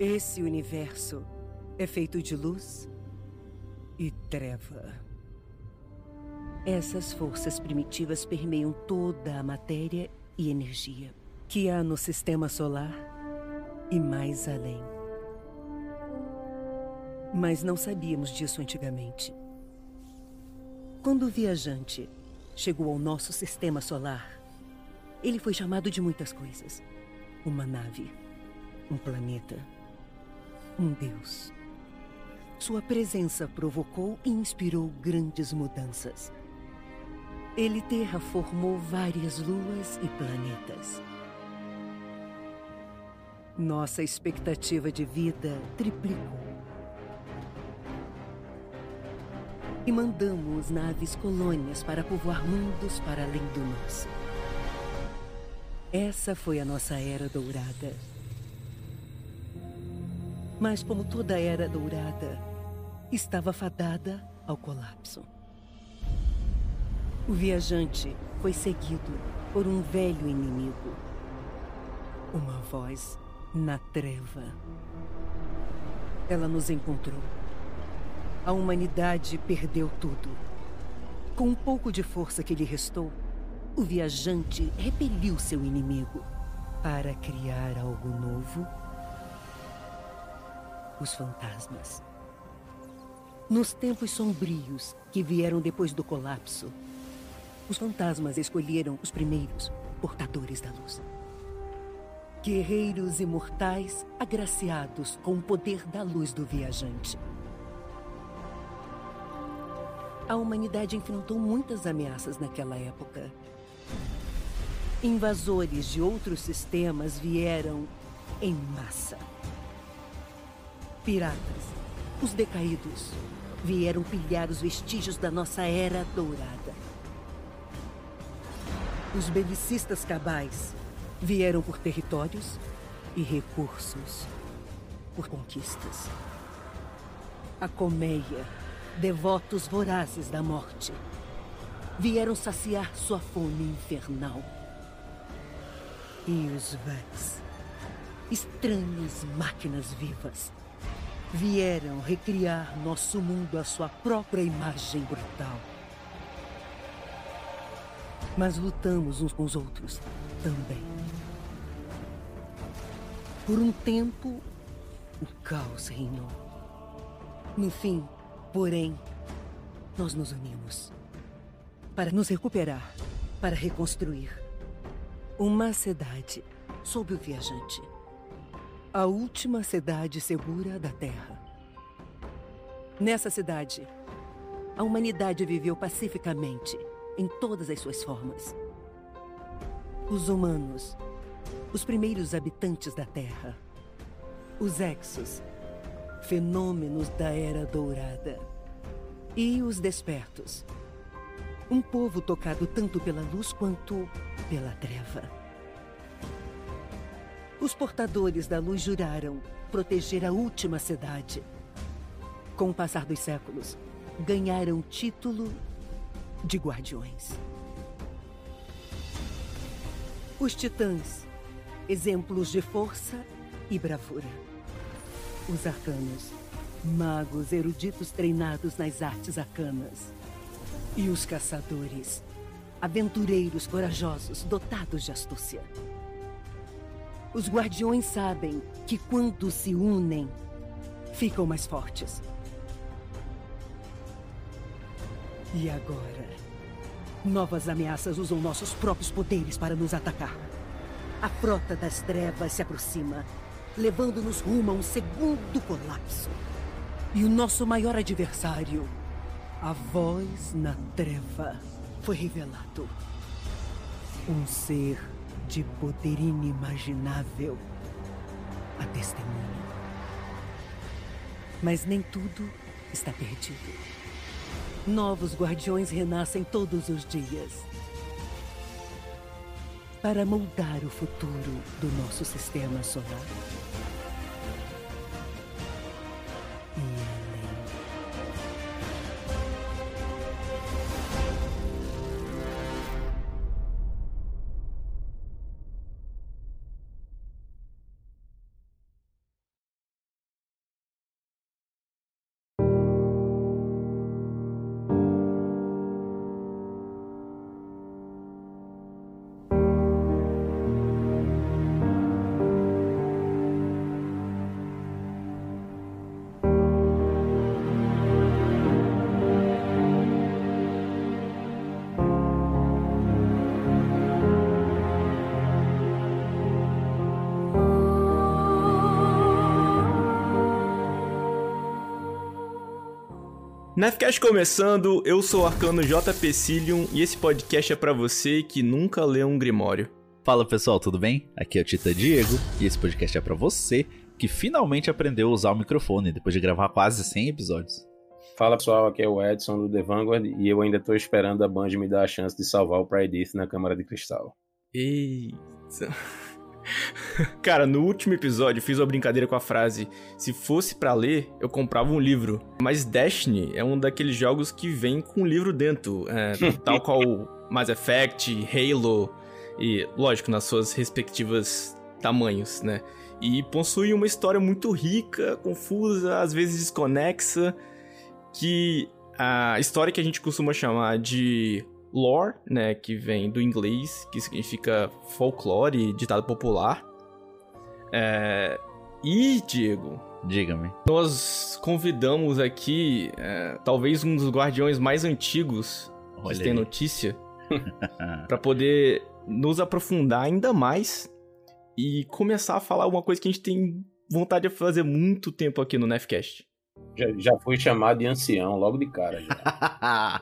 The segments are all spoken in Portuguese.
Esse universo é feito de luz e treva. Essas forças primitivas permeiam toda a matéria e energia que há no sistema solar e mais além. Mas não sabíamos disso antigamente. Quando o viajante chegou ao nosso sistema solar, ele foi chamado de muitas coisas: uma nave, um planeta, um deus. Sua presença provocou e inspirou grandes mudanças. Ele terraformou várias luas e planetas. Nossa expectativa de vida triplicou. E mandamos naves colônias para povoar mundos para além do nosso. Essa foi a nossa era dourada. Mas, como toda era dourada, estava fadada ao colapso. O viajante foi seguido por um velho inimigo. Uma voz na treva. Ela nos encontrou. A humanidade perdeu tudo. Com um pouco de força que lhe restou, o viajante repeliu seu inimigo para criar algo novo. Os fantasmas. Nos tempos sombrios que vieram depois do colapso, os fantasmas escolheram os primeiros portadores da luz. Guerreiros imortais agraciados com o poder da luz do viajante. A humanidade enfrentou muitas ameaças naquela época. Invasores de outros sistemas vieram em massa. Piratas, os decaídos, vieram pilhar os vestígios da nossa era dourada. Os belicistas cabais Vieram por territórios e recursos, por conquistas. A colmeia, devotos vorazes da morte, vieram saciar sua fome infernal. E os Vex, estranhas máquinas vivas, vieram recriar nosso mundo à sua própria imagem brutal. Mas lutamos uns com os outros também. Por um tempo, o caos reinou. No fim, porém, nós nos unimos para nos recuperar, para reconstruir uma cidade sob o viajante. A última cidade segura da Terra. Nessa cidade, a humanidade viveu pacificamente em todas as suas formas. Os humanos, os primeiros habitantes da Terra. Os Exos, fenômenos da Era Dourada. E os Despertos, um povo tocado tanto pela luz quanto pela treva. Os portadores da luz juraram proteger a última cidade. Com o passar dos séculos, ganharam o título de guardiões. Os titãs, exemplos de força e bravura. Os arcanos, magos eruditos treinados nas artes arcanas. E os caçadores, aventureiros corajosos dotados de astúcia. Os guardiões sabem que quando se unem, ficam mais fortes. E agora? Novas ameaças usam nossos próprios poderes para nos atacar. A frota das trevas se aproxima, levando-nos rumo a um segundo colapso. E o nosso maior adversário, a voz na treva, foi revelado. Um ser de poder inimaginável. A testemunha. Mas nem tudo está perdido. Novos guardiões renascem todos os dias para moldar o futuro do nosso sistema solar. Nefcast começando, eu sou o Arcano JP Cilium e esse podcast é para você que nunca leu um Grimório. Fala pessoal, tudo bem? Aqui é o Tita Diego e esse podcast é para você que finalmente aprendeu a usar o microfone depois de gravar quase 100 episódios. Fala pessoal, aqui é o Edson do The Vanguard e eu ainda tô esperando a Band me dar a chance de salvar o Pride na Câmara de Cristal. Eita. Cara, no último episódio fiz uma brincadeira com a frase: se fosse para ler, eu comprava um livro. Mas Destiny é um daqueles jogos que vem com um livro dentro, é, tal qual Mass Effect, Halo e, lógico, nas suas respectivas tamanhos, né? E possui uma história muito rica, confusa, às vezes desconexa, que a história que a gente costuma chamar de lore, né, que vem do inglês, que significa folclore, ditado popular. É... E, Diego, Diga-me. Nós convidamos aqui, é, talvez um dos guardiões mais antigos Olha que tem notícia, para poder nos aprofundar ainda mais e começar a falar uma coisa que a gente tem vontade de fazer muito tempo aqui no Nefcast. Já, já fui chamado de ancião logo de cara.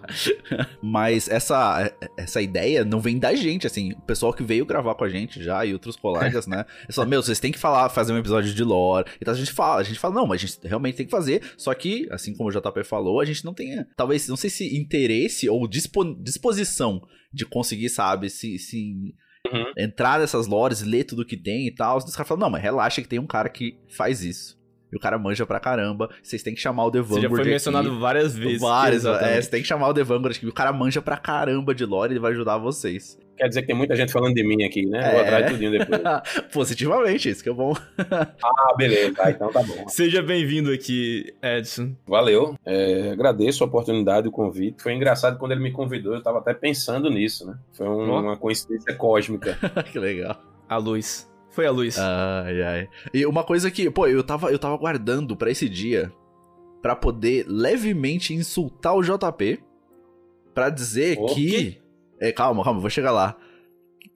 Mas essa, essa ideia não vem da gente, assim. O pessoal que veio gravar com a gente já e outros colegas, né? Eles falam, meu, vocês têm que falar, fazer um episódio de lore. Então a gente fala, a gente fala, não, mas a gente realmente tem que fazer. Só que, assim como o JP falou, a gente não tem, talvez, não sei se interesse ou dispo- disposição de conseguir, sabe, se, se Uhum. entrar nessas lores, ler tudo que tem e tal. Os caras falam, não, mas relaxa que tem um cara que faz isso. E o cara manja pra caramba. Vocês têm que chamar o The Você já foi aqui. mencionado várias vezes. Vários, é, você tem que chamar o The Vanguard, que o cara manja pra caramba de lore, ele vai ajudar vocês. Quer dizer que tem muita gente falando de mim aqui, né? É. Vou atrás de tudinho depois. Positivamente, isso que é bom. Ah, beleza. Tá, então tá bom. Seja bem-vindo aqui, Edson. Valeu. É, agradeço a oportunidade, o convite. Foi engraçado quando ele me convidou, eu tava até pensando nisso, né? Foi um- uma coincidência cósmica. que legal. A luz. Foi a luz. Ai, ai. E uma coisa que, pô, eu tava, eu tava guardando pra esse dia pra poder levemente insultar o JP pra dizer O que. É, calma, calma, vou chegar lá.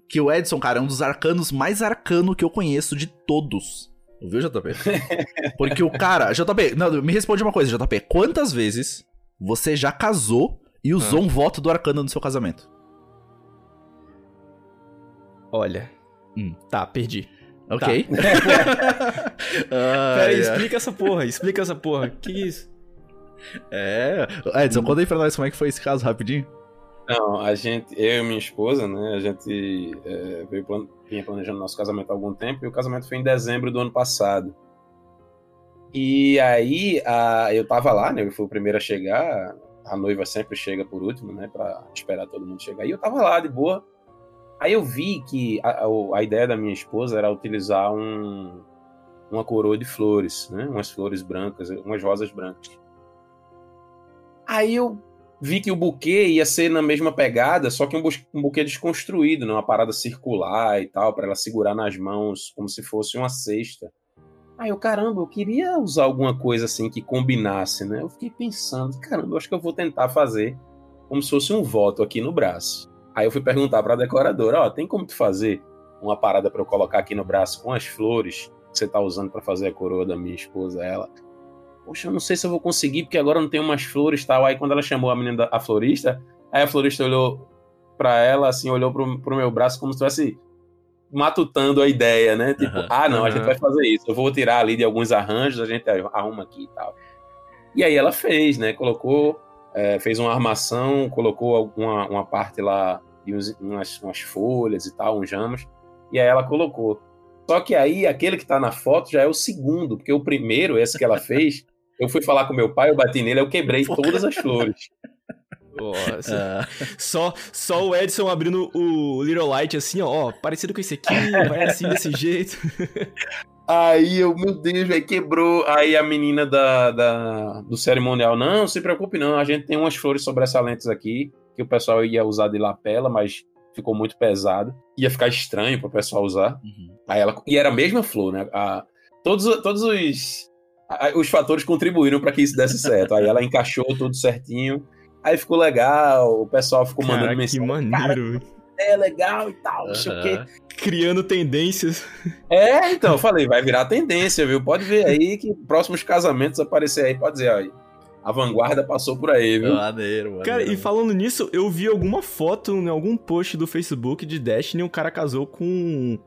Que o Edson, cara, é um dos arcanos mais arcano que eu conheço de todos. Ouviu, JP? Porque o cara. JP, não, me responde uma coisa, JP. Quantas vezes você já casou e usou Ah. um voto do arcano no seu casamento? Olha. Hum. Tá, perdi. Ok. Pera Ai, aí, ai. explica essa porra, explica essa porra. Que que é isso? É. Edson, conta aí pra nós como é que foi esse caso rapidinho. Não, a gente, eu e minha esposa, né? A gente é, veio plan- vinha planejando nosso casamento há algum tempo e o casamento foi em dezembro do ano passado. E aí a, eu tava lá, né? Eu fui o primeiro a chegar. A noiva sempre chega por último, né? Pra esperar todo mundo chegar. E eu tava lá de boa. Aí eu vi que a, a- ideia da minha esposa era utilizar um, uma coroa de flores, né? Umas flores brancas, umas rosas brancas. Aí eu vi que o buquê ia ser na mesma pegada, só que um, bus- um buquê desconstruído, né? uma parada circular e tal, para ela segurar nas mãos como se fosse uma cesta. Aí eu, caramba, eu queria usar alguma coisa assim que combinasse, né? Eu fiquei pensando, caramba, eu acho que eu vou tentar fazer como se fosse um voto aqui no braço. Aí eu fui perguntar pra decoradora, ó, tem como tu fazer uma parada para eu colocar aqui no braço com as flores que você tá usando para fazer a coroa da minha esposa, ela? Poxa, eu não sei se eu vou conseguir, porque agora não tenho mais flores e tal. Aí quando ela chamou a menina, da, a florista, aí a florista olhou pra ela, assim, olhou pro, pro meu braço como se estivesse matutando a ideia, né? Tipo, Aham. ah, não, a gente vai fazer isso. Eu vou tirar ali de alguns arranjos, a gente arruma aqui e tal. E aí ela fez, né? Colocou, é, fez uma armação, colocou alguma, uma parte lá de uns- umas, umas folhas e tal, uns ramos, e aí ela colocou. Só que aí aquele que tá na foto já é o segundo, porque o primeiro, esse que ela fez, eu fui falar com meu pai, eu bati nele, eu quebrei Porra. todas as flores. Nossa. Ah, Só, só o Edson abrindo o Little Light assim, ó, ó, parecido com esse aqui, vai assim desse jeito. Aí eu, meu Deus, velho, quebrou. Aí a menina da, da- do cerimonial, não, se preocupe não, a gente tem umas flores sobressalentes aqui, que o pessoal ia usar de lapela, mas ficou muito pesado. Ia ficar estranho pro pessoal usar. uhum. Aí ela, e era a mesma flor, né? A- todos, todos os, a- os fatores contribuíram para que isso desse certo. Aí ela encaixou tudo certinho. Aí ficou legal, o pessoal ficou mandando Cara, que mensagem. maneiro. É legal e tal, não sei o quê. Criando tendências. É, então, eu falei, vai virar tendência, viu? Pode ver aí que próximos casamentos aparecer aí, pode dizer aí. A vanguarda passou por aí, viu? Maneiro, maneiro. Cara, e falando nisso, eu vi alguma foto em algum post do Facebook de Destiny, um cara casou com.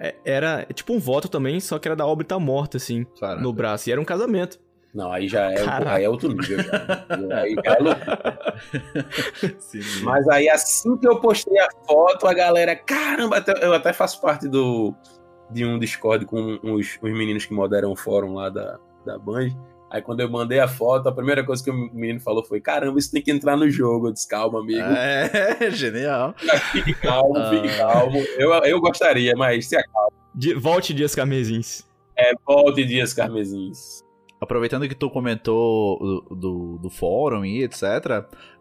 é, Era tipo um voto também, só que era da órbita morta, assim, Caraca. no braço. E era um casamento. Não, aí já é, aí é outro nível. Já. Aí já é loucura. Sinistro. Mas aí assim que eu postei a foto, a galera, caramba, até- eu até faço parte do de um Discord com os, os meninos que moderam o fórum lá da, da Band. Aí quando eu mandei a foto, a primeira coisa que o menino falou foi: caramba, isso tem que entrar no jogo. Eu disse, calma, amigo. É, genial. Fique calmo, fique Ah. calmo. Eu, eu gostaria, mas se acalma. Di- Volte dias carmesins. É, volte dias carmesins. Aproveitando que tu comentou do, do, do fórum e etc,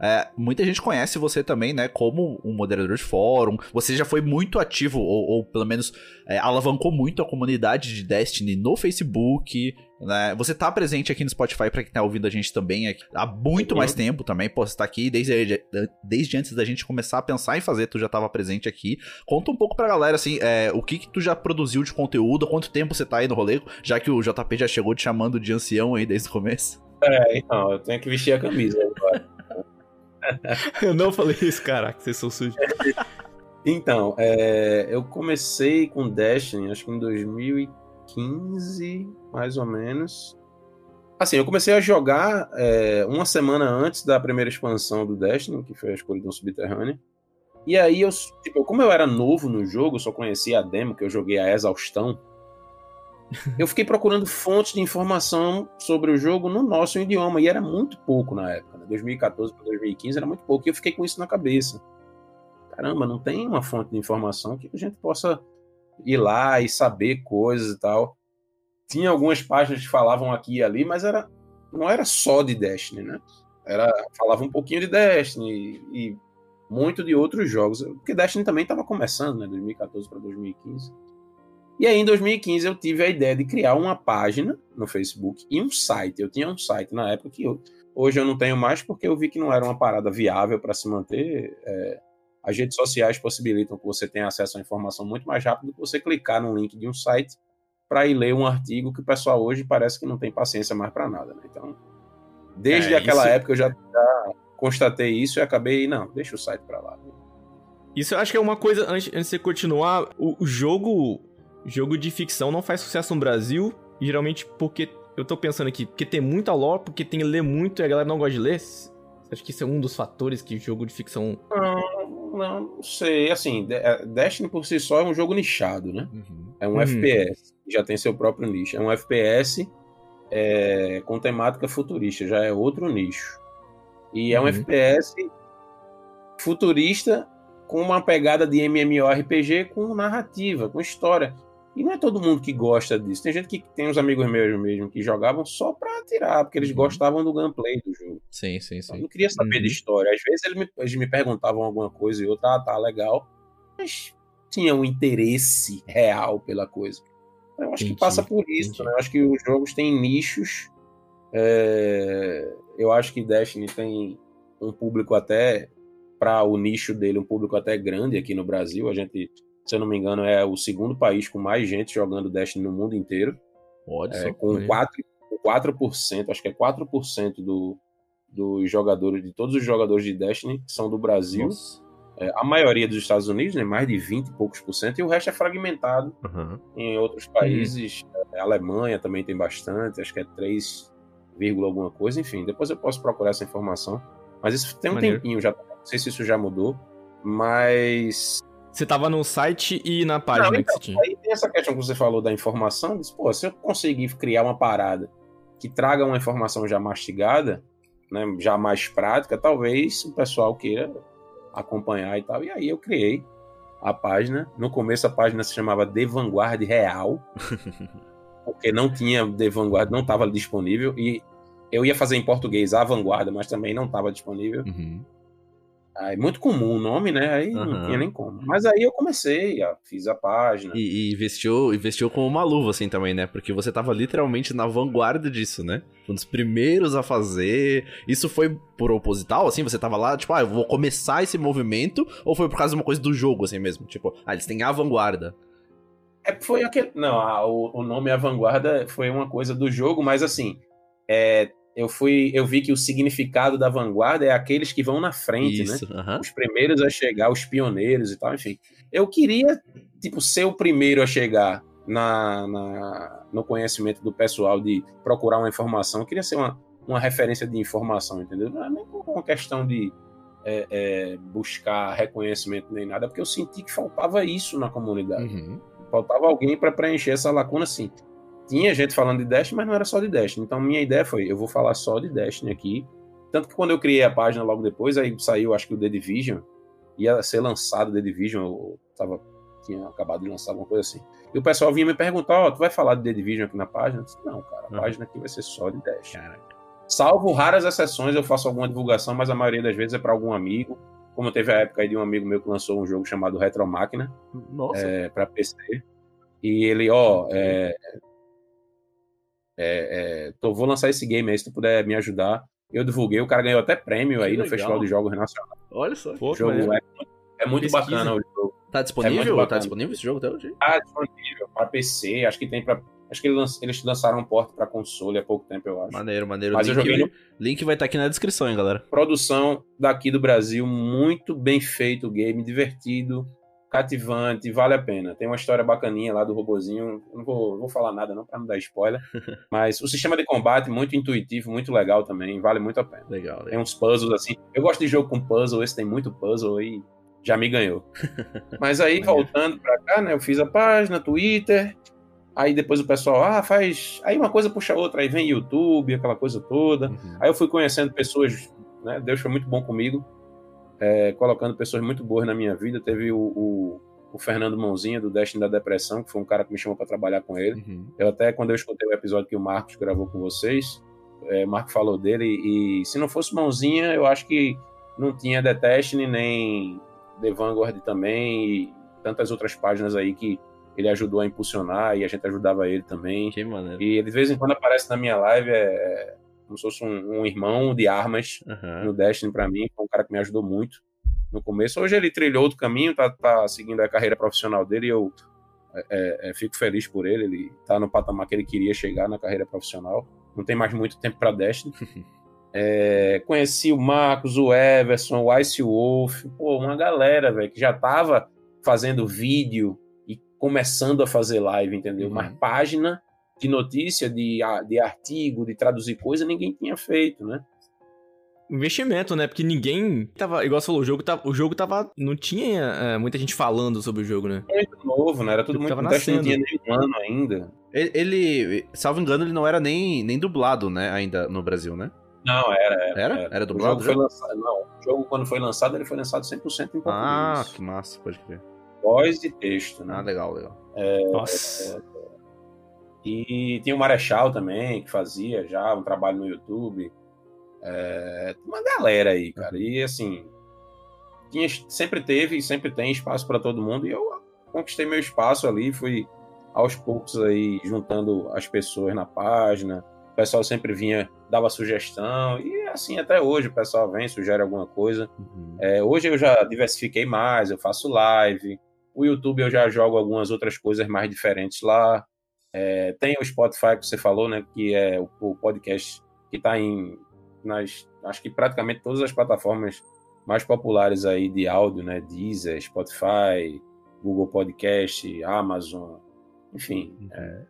é, muita gente conhece você também, né, como um moderador de fórum. Você já foi muito ativo, ou, ou pelo menos é, alavancou muito a comunidade de Destiny no Facebook, né? Você tá presente aqui no Spotify pra quem tá ouvindo a gente também aqui, há muito Uhum. mais tempo também. Pô, você tá aqui desde, desde antes da gente começar a pensar em fazer, tu já tava presente aqui. Conta um pouco pra galera, assim, é, o que que tu já produziu de conteúdo, há quanto tempo você tá aí no rolê, já que o JP já chegou te chamando de ancião aí desde o começo. É, então, eu tenho que vestir a camisa agora. Eu não falei isso, caraca, vocês são sujos. Então, é, eu comecei com Destiny, acho que em 2015, mais ou menos. Assim, eu comecei a jogar é, uma semana antes da primeira expansão do Destiny, que foi a Escuridão Subterrânea. E aí, eu, tipo, como eu era novo no jogo, só conhecia a demo, que eu joguei a exaustão. eu fiquei procurando fontes de informação sobre o jogo no nosso idioma, e era muito pouco na época. Né? 2014 para 2015 era muito pouco, e eu fiquei com isso na cabeça caramba, não tem uma fonte de informação que a gente possa ir lá e saber coisas e tal. Tinha algumas páginas que falavam aqui e ali, mas era, não era só de Destiny, né? Era, falava um pouquinho de Destiny e muito de outros jogos, porque Destiny também estava começando, né? 2014 para 2015. E aí, em 2015, eu tive a ideia de criar uma página no Facebook e um site. Eu tinha um site na época que eu, hoje eu não tenho mais porque eu vi que não era uma parada viável para se manter. É, as redes sociais possibilitam que você tenha acesso à informação muito mais rápido do que você clicar no link de um site para ir ler um artigo que o pessoal hoje parece que não tem paciência mais para nada. Né? Então, desde É, aquela isso- época eu já, já constatei isso e acabei, não, deixa o site para lá. Isso eu acho que é uma coisa, antes, antes de você continuar, o, o jogo jogo de ficção não faz sucesso no Brasil, geralmente porque, eu tô pensando aqui, porque tem muita lore, porque tem que ler muito e a galera não gosta de ler. Acha que isso é um dos fatores que jogo de ficção... Não, não, sei. Assim, é, Destiny por si só é um jogo nichado, né? É um Uhum. FPS, já tem seu próprio nicho. É um FPS é, com temática futurista, já é outro nicho. E é um Uhum. FPS futurista com uma pegada de MMORPG com narrativa, com história. E não é todo mundo que gosta disso. Tem gente que tem uns amigos meus mesmo que jogavam só pra atirar, porque eles Uhum. gostavam do gameplay do jogo. Sim, sim, Eu sim. não queria saber Uhum. de história. Às vezes eles me, eles me perguntavam alguma coisa e outra, ah, tá legal. Mas tinha um interesse real pela coisa. Eu acho que passa por isso, né? Eu acho que os jogos têm nichos. É, Eu acho que Destiny tem um público até para o nicho dele, um público até grande aqui no Brasil. A gente, se eu não me engano, é o segundo país com mais gente jogando Destiny no mundo inteiro. Olha É, com Olha. 4%, com 4%, acho que é 4% do, dos jogadores, de todos os jogadores de Destiny são do Brasil. Nossa. É, a maioria dos Estados Unidos, né, mais de 20 e poucos por cento, e o resto é fragmentado Aham. em outros países. É, A Alemanha também tem bastante, acho que é 3, vírgula alguma coisa. Enfim, depois eu posso procurar essa informação. Mas isso tem um Maneiro. tempinho já, não sei se isso já mudou, mas Você tava no site e na página Não, que então, você tinha. Aí tem essa questão que você falou da informação. Diz, pô, se eu conseguir criar uma parada que traga uma informação já mastigada, né, já mais prática, talvez o pessoal queira acompanhar e tal. E aí eu criei a página. No começo a página se chamava The Vanguard Real, porque não tinha The Vanguard, não estava disponível. E eu ia fazer em português a Vanguarda, mas também não estava disponível. Uhum. Aí, muito comum o nome, né? Aí não Aham. tinha nem como. Mas aí eu comecei, fiz a página. E, e vestiu, e vestiu com uma luva, assim, também, né? Porque você tava literalmente na vanguarda disso, né? Um dos primeiros a fazer. Isso foi proposital, assim? Você tava lá, tipo, ah, eu vou começar esse movimento? Ou foi por causa de uma coisa do jogo, assim mesmo? Tipo, ah, eles têm a vanguarda. É, foi aquele. Não, a- o, o nome A Vanguarda foi uma coisa do jogo, mas assim. é, eu fui, eu vi que o significado da vanguarda é aqueles que vão na frente, né? Isso, aham. Os primeiros a chegar, os pioneiros e tal, enfim. Eu queria, tipo, ser o primeiro a chegar na, na- no conhecimento do pessoal de procurar uma informação. Eu queria ser uma, uma referência de informação, entendeu? Não é nem uma questão de é, é, buscar reconhecimento nem nada, porque eu senti que faltava isso na comunidade. Uhum. Faltava alguém para preencher essa lacuna, assim. Tinha gente falando de Destiny, mas não era só de Destiny. Então, minha ideia foi: eu vou falar só de Destiny aqui. Tanto que quando eu criei a página logo depois, aí saiu, acho que o The Division, ia ser lançado o The Division, eu tava, tinha acabado de lançar alguma coisa assim. E o pessoal vinha me perguntar: Ó, tu vai falar de The Division aqui na página? Eu disse, não, cara, a Uhum. página aqui vai ser só de Destiny. Caraca. Salvo raras exceções, eu faço alguma divulgação, mas a maioria das vezes é para algum amigo. Como teve a época aí de um amigo meu que lançou um jogo chamado Retro Máquina Nossa. é, para PC. E ele, ó, é, é, é, tô, vou lançar esse game aí, se tu puder me ajudar. Eu divulguei, o cara ganhou até prêmio aí Que no legal. Festival de Jogos Nacional. Olha só. Pô, jogo é, é muito Pesquisa. bacana o jogo. Tá É disponível? muito tá disponível esse jogo até hoje? Tá disponível para PC, acho que tem para Acho que eles lanç- eles lançaram um porte para console há pouco tempo, eu acho. Maneiro, maneiro. Mas eu link, joguei no- link vai estar aqui na descrição, hein, galera. produção daqui do Brasil, muito bem feito o game, divertido, cativante, vale a pena. Tem uma história bacaninha lá do robozinho, eu não vou, vou falar nada não para não dar spoiler, mas o sistema de combate muito intuitivo, muito legal também, vale muito a pena. Legal, Tem legal. uns puzzles assim, eu gosto de jogo com puzzle, esse tem muito puzzle aí, já me ganhou. Mas aí, voltando pra cá, né, eu fiz a página, Twitter, aí depois o pessoal, ah, faz... Aí uma coisa puxa a outra, aí vem YouTube, aquela coisa toda. Uhum. Aí eu fui conhecendo pessoas, né? Deus foi muito bom comigo, é, colocando pessoas muito boas na minha vida. Teve o, o, o Fernando Mãozinha, do Destiny da Depressão, que foi um cara que me chamou para trabalhar com ele. Uhum. Eu até, quando eu escutei o episódio que o Marcos gravou com vocês, é, o Marco falou dele, e se não fosse Mãozinha, eu acho que não tinha The Destiny, nem The Vanguard também, e tantas outras páginas aí que ele ajudou a impulsionar, e a gente ajudava ele também. Que maneiro. E ele de vez em quando aparece na minha live, é como se fosse um, um irmão de armas Aham. no Destiny pra mim, foi um cara que me ajudou muito no começo. Hoje ele trilhou outro caminho, tá, tá seguindo a carreira profissional dele e eu é, é, fico feliz por ele. Ele tá no patamar que ele queria chegar na carreira profissional. Não tem mais muito tempo pra Destiny. É, conheci o Marcos, o Everson, o Ice Wolf, pô, uma galera, velho, que já tava fazendo vídeo e começando a fazer live, entendeu? Uhum. Mas página de notícia, de, de artigo, de traduzir coisa, ninguém tinha feito, né? Investimento, né? Porque ninguém tava. Igual você falou, o jogo tava. O jogo tava. Não tinha é, muita gente falando sobre o jogo, né? Muito novo, né? Era tudo Ele muito. tava O teste não tinha nascendo. nem um ano ainda. Ele, ele, salvo engano, ele não era nem, nem dublado, né, ainda no Brasil, né? Não, era, era. Era? Era O dublado? jogo foi lançado. Não, o jogo, quando foi lançado, ele foi lançado 100% em português. Ah, que massa, pode crer. Voz e texto, né? Ah, legal, legal. Nossa. E tinha o Marechal também, que fazia já um trabalho no YouTube. É, uma galera aí, cara. E assim, tinha, sempre teve e sempre tem espaço para todo mundo. E eu conquistei meu espaço ali, fui aos poucos aí juntando as pessoas na página. O pessoal sempre vinha, dava sugestão. E assim, até hoje o pessoal vem, sugere alguma coisa. Uhum. É, hoje eu já diversifiquei mais, eu faço live. O YouTube eu já jogo algumas outras coisas mais diferentes lá. É, tem o Spotify que você falou, né? Que é o, o podcast que está em nas, acho que praticamente todas as plataformas mais populares aí de áudio, né? Deezer, Spotify, Google Podcast, Amazon, enfim. é,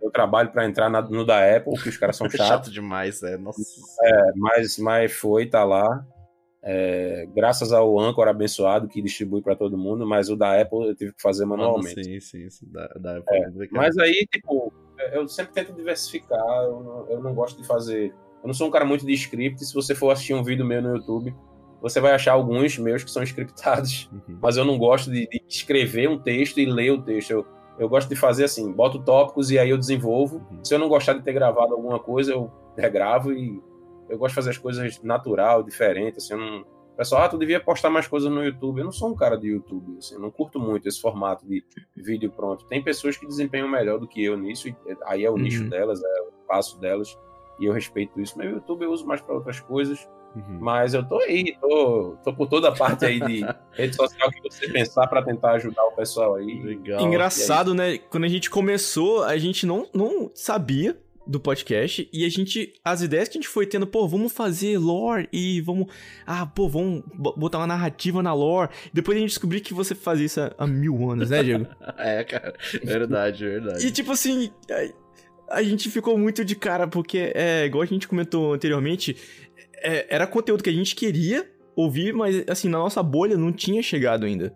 eu trabalho para entrar na- no da Apple, que os caras são chatos. Chato demais, é. Nossa. mas, mas foi, tá lá. É, graças ao Anchor abençoado que distribui para todo mundo, mas o da Apple eu tive que fazer manualmente. Sim, sim, sim. Dá, dá É, pra Mas aí, tipo, eu sempre tento diversificar, eu não, eu não gosto de fazer. Eu não sou um cara muito de script. Se você for assistir um vídeo meu no YouTube, você vai achar alguns meus que são scriptados, Uhum. mas eu não gosto de, de escrever um texto e ler o texto. Eu, eu gosto de fazer assim, boto tópicos e aí eu desenvolvo. Uhum. Se eu não gostar de ter gravado alguma coisa, eu regravo e eu gosto de fazer as coisas natural, diferente, assim, eu não... Pessoal, ah, tu devia postar mais coisas no YouTube. Eu não sou um cara de YouTube, assim, eu não curto muito esse formato de vídeo pronto. Tem pessoas que desempenham melhor do que eu nisso, e aí é o Uhum. nicho delas, é o passo delas, e eu respeito isso. Mas o YouTube eu uso mais para outras coisas, Uhum. mas eu tô aí, tô, tô por toda a parte aí de rede social que você pensar para tentar ajudar o pessoal aí. Legal. Engraçado, né? Quando a gente começou, a gente não, não sabia do podcast e a gente, as ideias que a gente foi tendo, pô, vamos fazer lore e vamos, ah, pô, vamos bo- botar uma narrativa na lore. Depois a gente descobriu que você fazia isso há, há mil anos, né, Diego? É, cara. Verdade, verdade. e tipo assim, a, a gente ficou muito de cara porque, é, igual a gente comentou anteriormente, é, era conteúdo que a gente queria ouvir, mas assim, na nossa bolha não tinha chegado ainda.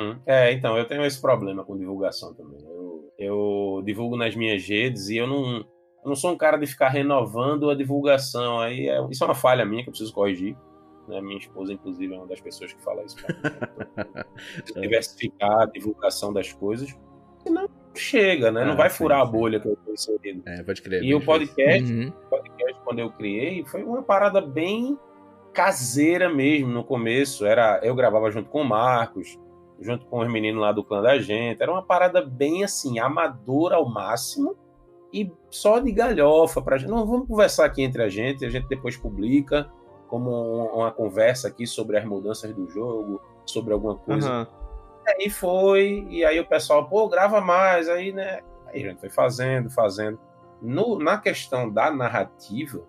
Hum. É, então, eu tenho esse problema com divulgação também. Eu, eu divulgo nas minhas redes e eu não, eu não sou um cara de ficar renovando a divulgação. Aí é- isso é uma falha minha que eu preciso corrigir. Né? Minha esposa, inclusive, é uma das pessoas que fala isso pra mim. né? Então, diversificar a divulgação das coisas. Senão não chega, né? Não Ah, vai sim, furar a sim. bolha que eu tô inserido. É, pode crer. E o podcast, Uhum. podcast, quando eu criei, foi uma parada bem caseira mesmo no começo. Era Eu gravava junto com o Marcos, junto com os meninos lá do clã da gente. Era uma parada bem assim, amadora ao máximo e só de galhofa pra gente. Não, vamos conversar aqui entre a gente, a gente depois publica como uma, conversa aqui sobre as mudanças do jogo, sobre alguma coisa. Aham. Aí foi, e aí o pessoal, pô, grava mais, aí, né? Aí a gente foi fazendo, fazendo. No, na questão da narrativa,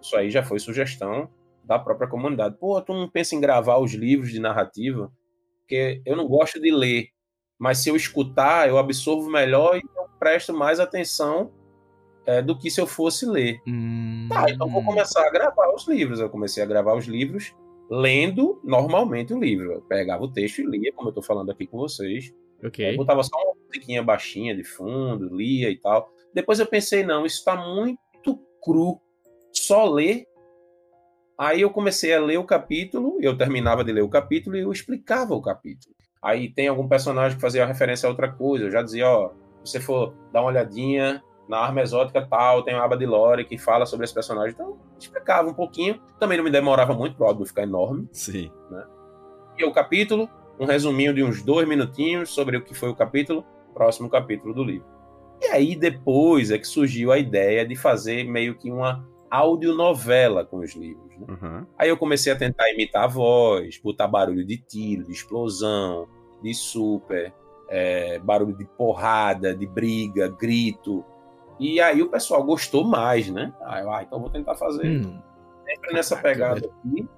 isso aí já foi sugestão da própria comunidade. Pô, tu não pensa em gravar os livros de narrativa? Porque eu não gosto de ler, mas se eu escutar, eu absorvo melhor e eu presto mais atenção é, do que se eu fosse ler. Hum. Tá, então vou começar a gravar os livros. Eu comecei a gravar os livros lendo normalmente o livro. Eu pegava o texto e lia, como eu tô falando aqui com vocês. Eu Ok. botava só uma musiquinha baixinha de fundo, lia e tal. Depois eu pensei, não, isso tá muito cru. Só ler. Aí eu comecei a ler o capítulo, eu terminava de ler o capítulo e eu explicava o capítulo. Aí tem algum personagem que fazia referência a outra coisa. Eu já dizia, ó, se você for dar uma olhadinha na arma exótica tal, tem uma aba de lore que fala sobre esse personagem. Então, explicava um pouquinho. Também não me demorava muito, pro áudio ficar enorme Sim. e o capítulo, um resuminho de uns dois minutinhos sobre o que foi o capítulo, próximo capítulo do livro. E aí depois é que surgiu a ideia de fazer meio que uma audionovela com os livros. né? Uhum. Aí eu comecei a tentar imitar a voz, botar barulho de tiro, de explosão, de super, é, barulho de porrada, de briga, grito. E aí o pessoal gostou mais, né? Aí ah, então vou tentar fazer Hum. sempre nessa pegada aqui.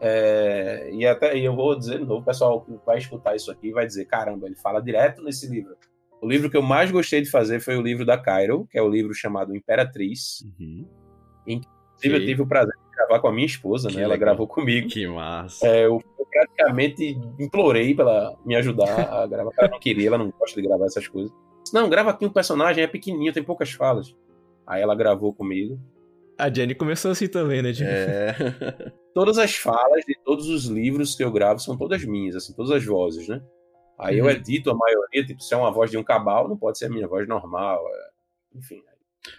É, e até e eu vou dizer de novo, o pessoal que vai escutar isso aqui vai dizer: caramba, ele fala direto nesse livro. O livro que eu mais gostei de fazer foi o livro da Cairo, que é o livro chamado Imperatriz. Uhum. Inclusive, eu tive o prazer de gravar com a minha esposa, Que né? Ela legal. gravou comigo. Que massa. É, eu, praticamente implorei pra ela me ajudar a gravar. Ela não queria, ela não gosta de gravar essas coisas. Não, grava aqui um personagem, é pequenininho, tem poucas falas. Aí ela gravou comigo. A Jenny começou assim também, né, Jenny? É. todas as falas de todos os livros que eu gravo são todas minhas, assim, todas as vozes, né? Aí eu Uhum. edito a maioria, tipo, se é uma voz de um cabal, não pode ser a minha voz normal. é, Enfim.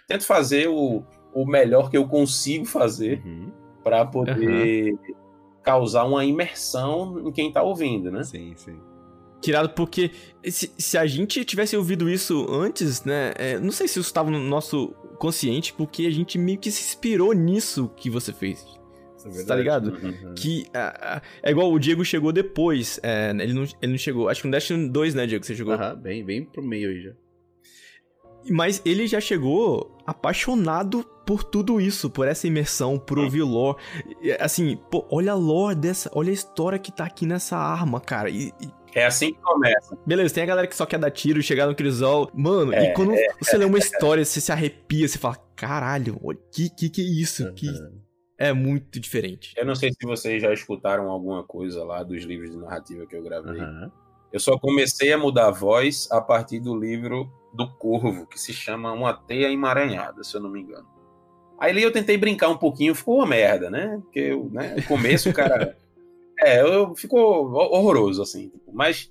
Tento fazer o, o melhor que eu consigo fazer Uhum. para poder causar uma imersão em quem tá ouvindo, né? Sim, sim. Tirado porque se, se a gente tivesse ouvido isso antes, né? é, não sei se isso estava no nosso consciente, porque a gente meio que se inspirou nisso que você fez. É tá ligado? Uhum. Que ah, ah, é igual o Diego chegou depois. é, ele, não, ele não chegou. Acho que no Destiny 2, né, Diego? Você chegou. Aham, bem, bem pro meio aí já. Mas ele já chegou apaixonado por tudo isso, por essa imersão, por ouvir lore. Assim, pô, olha a lore dessa, olha a história que tá aqui nessa arma, cara. E, e- É assim que começa. beleza, tem a galera que só quer dar tiro, chegar no crisol. Mano, É, e quando você lê uma história, você se arrepia, você fala, caralho, olha, que que, que é isso? Que Aham. é muito diferente. Eu não sei se vocês já escutaram alguma coisa lá dos livros de narrativa que eu gravei. Aham. Eu só comecei a mudar a voz a partir do livro do Corvo, que se chama Uma Teia Emaranhada, se eu não me engano. Aí ali eu tentei brincar um pouquinho, ficou uma merda, né? Porque eu, né, no começo o cara. é, eu, ficou horroroso, assim. tipo, mas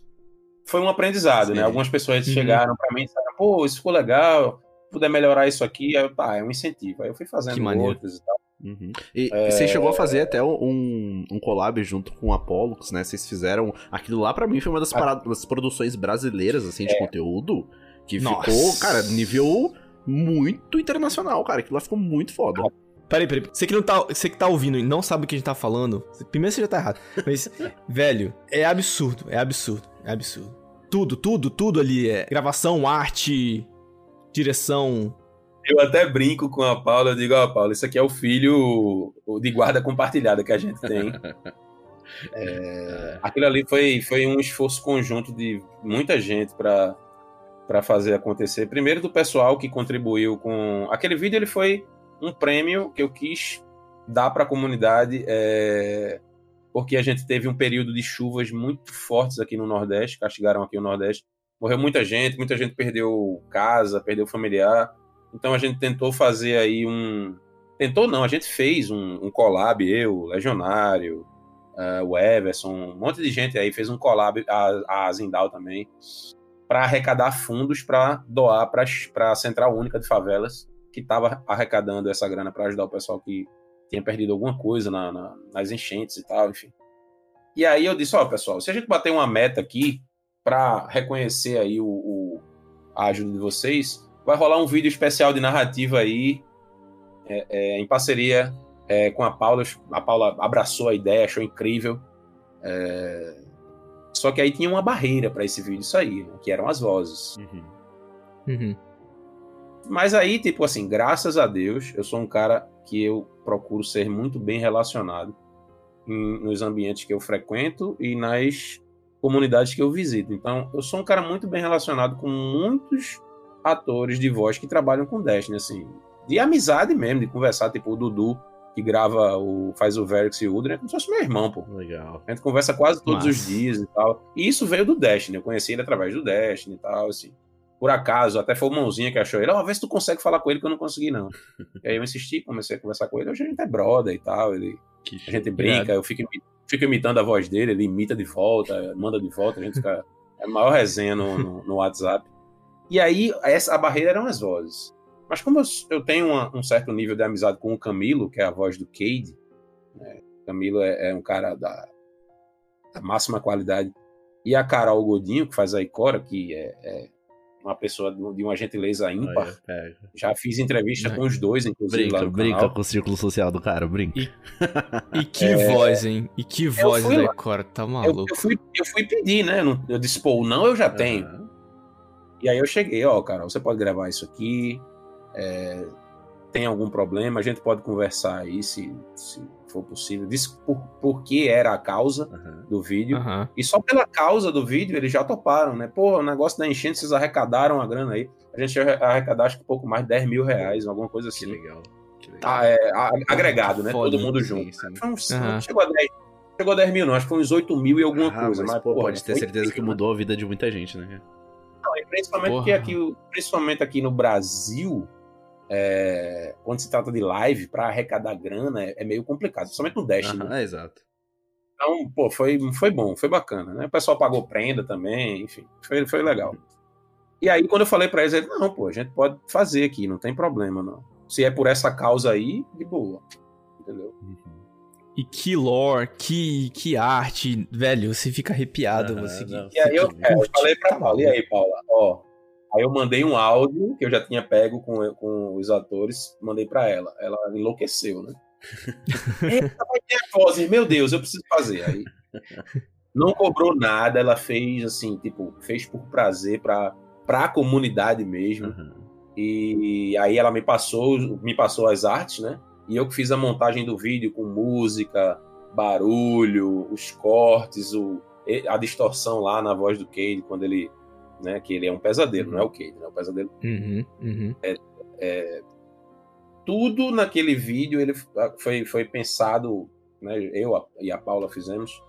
foi um aprendizado, Sim. né? Algumas pessoas Uhum. chegaram pra mim e disseram, pô, isso ficou legal, puder melhorar isso aqui, aí eu, tá, é um incentivo. Aí eu fui fazendo outros e tal. Uhum. E e você chegou a fazer até um, um collab junto com o Apollux, né? Vocês fizeram. Aquilo lá pra mim foi uma das, paradas, das produções brasileiras, assim, de conteúdo. Que Nossa. ficou, cara, nível muito internacional, cara. Aquilo lá ficou muito foda. Peraí, peraí. Você que, não tá, você que tá ouvindo e não sabe o que a gente tá falando, primeiro você já tá errado. Mas, velho, é absurdo, é absurdo, é absurdo. Tudo, tudo, tudo ali é gravação, arte, direção. Eu até brinco com a Paula, eu digo, ó, Paula, isso aqui é o filho de guarda compartilhada que a gente tem. É, aquilo ali foi, foi um esforço conjunto de muita gente para para fazer acontecer. Primeiro do pessoal que contribuiu com aquele vídeo, ele foi um prêmio que eu quis dar para a comunidade, é... porque a gente teve um período de chuvas muito fortes aqui no Nordeste, castigaram aqui o Nordeste. Morreu muita gente, muita gente perdeu casa, perdeu familiar. Então a gente tentou fazer aí um. Tentou não, a gente fez um, um collab, eu, Legionário, uh, o Everson, um monte de gente aí fez um collab, a, a Zindal também, para arrecadar fundos para doar para a Central Única de Favelas, que estava arrecadando essa grana para ajudar o pessoal que tinha perdido alguma coisa na, na, nas enchentes e tal, enfim. E aí eu disse, ó, oh, pessoal, se a gente bater uma meta aqui para reconhecer aí o, o, a ajuda de vocês, vai rolar um vídeo especial de narrativa aí, é, é, em parceria é, com a Paula. A Paula abraçou a ideia, achou incrível. É, só que aí tinha uma barreira para esse vídeo sair, né, que eram as vozes. Uhum. Uhum. Mas aí, tipo assim, graças a Deus, eu sou um cara que eu procuro ser muito bem relacionado em, nos ambientes que eu frequento e nas comunidades que eu visito. Então, eu sou um cara muito bem relacionado com muitos atores de voz que trabalham com Destiny, assim, de amizade mesmo, de conversar, tipo o Dudu, que grava o faz o Verix e o Udra, é como se fosse meu irmão, pô. Legal. A gente conversa quase todos Mas... os dias e tal. E isso veio do Destiny, eu conheci ele através do Destiny e tal, assim. Por acaso, até foi o Mãozinha que achou ele, ó, oh, vê se tu consegue falar com ele que eu não consegui, não. e aí eu insisti, comecei a conversar com ele, hoje a gente é brother e tal, ele, a gente brinca, eu fico, fico imitando a voz dele, ele imita de volta, manda de volta, a gente fica... É a maior resenha no, no, no WhatsApp. E aí, essa, a barreira eram as vozes. Mas como eu, eu tenho uma, um certo nível de amizade com o Camilo, que é a voz do Cade, né? Camilo é, é, um cara da, da, máxima qualidade, e a Carol Godinho, que faz a Icora, que é, é uma pessoa de uma gentileza ímpar. É, Já fiz entrevista com os dois, inclusive. Brinca, lá no brinca canal. com o círculo social do cara, brinca. E, e que é... voz, hein? E que voz da Icora, tá maluco. Eu, eu, fui, eu fui pedir, né? Eu disse, pô, não, eu já tenho. Uhum. E aí eu cheguei, ó, Carol, você pode gravar isso aqui. É, tem algum problema, a gente pode conversar aí se, se for possível. Disse por, por que era a causa uhum. do vídeo. Uhum. E só pela causa do vídeo eles já toparam, né? Pô, o negócio da enchente, vocês arrecadaram a grana aí. A gente arrecadar acho que pouco mais de 10 mil reais, alguma coisa assim. Que legal. Que legal. Ah, é, agregado, né? Todo mundo junto. Sim. Uns, uhum. Chegou a 10 chegou a 10 mil, não, acho que foi uns 8 mil e alguma ah, coisa. Mas, mas pô, pode ter certeza que mudou a vida de muita gente, né? Não, e principalmente porque aqui, principalmente aqui no Brasil, é, quando se trata de live, para arrecadar grana é, é, meio complicado, principalmente no Dash. né? exato. Então, pô, foi, foi bom, foi bacana, né? O pessoal pagou prenda também, enfim, foi, foi legal. E aí, quando eu falei para eles, eles, não, pô, a gente pode fazer aqui, não tem problema, não. Se é por essa causa aí, de boa. Entendeu? E que lore, que, que arte, velho, você fica arrepiado. Uhum, você, não, e aí eu, é, eu falei pra Paula, e aí, Paula, ó, Aí eu mandei um áudio que eu já tinha pego com, com os atores, mandei para ela. Ela enlouqueceu, né? Eita, vai ter meu Deus, eu preciso fazer. Aí não cobrou nada, ela fez assim, tipo, fez por prazer para para a comunidade mesmo. Uhum. E aí ela me passou, me passou as artes, né? E eu que fiz a montagem do vídeo com música, barulho, os cortes, o, a distorção lá na voz do Cade quando ele né? Que ele é um pesadelo, uhum. não é o Cade, né? O pesadelo. Uhum, uhum. É, é, tudo naquele vídeo ele foi, foi pensado, né? Eu e a Paula fizemos.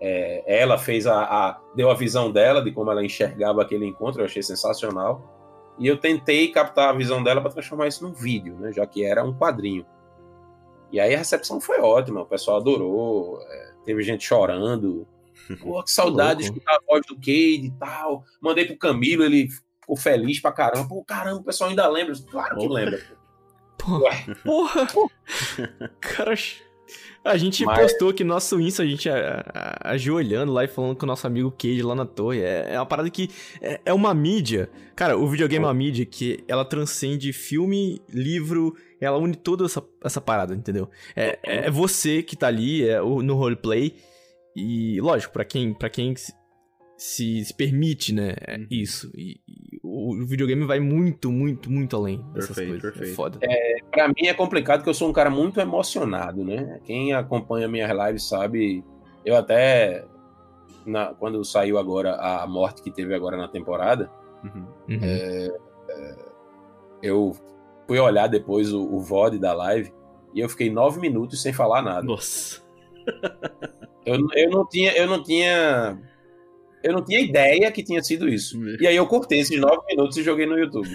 É, ela fez a, a, deu a visão dela de como ela enxergava aquele encontro, eu achei sensacional. E eu tentei captar a visão dela para transformar isso num vídeo, né? Já que era um quadrinho. E aí a recepção foi ótima, o pessoal adorou, é, teve gente chorando, Pô, que saudade de escutar a voz do Cade e tal. Mandei pro Camilo, ele ficou feliz pra caramba. Pô, caramba, o pessoal ainda lembra. Claro que lembra. Porra. Porra. Cara, a gente Mas... postou que nosso Insta, a gente ajoelhando lá e falando com o nosso amigo Cade lá na torre. É, é uma parada que é, é, uma mídia. Cara, o videogame é uma mídia que ela transcende filme, livro, ela une toda essa, essa parada, entendeu? É, é você que tá ali é, no roleplay e, lógico, para quem, pra quem se, se, permite, né, uhum. isso. E, e, o videogame vai muito, muito, muito além dessas Perfeito, coisas. É perfeito. foda. Pra mim é complicado porque eu sou um cara muito emocionado, né? Quem acompanha minhas lives sabe, eu até na- quando saiu agora a morte que teve agora na temporada, Uhum. Uhum. eu fui olhar depois o, o VOD da live e eu fiquei nove minutos sem falar nada. Nossa. Eu, eu não tinha, eu não tinha, eu não tinha ideia que tinha sido isso. E aí eu cortei esses nove minutos e joguei no YouTube.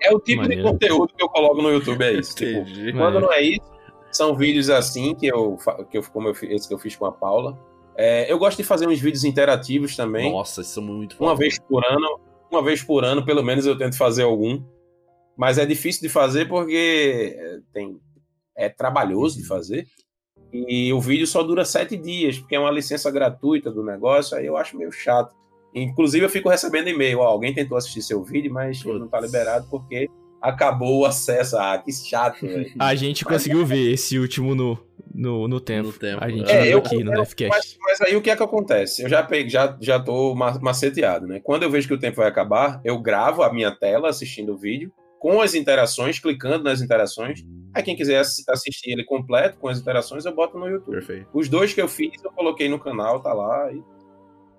É o tipo Maneiro. de conteúdo que eu coloco no YouTube, é isso. Tipo. Quando não é isso, são vídeos assim que eu, que eu como eu, esse que eu fiz com a Paula. É, eu gosto de fazer uns vídeos interativos também. Nossa, isso é muito Uma foda. vez por ano, uma vez por ano, pelo menos eu tento fazer algum. Mas é difícil de fazer porque é, tem é trabalhoso de fazer. E o vídeo só dura sete dias, porque é uma licença gratuita do negócio, aí eu acho meio chato. Inclusive, eu fico recebendo e-mail, ó, alguém tentou assistir seu vídeo, mas ele não tá Putz. liberado porque acabou o acesso. Ah, que chato, velho. A gente conseguiu ver esse último no, no, no tempo. No tempo, A gente é. viu eu- aqui no eu- Nefcast. Mas, mas aí o que é que acontece? Eu já peguei, já, já tô ma- maceteado, né? Quando eu vejo que o tempo vai acabar, eu gravo a minha tela assistindo o vídeo, com as interações, clicando nas interações. Aí quem quiser ass- assistir ele completo, com as interações, eu boto no YouTube. Perfeito. Os dois que eu fiz, eu coloquei no canal, tá lá. E...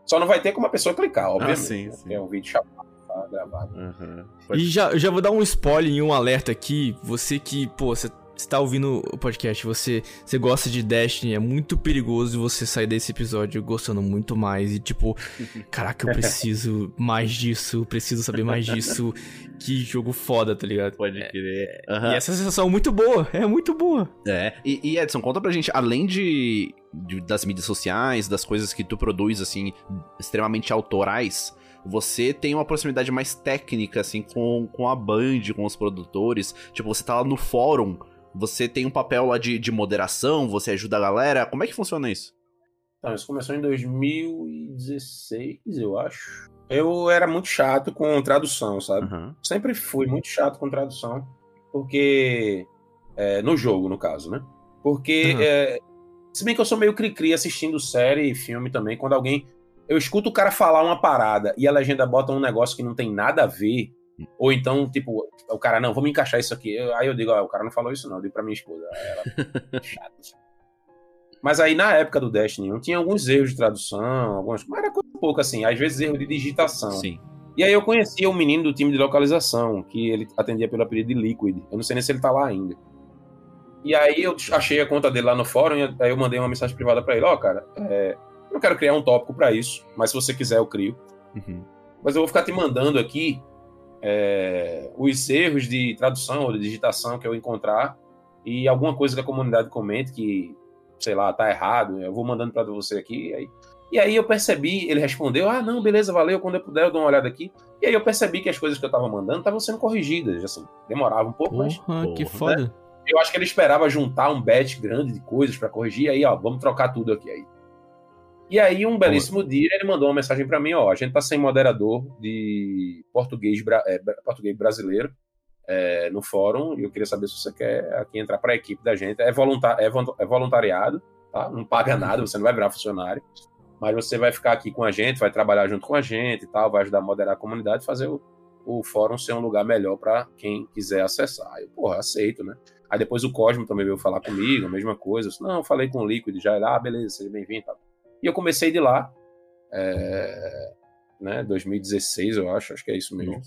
Só não vai ter como a pessoa clicar, obviamente. sim, né? sim. É um vídeo chapado, tá gravado. Aham. E já, eu já vou dar um spoiler e um alerta aqui. Você que, pô, você está ouvindo o podcast, você, você gosta de Destiny, é muito perigoso você sair desse episódio gostando muito mais e tipo, caraca, eu preciso mais disso, preciso saber mais disso. Que jogo foda, tá ligado? Pode crer. E Aham. essa sensação é muito boa, é muito boa. É, e, e, Edson, conta pra gente, além de, de- das mídias sociais, das coisas que tu produz, assim, extremamente autorais, você tem uma proximidade mais técnica, assim, com, com a Band, com os produtores. Tipo, você tá lá no fórum, você tem um papel lá de, de moderação, você ajuda a galera. Como é que funciona isso? Então, isso começou em 2016, eu acho. Eu era muito chato com tradução, sabe? Aham. sempre fui muito chato com tradução, porque. é, no jogo, no caso, né? Porque. Uhum. é, se bem que eu sou meio cri-cri assistindo série e filme também, quando alguém. Eu escuto o cara falar uma parada e a legenda bota um negócio que não tem nada a ver. Ou então, tipo, o cara, não, vamos encaixar isso aqui. Eu- Aí eu digo, ó, o cara não falou isso, não. Eu digo pra minha esposa. Ela, chato. Mas aí, na época do Destiny, tinha alguns erros de tradução, algumas. Mas era coisa pouca, assim. Às vezes erro de digitação. Sim. E aí eu conhecia um menino do time de localização, que ele atendia pelo apelido de Liquid. Eu não sei nem se ele tá lá ainda. E aí eu achei a conta dele lá no fórum, e aí eu mandei uma mensagem privada pra ele, ó, cara, é, eu não quero criar um tópico pra isso, mas se você quiser eu crio. Uhum. Mas eu vou ficar te mandando aqui é, os erros de tradução ou de digitação que eu encontrar e alguma coisa que a comunidade comente que, sei lá, tá errado, eu vou mandando pra você aqui. E aí, e aí eu percebi, ele respondeu, ah, não, beleza, valeu, quando eu puder eu dou uma olhada aqui. E aí eu percebi que as coisas que eu tava mandando estavam sendo corrigidas, assim, demorava um pouco, mas que porra, foda. eu acho que ele esperava juntar um batch grande de coisas pra corrigir, aí, ó, vamos trocar tudo aqui aí. E aí, um belíssimo dia, ele mandou uma mensagem pra mim, ó, a gente tá sem moderador de português, é, português brasileiro é, no fórum, e eu queria saber se você quer aqui entrar pra equipe da gente. É, volunta- é é voluntariado, tá? Não paga nada, você não vai virar funcionário, mas você vai ficar aqui com a gente, vai trabalhar junto com a gente e tal, vai ajudar a moderar a comunidade, fazer o, o fórum ser um lugar melhor pra quem quiser acessar. Aí, porra, aceito, né? Aí depois o Cosmo também veio falar comigo, a mesma coisa. Eu disse, não, eu falei com o Liquid já, ele, ah, beleza, seja bem-vindo. e tal. E eu comecei de lá, é, né, 2016, eu acho, acho que é isso mesmo.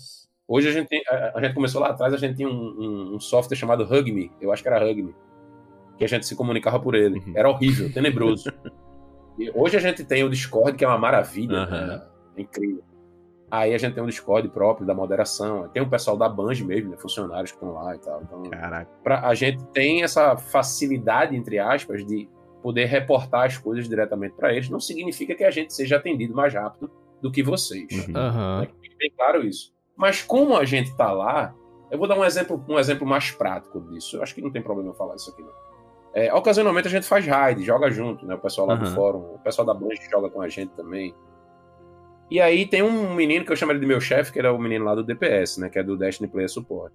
Hoje a gente tem, a, a gente começou lá atrás, a gente tinha um, um- um software chamado Hugme, eu acho que era Hugme, que a gente se comunicava por ele. Uhum. Era horrível, tenebroso. E hoje a gente tem o Discord, que é uma maravilha, Aham. né? é incrível. Aí a gente tem um Discord próprio da moderação, tem o pessoal da Band mesmo, né, funcionários que estão lá e tal. Então, Caraca. pra, a gente tem essa facilidade, entre aspas, de poder reportar as coisas diretamente para eles. Não significa que a gente seja atendido mais rápido do que vocês. Uhum. Né? Que fique bem claro isso. Mas como a gente tá lá, eu vou dar um exemplo, um exemplo mais prático disso. Eu acho que não tem problema eu falar isso aqui, não. É, ocasionalmente a gente faz raid, joga junto, né? O pessoal lá do Aham. fórum, o pessoal da Band joga com a gente também. E aí tem um menino que eu chamo ele de meu chefe, que era o menino lá do DPS, né? Que é do Destiny Player Support.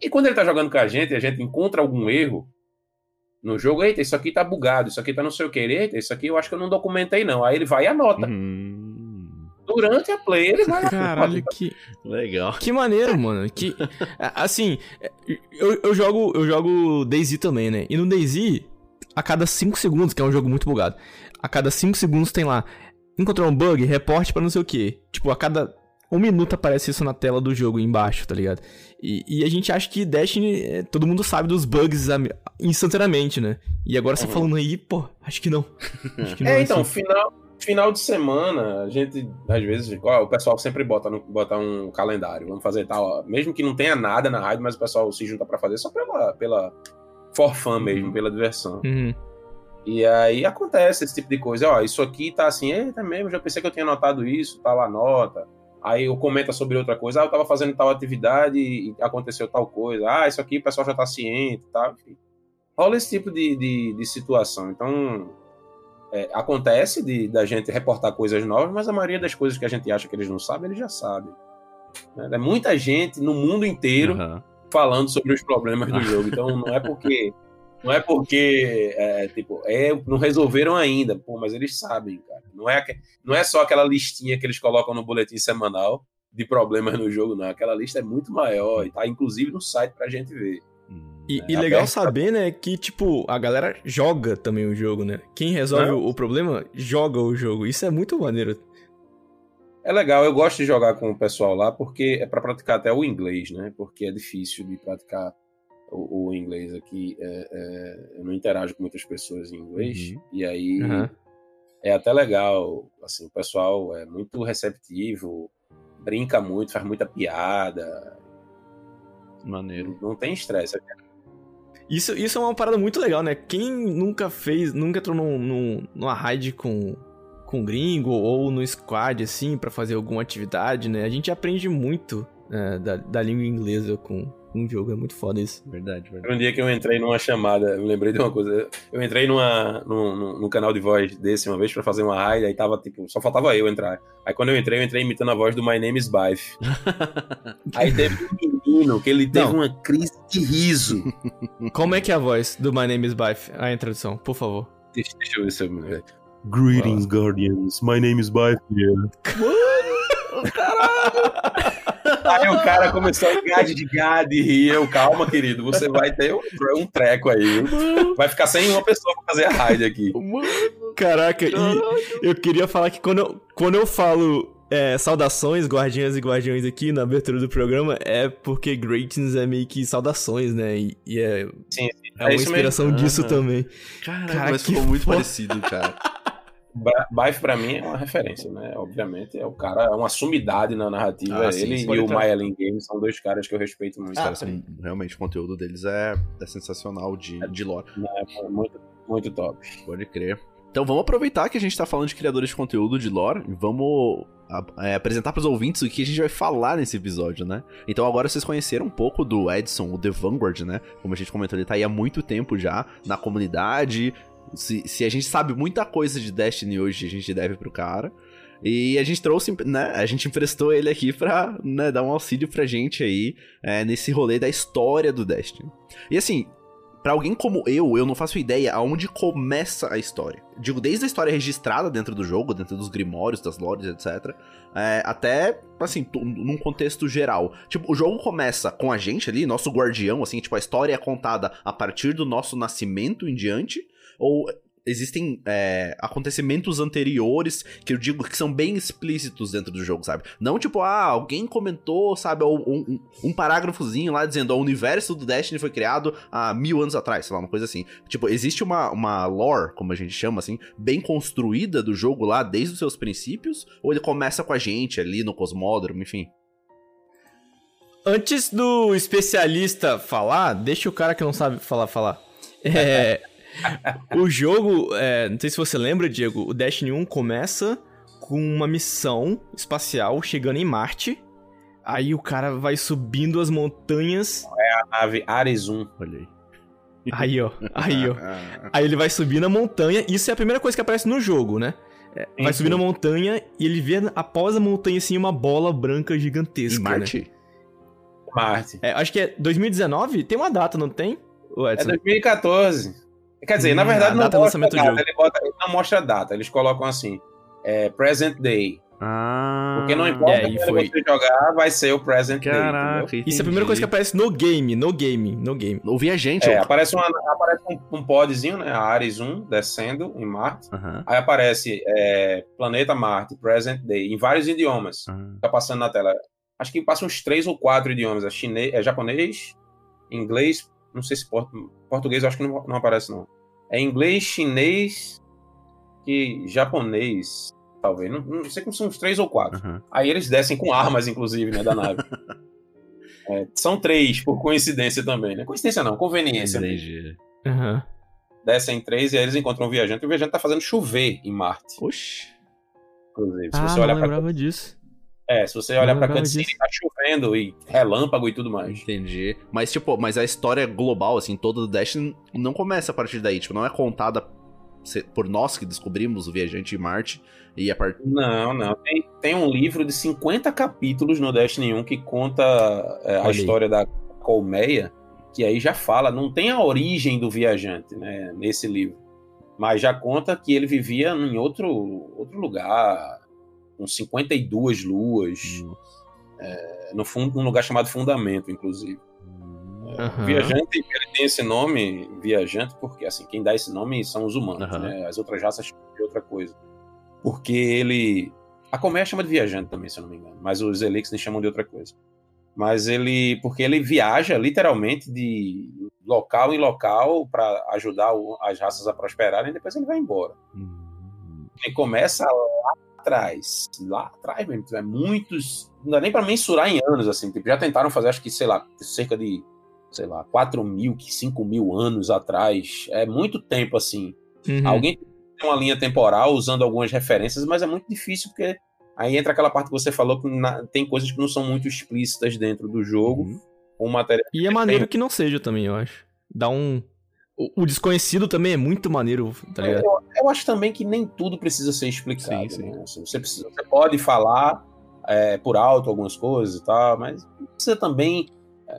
E quando ele tá jogando com a gente e a gente encontra algum erro no jogo, eita, isso aqui tá bugado, isso aqui tá não sei o que, eita, isso aqui eu acho que eu não documentei não. Aí ele vai e anota. Uhum. Durante a play, ele vai. Caralho, que, Legal. que maneiro, mano. Que, assim, eu, eu jogo eu jogo DayZ também, né? E no DayZ, a cada 5 segundos, que é um jogo muito bugado, a cada 5 segundos tem lá, encontrou um bug, reporte pra não sei o que. Tipo, a cada um minuto aparece isso na tela do jogo embaixo, tá ligado? E, e a gente acha que Destiny, é, todo mundo sabe dos bugs am- instantaneamente, né? E agora você Uhum. falando aí, pô, acho que não. Acho que não É, então, assim. final, final de semana, a gente, às vezes, ó, o pessoal sempre bota, no, bota um calendário, vamos fazer tal, ó, mesmo que não tenha nada na rádio, mas o pessoal se junta pra fazer só pela, pela for fun mesmo, pela diversão. Uhum. E aí acontece esse tipo de coisa, ó, isso aqui tá assim, eita mesmo, já pensei que eu tinha notado isso, tá lá nota. Aí eu comenta sobre outra coisa, ah, eu tava fazendo tal atividade e aconteceu tal coisa. Ah, isso aqui o pessoal já tá ciente tal, enfim. Rola esse tipo de, de, de situação. Então, é, acontece de, da gente reportar coisas novas, mas a maioria das coisas que a gente acha que eles não sabem, eles já sabem. Né? É muita gente no mundo inteiro Aham. falando sobre os problemas do jogo. Então não é porque não é porque é, tipo é, não resolveram ainda, pô, mas eles sabem, cara. Não é não é só aquela listinha que eles colocam no boletim semanal de problemas no jogo, não. Aquela lista é muito maior e tá inclusive no site pra gente ver. Hum, E, é. e legal saber, né, que, tipo, a galera joga também o jogo, né? Quem resolve Não. o, o problema, joga o jogo. Isso é muito maneiro. É legal, eu gosto de jogar com o pessoal lá porque é pra praticar até o inglês, né? Porque é difícil de praticar o, o inglês aqui. É, é, eu não interajo com muitas pessoas em inglês Uhum. e aí Aham. é até legal, assim, o pessoal é muito receptivo, brinca muito, faz muita piada, Maneiro. não tem estresse. Isso, isso é uma parada muito legal, né? Quem nunca fez, nunca entrou num, num, numa raid com, com gringo ou no squad, assim, pra fazer alguma atividade, né? A gente aprende muito né, da, da língua inglesa com um jogo, é muito foda isso. Verdade, verdade. Um dia que eu entrei numa chamada, eu lembrei de uma coisa, eu entrei numa, num, num- canal de voz desse uma vez pra fazer uma raid, aí tava, tipo, só faltava eu entrar. Aí quando eu entrei, eu entrei imitando a voz do My Name is Bife. Aí teve um menino que ele teve Não. uma crise de riso. Como é que é a voz do My Name is Bife? A introdução, por favor. Deixa, deixa eu ver se eu. Greetings, Guardians. My name is Bife here. Aí o cara começou a gade de gade e rir. Eu, calma, querido, você vai ter um, um treco aí. Vai ficar sem uma pessoa pra fazer a raid aqui. Caraca, e eu queria falar que quando eu, quando eu falo é, saudações, guardiãs e guardiões aqui na abertura do programa, é porque greetings é meio que saudações, né? E, e é, Sim, é uma isso mesmo. inspiração disso Aham. também. Caraca, Cara, mas que ficou muito parecido, cara. Ba- Bife pra mim é uma referência, né? Obviamente, é o cara, é uma sumidade na narrativa. Ah, sim, Ele sim. e o. Myelin Games são dois caras que eu respeito muito. Os caras são, realmente, o conteúdo deles é, é sensacional de, de lore. É muito, muito top. Pode crer. Então vamos aproveitar que a gente tá falando de criadores de conteúdo de lore e vamos a- é, apresentar pros ouvintes o que a gente vai falar nesse episódio, né? Então agora vocês conheceram um pouco do Edson, o The Vanguard, né? Como a gente comentou, ele tá aí há muito tempo já na comunidade. Se, se a gente sabe muita coisa de Destiny hoje, a gente deve pro cara. E a gente trouxe, né? A gente emprestou ele aqui pra né, dar um auxílio pra gente aí é, nesse rolê da história do Destiny. E assim, Pra alguém como eu, eu não faço ideia aonde começa a história. Digo, desde a história registrada dentro do jogo, dentro dos grimórios, das lores, etc. é, até, assim, num contexto geral. Tipo, o jogo começa com a gente ali, nosso guardião, assim, tipo, a história é contada a partir do nosso nascimento em diante. Ou existem é, acontecimentos anteriores que eu digo que são bem explícitos dentro do jogo, sabe? Não tipo, ah, alguém comentou, sabe, um, um, um parágrafozinho lá dizendo o universo do Destiny foi criado há mil anos atrás, sei lá, uma coisa assim. Tipo, existe uma, uma lore, como a gente chama assim, bem construída do jogo lá desde os seus princípios, ou ele começa com a gente ali no Cosmódromo, enfim. Antes do especialista falar, deixa o cara que não sabe falar falar. É, o jogo, é, não sei se você lembra, Diego, o Destiny 1 começa com uma missão espacial chegando em Marte. Aí o cara vai subindo as montanhas. A nave Ares 1. Olha aí. Aí, ó. Aí, ó. Aí ele vai subir na montanha. Isso é a primeira coisa que aparece no jogo, né? É, vai subir na montanha e ele vê após a montanha assim uma bola branca gigantesca. Em né? Marte? Marte. É, acho que é 2019? Tem uma data, não tem? É Edson? 2014. Quer dizer, na Hum, verdade a não data do mostra a data, jogo. ele, bota, ele não mostra a data, eles colocam assim, é, present day. Ah. Porque não importa É, quando foi- você jogar, vai ser o present day? Caraca, Isso é a primeira coisa que aparece no game, no game, no game. O viajante. É, ó. aparece, uma, aparece um, um podzinho, né? A Ares 1 descendo em Marte. Aí aparece é, Planeta Marte, Present Day, em vários idiomas. Ah. Tá passando na tela. Acho que passa uns três ou quatro idiomas. É, chinês, é japonês, inglês, não sei se portu- português, eu acho que não, não aparece, não. É inglês, chinês e japonês, talvez. Não, não sei como são uns três ou quatro. Aham. Aí eles descem com armas, inclusive, né, da nave. É, são três, por coincidência também, né? Coincidência não, conveniência. Entendi. Aham. Descem três e aí eles encontram um viajante. E o viajante tá fazendo chover em Marte, Oxi. inclusive. Se Ah, você não olhar pra lembrava disso. É, se você olhar pra cutscene, disso. tá chovendo e relâmpago e tudo mais. Entendi. Mas, tipo, mas a história global, assim, toda do Destiny não começa a partir daí. Tipo, não é contada se- por nós que descobrimos o viajante em Marte. E a partir. Não, não. Tem, tem um livro de 50 capítulos no Destiny 1 que conta é, a história da colmeia, que aí já fala, não tem a origem do viajante, né, nesse livro. Mas já conta que ele vivia em outro, outro lugar, com 52 luas, é, no fundo, num lugar chamado Fundamento, inclusive. Aham. Viajante, ele tem esse nome, viajante, porque assim, quem dá esse nome são os humanos, Aham. né? As outras raças chamam de outra coisa. Porque ele. A colmeia chama de viajante também, se eu não me engano. Mas os Elixir chamam de outra coisa. Mas ele. Porque ele viaja literalmente de local em local para ajudar as raças a prosperarem e depois ele vai embora. Hum. Ele começa lá atrás. Lá atrás mesmo. É muitos. Não dá nem para mensurar em anos, assim. Tipo, já tentaram fazer, acho que, sei lá, cerca de, sei lá, 4 mil, 5 mil anos atrás. É muito tempo, assim. Uhum. Alguém tem uma linha temporal usando algumas referências, mas é muito difícil porque aí entra aquela parte que você falou que na- tem coisas que não são muito explícitas dentro do jogo. Uhum. O material. E é maneiro que não seja também, eu acho. Dá um. O, o desconhecido também é muito maneiro, tá ligado? Eu, eu acho também que nem tudo precisa ser explicado. Sim, sim. né? Assim, Você, precisa- você pode falar é, por alto algumas coisas e tal, mas você também.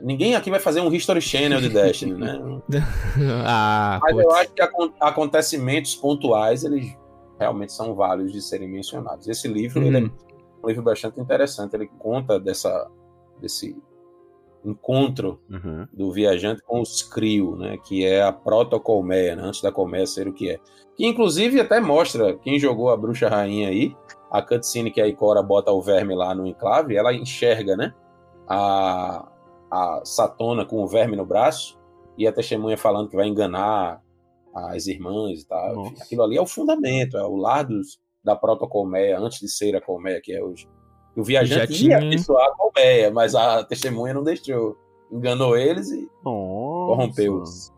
Ninguém aqui vai fazer um History Channel de Destiny, né? ah, Mas eu putz. acho que acon- acontecimentos pontuais, eles realmente são válidos de serem mencionados. Esse livro, Uhum. ele é um livro bastante interessante. Ele conta dessa, desse encontro Uhum. do viajante com os Crio, né? Que é a protocolmeia, né, antes da colmeia ser o que é. Que inclusive até mostra quem jogou a bruxa rainha aí, a cutscene que a Ikora bota o verme lá no enclave, ela enxerga, né? A, a Satona com o verme no braço e a testemunha falando que vai enganar as irmãs e tal. Nossa. Aquilo ali é o fundamento, é o lar dos, da protocolmeia, antes de ser a colmeia que é hoje. O viajante Já ia tinha- abençoar a colmeia, mas a testemunha não deixou. Enganou eles e corrompeu-os.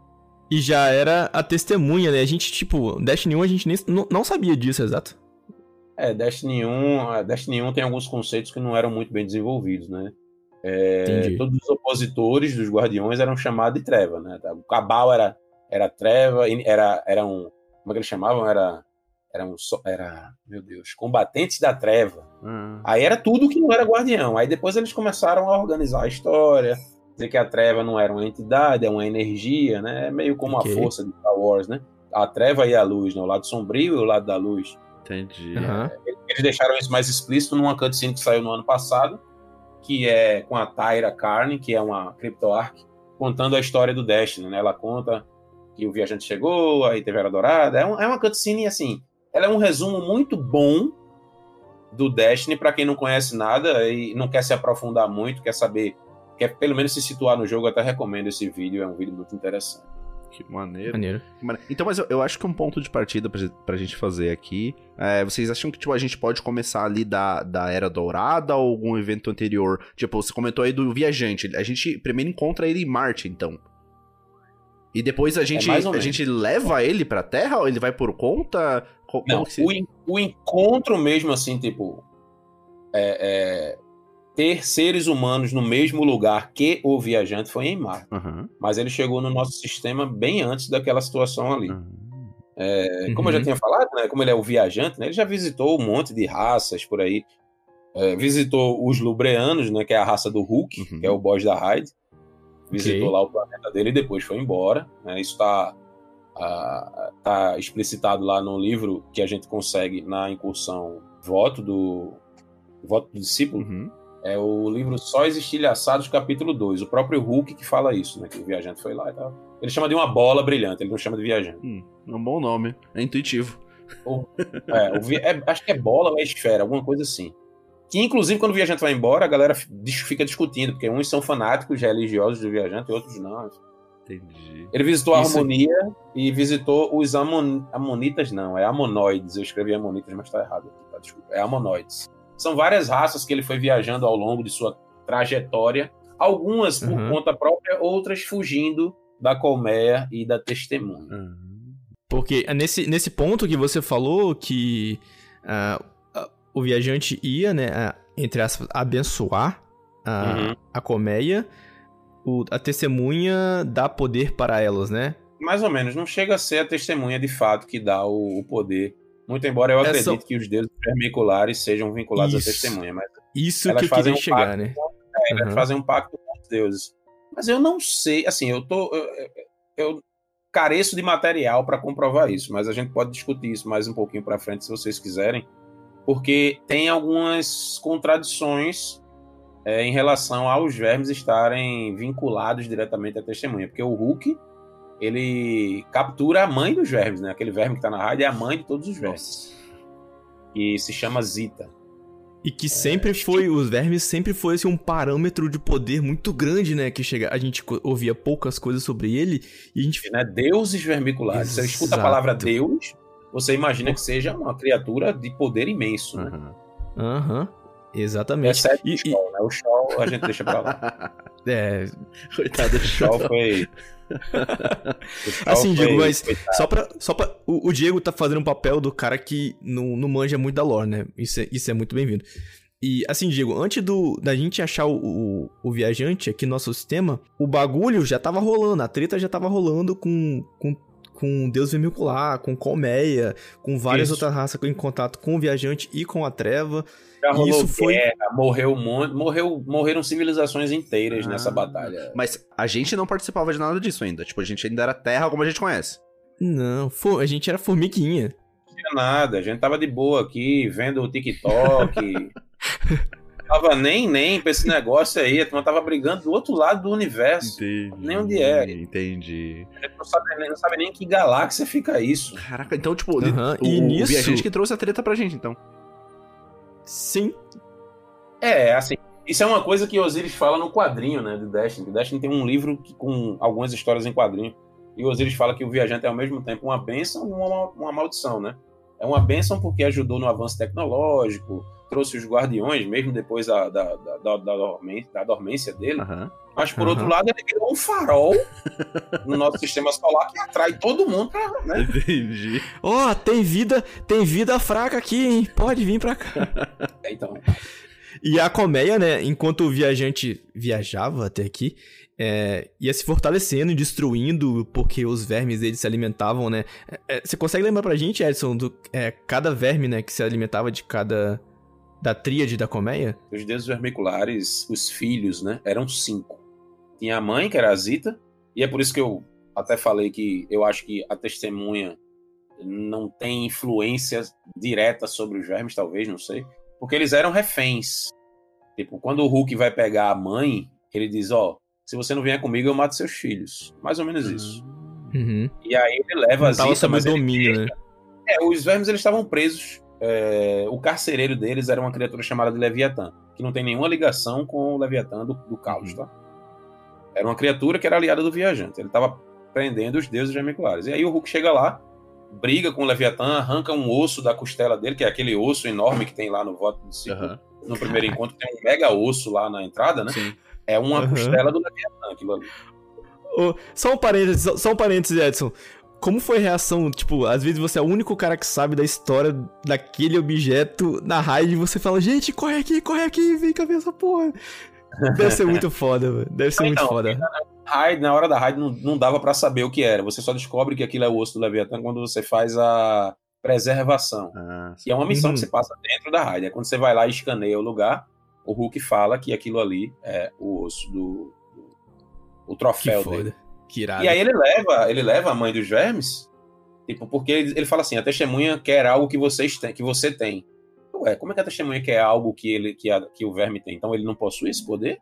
E já era a testemunha, né? A gente, tipo, Destiny 1 a gente nem, não, sabia disso, exato. É, Destiny 1, a Destiny 1 tem alguns conceitos que não eram muito bem desenvolvidos, né? É, todos os opositores dos Guardiões eram chamados de Treva, né? O Cabal era, era Treva, era, era um. Como é que eles chamavam? Era. Era um. so- Era. Meu Deus. Combatentes da Treva. Ah. Aí era tudo que não era Guardião. Aí depois eles começaram a organizar a história. Dizer que a Treva não era uma entidade, é uma energia, né? É meio como Ok. a força de Star Wars, né? A Treva e a luz, né? O lado sombrio e o lado da luz. Entendi. Aham. Eles deixaram isso mais explícito numa cutscene que saiu no ano passado, que é com a Tyra Carne, que é uma CryptoArk, contando a história do Destiny, né? Ela conta que o viajante chegou, aí teve a Era Dourada. É, um- é uma cutscene, assim, ela é um resumo muito bom do Destiny para quem não conhece nada e não quer se aprofundar muito, quer saber, quer pelo menos se situar no jogo, eu até recomendo esse vídeo, é um vídeo muito interessante. Que maneiro. Maneiro. que maneiro. Então, mas eu, eu acho que um ponto de partida pra, pra gente fazer aqui. é, vocês acham que tipo, a gente pode começar ali da, da Era Dourada ou algum evento anterior? Tipo, você comentou aí do viajante. A gente primeiro encontra ele em Marte, então. E depois a gente, mais ou a menos. gente leva ele pra Terra ou ele vai por conta? Co- Não, como que se- o, o encontro mesmo, assim, tipo. é- é, ter seres humanos no mesmo lugar que o viajante foi em Marte. Aham, Mas ele chegou no nosso sistema bem antes daquela situação ali. aham. É, como eu já Uhum. tinha falado, né, como ele é o viajante, né, ele já visitou um monte de raças por aí. É, visitou os Lubreanos, né, que é a raça do Hulk, Uhum. que é o boss da Hyde. Visitou Ok. lá o planeta dele e depois foi embora. né, isso está tá explicitado lá no livro que a gente consegue na incursão Voto do, Voto do Discípulo, Uhum. é o livro Sóis Estilhaçados, capítulo 2. O próprio Hulk que fala isso, né? Que o viajante foi lá e tal. Ele chama de uma bola brilhante, ele não chama de viajante. Hum, é um bom nome. É intuitivo. É, o é, acho que é bola ou é esfera, alguma coisa assim. Que inclusive quando o viajante vai embora, a galera fica discutindo, porque uns são fanáticos religiosos do viajante e outros não. Entendi. Ele visitou a Isso- harmonia e visitou os amon, amonitas, não, é amonoides. Eu escrevi amonitas, mas tá errado aqui, tá? Desculpa. É amonoides. São várias raças que ele foi viajando ao longo de sua trajetória, algumas por Uhum. conta própria, outras fugindo da colmeia e da testemunha. Ah. Porque é nesse, nesse ponto que você falou que ah, o viajante ia, né, ah, entre aspas, abençoar a, Uhum. a colmeia, o- a testemunha dá poder para elas, né? Mais ou menos, não chega a ser a testemunha de fato que dá o, o poder. Muito embora eu É, acredite que os deuses vermiculares sejam vinculados Isso. à testemunha, mas Isso Elas que eu fazem um chegar, pacto né? É, elas Uhum. fazem um pacto com os deuses. Mas eu não sei, assim, eu tô. Eu- eu careço de material para comprovar isso, mas a gente pode discutir isso mais um pouquinho para frente se vocês quiserem, porque tem algumas contradições é, em relação aos vermes estarem vinculados diretamente à testemunha, porque o Hulk ele captura a mãe dos vermes, né? Aquele verme que tá na rádio é a mãe de todos os vermes, que se chama Zita. E que sempre foi, os vermes sempre foi assim, um parâmetro de poder muito grande, né? Que chega, a gente ouvia poucas coisas sobre ele e a gente né? Deuses vermiculares. Você escuta a Exato. palavra Deus, você imagina que seja uma criatura de poder imenso, né? Aham. Aham. Exatamente. Exceto E- o Shaw, né? O Shaw a gente deixa pra lá. É, Coitado do O Shaw foi... Assim, foi- Diego, mas coitado. só pra. Só pra o, o Diego tá fazendo um papel do cara que não, não manja muito da lore, né? Isso é, isso é muito bem-vindo. E assim, Diego, antes do, da gente achar o, o, o viajante aqui no nosso sistema, o bagulho já tava rolando, a treta já tava rolando com. com com Deus Vermicular, com Colmeia, com várias Isso. outras raças em contato com o viajante e com a treva. Já rolou isso foi- guerra, morreu um monte, morreu, morreram civilizações inteiras Ah. nessa batalha. Mas a gente não participava de nada disso ainda. Tipo, a gente ainda era terra como a gente conhece. Não, a gente era formiguinha. Não tinha nada, a gente tava de boa aqui, vendo o TikTok. tava nem, nem pra esse negócio aí, a turma tava brigando do outro lado do universo. Entendi. Nem onde é. Entendi. A gente não sabe, nem- não sabe nem em que galáxia fica isso. Caraca, então, tipo, o, e o nisso- viajante que trouxe a treta pra gente, então. Sim. É, assim, isso é uma coisa que Osiris fala no quadrinho, né, de Destiny. Destiny tem um livro que- com algumas histórias em quadrinho. E Osiris fala que o viajante é ao mesmo tempo uma bênção e uma, uma maldição, né? É uma bênção porque ajudou no avanço tecnológico, trouxe os guardiões, mesmo depois da, da, da, da, da dormência, da dormência dele. Aham. Mas, por Aham. outro lado, ele virou um farol no nosso sistema solar que atrai todo mundo pra, né? Entendi. Ó, tem vida, tem vida fraca aqui, hein? Pode vir pra cá. Então, E a colmeia, né, enquanto o viajante viajava até aqui, é, ia se fortalecendo e destruindo, porque os vermes eles se alimentavam, né? É, é, você consegue lembrar pra gente, Edson, do é, cada verme, né, que se alimentava de cada. Da tríade da colmeia? os deuses vermiculares, os filhos, né, eram cinco. Tinha a mãe, que era a Zita, e é por isso que eu até falei que eu acho que a testemunha não tem influência direta sobre os vermes, talvez, não sei. Porque eles eram reféns. Tipo, quando o Hulk vai pegar a mãe, ele diz, ó, se você não vier comigo, eu mato seus filhos. Mais ou menos isso. Uhum. E aí ele leva a Não tava Zita, sob mas ele domínio, né? é, os vermes eles estavam presos. É, o carcereiro deles era uma criatura chamada de Leviatã, que não tem nenhuma ligação com o Leviatã do, do Caos, tá? Era uma criatura que era aliada do viajante. Ele estava prendendo os deuses vermiculares. E aí o Hulk chega lá, briga com o Leviatã, arranca um osso da costela dele, que é aquele osso enorme que tem lá no voto do ciclo. Aham. No primeiro encontro tem um mega osso lá na entrada, né? Sim. É uma Aham. costela do Leviatã, aquilo ali. Ô, só um parênteses, só um parênteses, Edson. Como foi a reação? Tipo, às vezes você é o único cara que sabe da história daquele objeto na raid e você fala, gente, corre aqui, corre aqui, vem cá ver essa porra. Deve ser muito foda, velho. Deve ser muito Então, foda. raid, na hora da raid não, não dava pra saber o que era. Você só descobre que aquilo é o osso do Leviatã quando você faz a preservação. Ah, Que é uma missão Uhum. que você passa dentro da raid. É quando você vai lá e escaneia o lugar, o Hulk fala que aquilo ali é o osso do. do- o Que troféu foda. Que irado. E aí ele leva, ele leva a mãe dos vermes, tipo, porque ele, ele fala assim: a testemunha quer algo que vocês têm, que você tem. ué, como é que a testemunha quer algo que, ele, que, a, que o verme tem? Então ele não possui esse poder?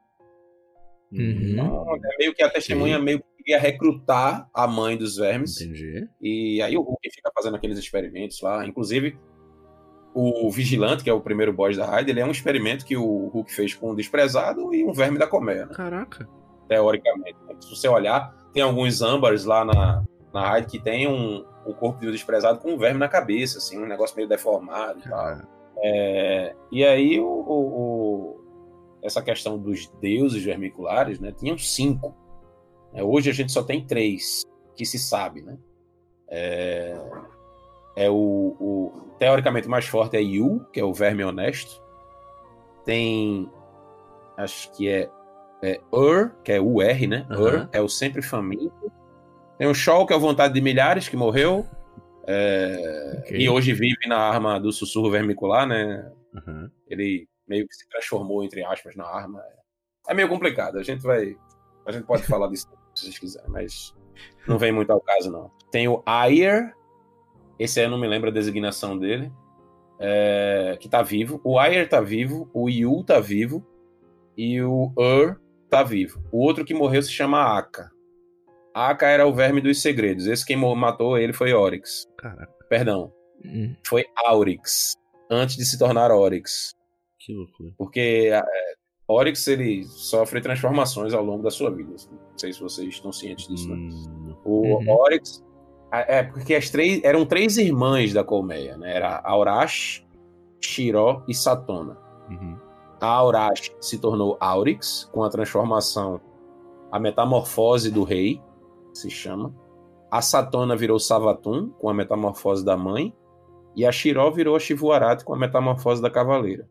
Uhum. Então, é meio que a testemunha meio que queria recrutar a mãe dos vermes. Entendi. E aí o Hulk fica fazendo aqueles experimentos lá. Inclusive, o Vigilante, que é o primeiro boss da raid, ele é um experimento que o Hulk fez com um desprezado e um verme da colmeia, né? Caraca. teoricamente. né? Se você olhar, tem alguns âmbares lá na, na raid que tem um, um corpo de um desprezado com um verme na cabeça, assim, um negócio meio deformado e tal. É, e aí o, o- essa questão dos deuses vermiculares, né? Tinham cinco. É, hoje a gente só tem três que se sabe, né? É, é o, o- teoricamente mais forte é Yu, que é o verme honesto. Tem acho que é, é Ur, que é o R, né? Ur é o sempre faminto. Tem o Shaw, que é o vontade de milhares, que morreu. É, Ok. E hoje vive na arma do sussurro vermicular, né? Uhum. ele meio que se transformou, entre aspas, na arma. É meio complicado. A gente vai. A gente pode falar disso se vocês quiserem, mas não vem muito ao caso, não. Tem o Ayer, esse aí eu não me lembro a designação dele, é, que tá vivo. O Ayer tá vivo, o Yu tá vivo e o Ur tá vivo. O outro que morreu se chama Aka. Aka era o verme dos segredos. Esse quem matou ele foi Oryx. Caraca, Perdão, Hum. foi Aurix. Antes de se tornar Oryx. que loucura. Porque é, Oryx ele sofre transformações ao longo da sua vida. Não sei se vocês estão cientes disso. Né? Hum, O Uhum. Oryx é porque as três eram três irmãs da colmeia, né? Era Aurash, Shiró e Satona. uhum. A Aurash se tornou Aurix com a transformação, a metamorfose do rei, se chama. A Satona virou Savatun com a metamorfose da mãe e a Shiró virou a Shivuarat com a metamorfose da cavaleira.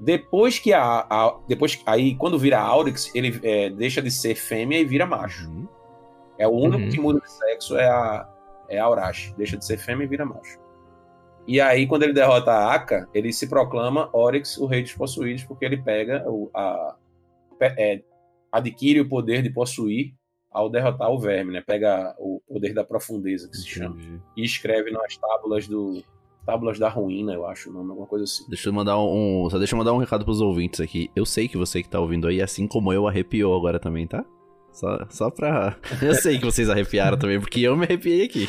Depois que a, a- depois aí quando vira Aurix, ele é, deixa de ser fêmea e vira macho. Uhum. É o único Uhum. que muda de sexo é a é a Aurash, deixa de ser fêmea e vira macho. E aí quando ele derrota a Aka, ele se proclama Oryx, o rei dos possuídos, porque ele pega o a é, adquire o poder de possuir ao derrotar o verme, né? Pega o poder da profundeza que se chama e escreve nas tábulas do tábulas da ruína, eu acho, nome, alguma coisa assim. Deixa eu mandar um. Só deixa eu mandar um recado pros ouvintes aqui. Eu sei que você que tá ouvindo aí, assim como eu, arrepiou agora também, tá? Só, só pra. Eu sei que vocês arrepiaram também, porque eu me arrepiei aqui.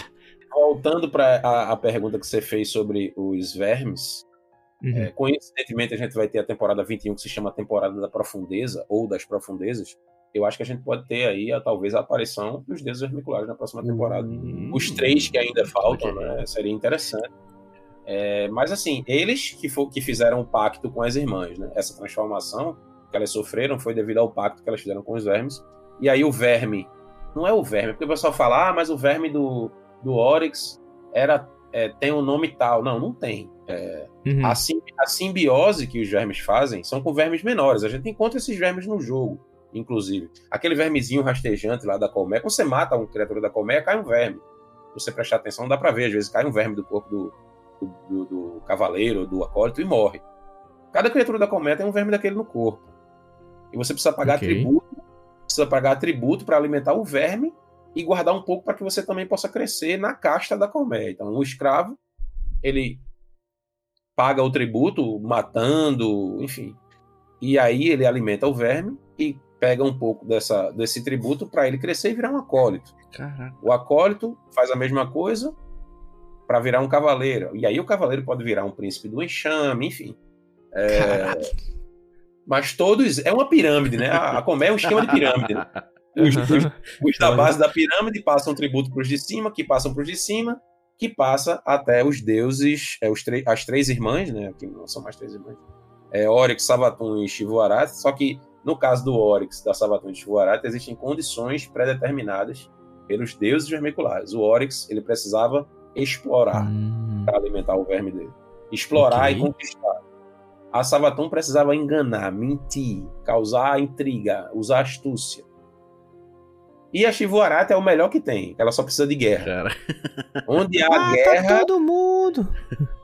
Voltando para a, a pergunta que você fez sobre os vermes, Uhum. É, coincidentemente, a gente vai ter a temporada 21, que se chama Temporada da Profundeza, ou das Profundezas. Eu acho que a gente pode ter aí, a, talvez, a aparição dos deuses vermiculares na próxima temporada. Hum. Os três que ainda faltam, né? Seria interessante. É, mas, assim, eles que, fo- que fizeram o pacto com as irmãs, né? Essa transformação que elas sofreram foi devido ao pacto que elas fizeram com os vermes. E aí o verme, não é o verme, porque o pessoal fala, ah, mas o verme do, do Oryx era, é, tem um nome tal. Não, não tem. É, Uhum. a, sim- a simbiose que os vermes fazem são com vermes menores. A gente encontra esses vermes no jogo, inclusive. Aquele vermezinho rastejante lá da colmeia, quando você mata uma criatura da colmeia, cai um verme. Se você prestar atenção, dá pra ver. Às vezes cai um verme do corpo do, do, do- do cavaleiro, do acólito e morre. Cada criatura da colmeia tem um verme daquele no corpo. E você precisa pagar Ok. tributo, precisa pagar tributo para alimentar o verme e guardar um pouco para que você também possa crescer na casta da colmeia. Então, o escravo, ele paga o tributo matando, enfim. E aí ele alimenta o verme e pega um pouco dessa, desse tributo para ele crescer e virar um acólito. Caraca. O acólito faz a mesma coisa para virar um cavaleiro. E aí o cavaleiro pode virar um príncipe do enxame, enfim. É, Mas todos. É uma pirâmide, né? A, a colmeia é um esquema de pirâmide. né? Os, os- os da base da pirâmide passam tributo para os de cima, que passam para os de cima, que passa até os deuses, é, os as três irmãs, né? Que não são mais três irmãs. É, Oryx, e Shivuarat. Só que no caso do Oryx, da Savatun e Shivuarat, existem condições pré-determinadas pelos deuses vermiculares. O Oryx ele precisava explorar Hum. para alimentar o verme dele. Explorar Ok. e conquistar. A Savatun precisava enganar, mentir, causar intriga, usar astúcia. E a Shivuarat é o melhor que tem. Ela só precisa de guerra. Cara. Onde há Mata guerra, todo mundo!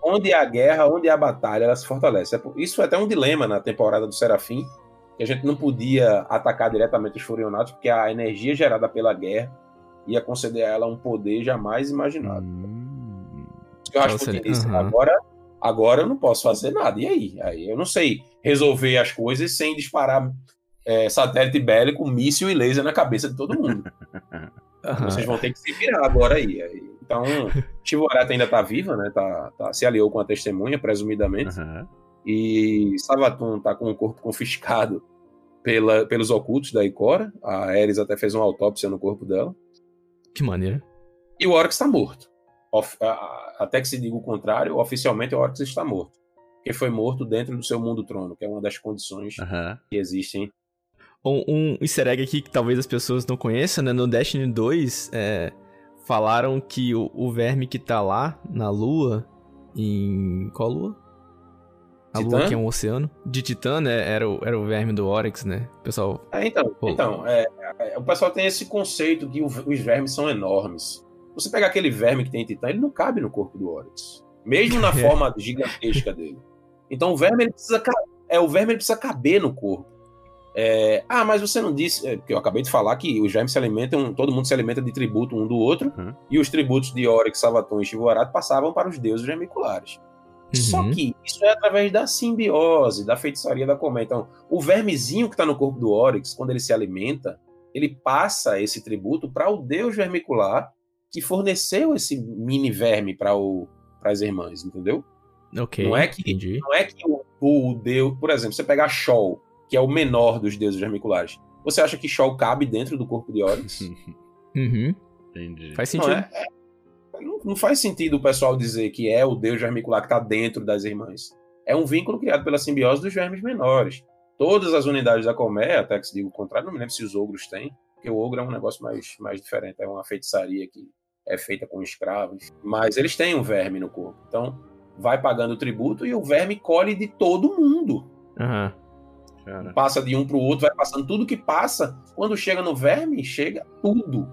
onde há guerra, onde há batalha, ela se fortalece. É por- Isso é até um dilema na temporada do Serafim, que a gente não podia atacar diretamente os Furionatos, porque a energia gerada pela guerra ia conceder a ela um poder jamais imaginado. Hum. Isso que eu acho Então, que disse. aham. Agora, Agora eu não posso fazer nada. E aí? Aí eu não sei resolver as coisas sem disparar é, satélite bélico, míssil e laser na cabeça de todo mundo. Vocês vão ter que se virar agora aí. Então, Chivorata ainda tá viva, né? Tá, tá- se aliou com a testemunha, presumidamente. Aham. E Savatun tá com o corpo confiscado pela, pelos ocultos da Ikora. A Ares até fez uma autópsia no corpo dela. Que maneira. E o Oryx está morto. Of- a- a- até que se diga o contrário, oficialmente o Oryx está morto. Porque foi morto dentro do seu mundo trono, que é uma das condições Aham. que existem. Um, um easter egg aqui que talvez as pessoas não conheçam, né? No Destiny 2, é, falaram que o, o verme que tá lá na lua, em. Qual lua? A Titã? lua que é um oceano. De Titã, né? Era o, era o verme do Oryx, né? O pessoal. É, então, Pô. então é, é, o pessoal tem esse conceito que os vermes são enormes. Você pegar aquele verme que tem em Titã, ele não cabe no corpo do Oryx. Mesmo na forma gigantesca dele. Então o verme ele precisa, é, o verme ele precisa caber no corpo. É, ah, mas você não disse, é, porque eu acabei de falar que os vermes se alimentam, todo mundo se alimenta de tributo um do outro, Uhum. e os tributos de Oryx, Savaton e Chivorato passavam para os deuses vermiculares. Só Uhum. que isso é através da simbiose, da feitiçaria da colmeia. Então, o vermezinho que está no corpo do Oryx, quando ele se alimenta, ele passa esse tributo para o deus vermicular que forneceu esse mini verme para as irmãs, entendeu? Ok. Não é que- Entendi. Não é que o, o deus, por exemplo, você pegar Shol, que é o menor dos deuses vermiculares, você acha que Shol cabe dentro do corpo de Oryx? Uhum. Entendi. Faz Não, sentido. é- é- não, não faz sentido o pessoal dizer que é o deus vermicular que está dentro das irmãs. É um vínculo criado pela simbiose dos vermes menores. Todas as unidades da colmeia, até que se diga o contrário, não me lembro se os ogros têm, porque o ogro é um negócio mais, mais diferente, é uma feitiçaria que é feita com escravos. Mas eles têm um verme no corpo. Então, vai pagando o tributo e o verme colhe de todo mundo. Aham. Cara. Passa de um para o outro, vai passando tudo que passa. Quando chega no verme, chega tudo.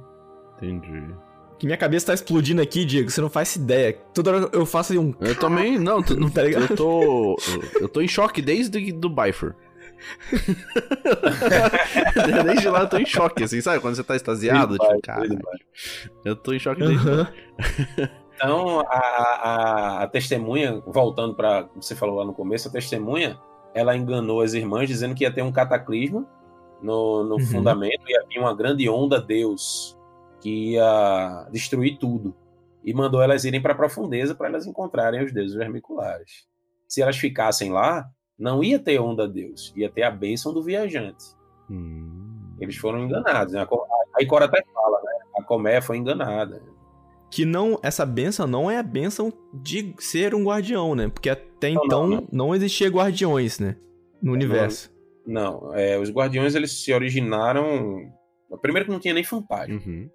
Entendi. Que minha cabeça tá explodindo aqui, Diego. Você não faz ideia. Toda hora eu faço um. Eu também, não, tu- Tá ligado? eu tô. Eu tô em choque desde do Bifur. desde lá eu tô em choque, assim, sabe? Quando você tá extasiado, Ele tipo, cara. Eu tô em choque desde Aham. Então, a, a- a testemunha, voltando para você falou lá no começo, a testemunha, ela enganou as irmãs dizendo que ia ter um cataclisma no, no Uhum. fundamento e havia uma grande onda Deus que ia destruir tudo. E mandou elas irem para a profundeza para elas encontrarem os deuses vermiculares. Se elas ficassem lá, não ia ter onda Deus, ia ter a bênção do viajante. Hum. Eles foram enganados. Né? A Co- a Ikora até fala, né? A Colmeia foi enganada. Que não. Essa benção não é a benção de ser um guardião, né? Porque até Não, então não, não, existia guardiões, né? No universo. Não, é, os Guardiões eles se originaram. Primeiro que não tinha nem fantasma. Uhum.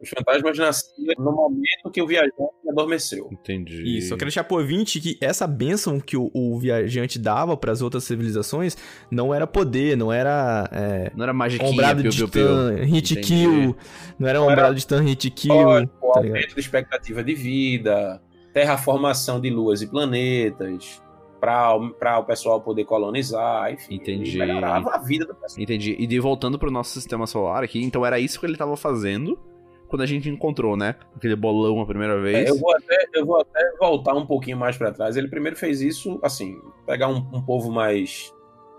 Os fantasmas nasciam no momento que o viajante adormeceu. Entendi. Isso, eu quero deixar por 20 que essa benção que o, o viajante dava para as outras civilizações não era poder, não era é, Não era magiquinha, ombrado piu, de piu. hit Entendi. kill, não era Não era- ombrado de titã, hit kill, o tá ligado? aumento da expectativa de vida, terraformação de luas e planetas, para o pessoal poder colonizar, enfim. Entendi. Melhorava a vida do pessoal. Entendi. E de voltando pro nosso sistema solar aqui, então era isso que ele tava fazendo quando a gente encontrou, né? Aquele bolão a primeira vez. É, eu, vou até, eu vou até voltar um pouquinho mais para trás. Ele primeiro fez isso, assim, pegar um, um povo mais,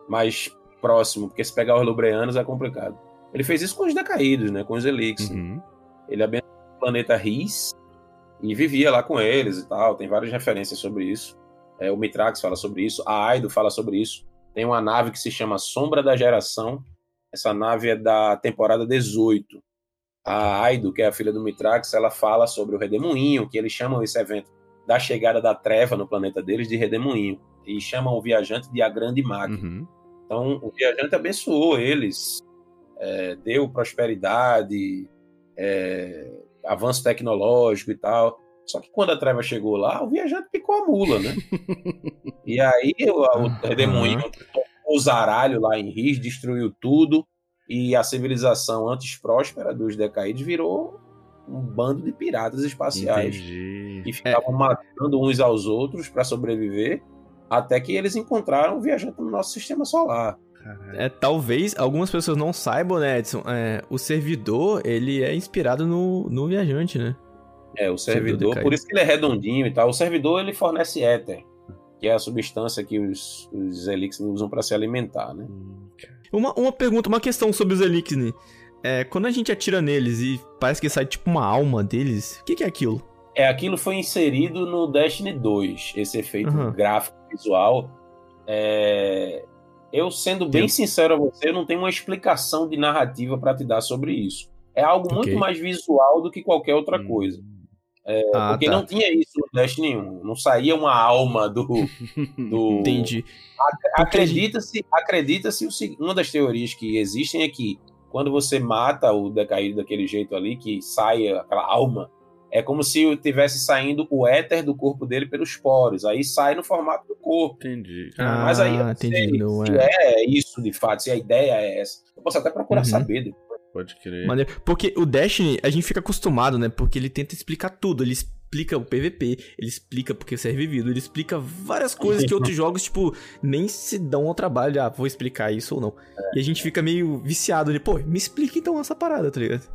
mais próximo, porque se pegar os lubreanos é complicado. Ele fez isso com os decaídos, né? Com os Elixir. Uhum. Ele abençoou o planeta Riz e vivia lá com eles e tal. Tem várias referências sobre isso. É, o Mitrax fala sobre isso, a Aido fala sobre isso. Tem uma nave que se chama Sombra da Geração. Essa nave é da temporada 18. A Aido, que é a filha do Mitrax, ela fala sobre o Redemoinho, que eles chamam esse evento da chegada da treva no planeta deles de Redemoinho. E chamam o viajante de a Grande Máquina. Uhum. Então, o viajante abençoou eles, é, deu prosperidade, é, avanço tecnológico e tal. Só que quando a treva chegou lá, o viajante picou a mula, né? e aí o, o redemoinho tocou o zaralho lá em Riz, destruiu tudo, e a civilização antes próspera dos decaídos virou um bando de piratas espaciais Entendi. que ficavam matando uns aos outros para sobreviver, até que eles encontraram o viajante no nosso sistema solar. É, talvez algumas pessoas não saibam, né, Edson? É, o servidor, ele é inspirado no, no viajante, né? É, o Servidor servidor, por isso que ele é redondinho e tal. O servidor ele fornece éter. que é a substância que os, os Elixir usam para se alimentar, né? Uma, uma pergunta, uma questão sobre os Elixir. É, quando a gente atira neles e parece que sai tipo uma alma deles, o que, que é aquilo? É, aquilo foi inserido no Destiny 2, esse efeito Uhum. gráfico visual. É, Eu, sendo bem sincero a você, eu não tenho uma explicação de narrativa para te dar sobre isso. É algo Ok. muito mais visual do que qualquer outra coisa. Ah, Porque tá. não tinha isso no Destiny 1. Não saía uma alma do. do... Entendi. Acredita-se, acredita-se uma das teorias que existem é que quando você mata o decaído daquele jeito ali, que sai aquela alma, é como se tivesse saindo o éter do corpo dele pelos poros. Aí sai no formato do corpo. Entendi. Ah, Mas aí não entendi, sei não se é. é isso de fato, se a ideia é essa. Eu posso até procurar Uhum. saber. depois. Pode crer. Maneiro. Porque o Destiny, a gente fica acostumado, né? Porque ele tenta explicar tudo. Ele explica o PVP, ele explica porque você é revivido, ele explica várias coisas que outros jogos, tipo, nem se dão ao trabalho de, ah, vou explicar isso ou não. E a gente fica meio viciado de, pô, me explica então essa parada, tá ligado?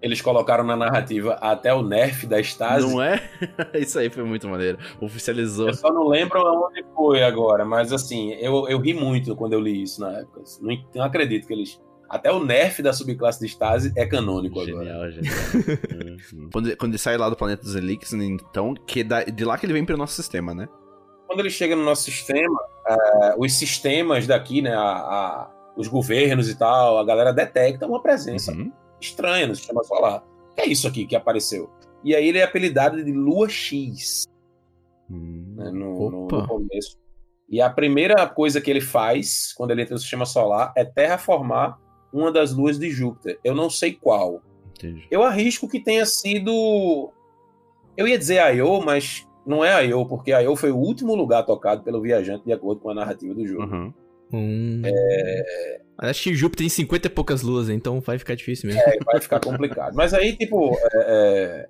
Eles colocaram na narrativa até o nerf da Stasi. Não é? Isso aí foi muito maneiro. Oficializou. Eu só não lembro aonde foi agora, mas assim, eu, eu ri muito quando eu li isso na época. Não, não acredito que eles. Até o nerf da subclasse de Stasi é canônico agora. Genial, genial. Uhum. quando, quando ele sai lá do planeta dos Elixir, então, que da- de lá que ele vem pro nosso sistema, né? Quando ele chega no nosso sistema, é, os sistemas daqui, né, a- a- os governos e tal, a galera detecta uma presença Uhum. estranha no sistema solar. O que é isso aqui que apareceu? E aí ele é apelidado de Lua X. Hum. né, no, no começo. E a primeira coisa que ele faz quando ele entra no sistema solar é terraformar uma das luas de Júpiter. Eu não sei qual. Entendi. Eu arrisco que tenha sido. Eu ia dizer Io, mas não é Io, porque Io foi o último lugar tocado pelo viajante, de acordo com a narrativa do jogo. Uhum. Hum. Mas Acho que Júpiter tem 50 e poucas luas, então vai ficar difícil mesmo. É, vai ficar complicado. Mas aí, tipo, é, é,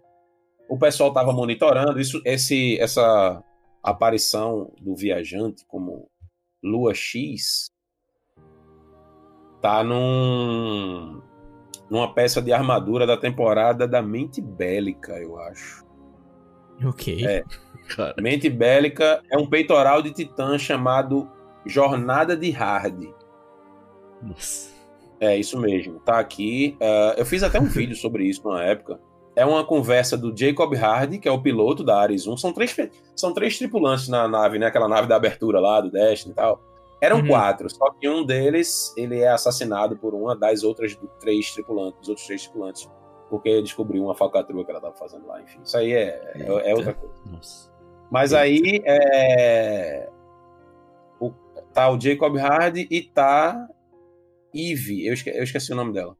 o pessoal tava monitorando isso, esse, essa aparição do viajante como Lua X tá num, numa peça de armadura da temporada da Mente Bélica, eu acho. Ok. É. Cara. Mente Bélica é um peitoral de titã chamado Jornada de Hard. Nossa. É isso mesmo, tá aqui. Ah, eu fiz até um vídeo sobre isso na época. É uma conversa do Jacob Hardy, que é o piloto da Ares 1. São três, são três tripulantes na nave, né? Aquela nave da abertura lá, do Destiny e tal. Eram Uhum. quatro, só que um deles ele é assassinado por uma das outras três tripulantes, dos outros três tripulantes, porque descobriu uma falcatrua que ela tava fazendo lá. Enfim, isso aí é, é, é outra coisa. Nossa. Mas aí é. O, tá o Jacob Hardy e tá Eve. Eu, esque- eu esqueci o nome dela.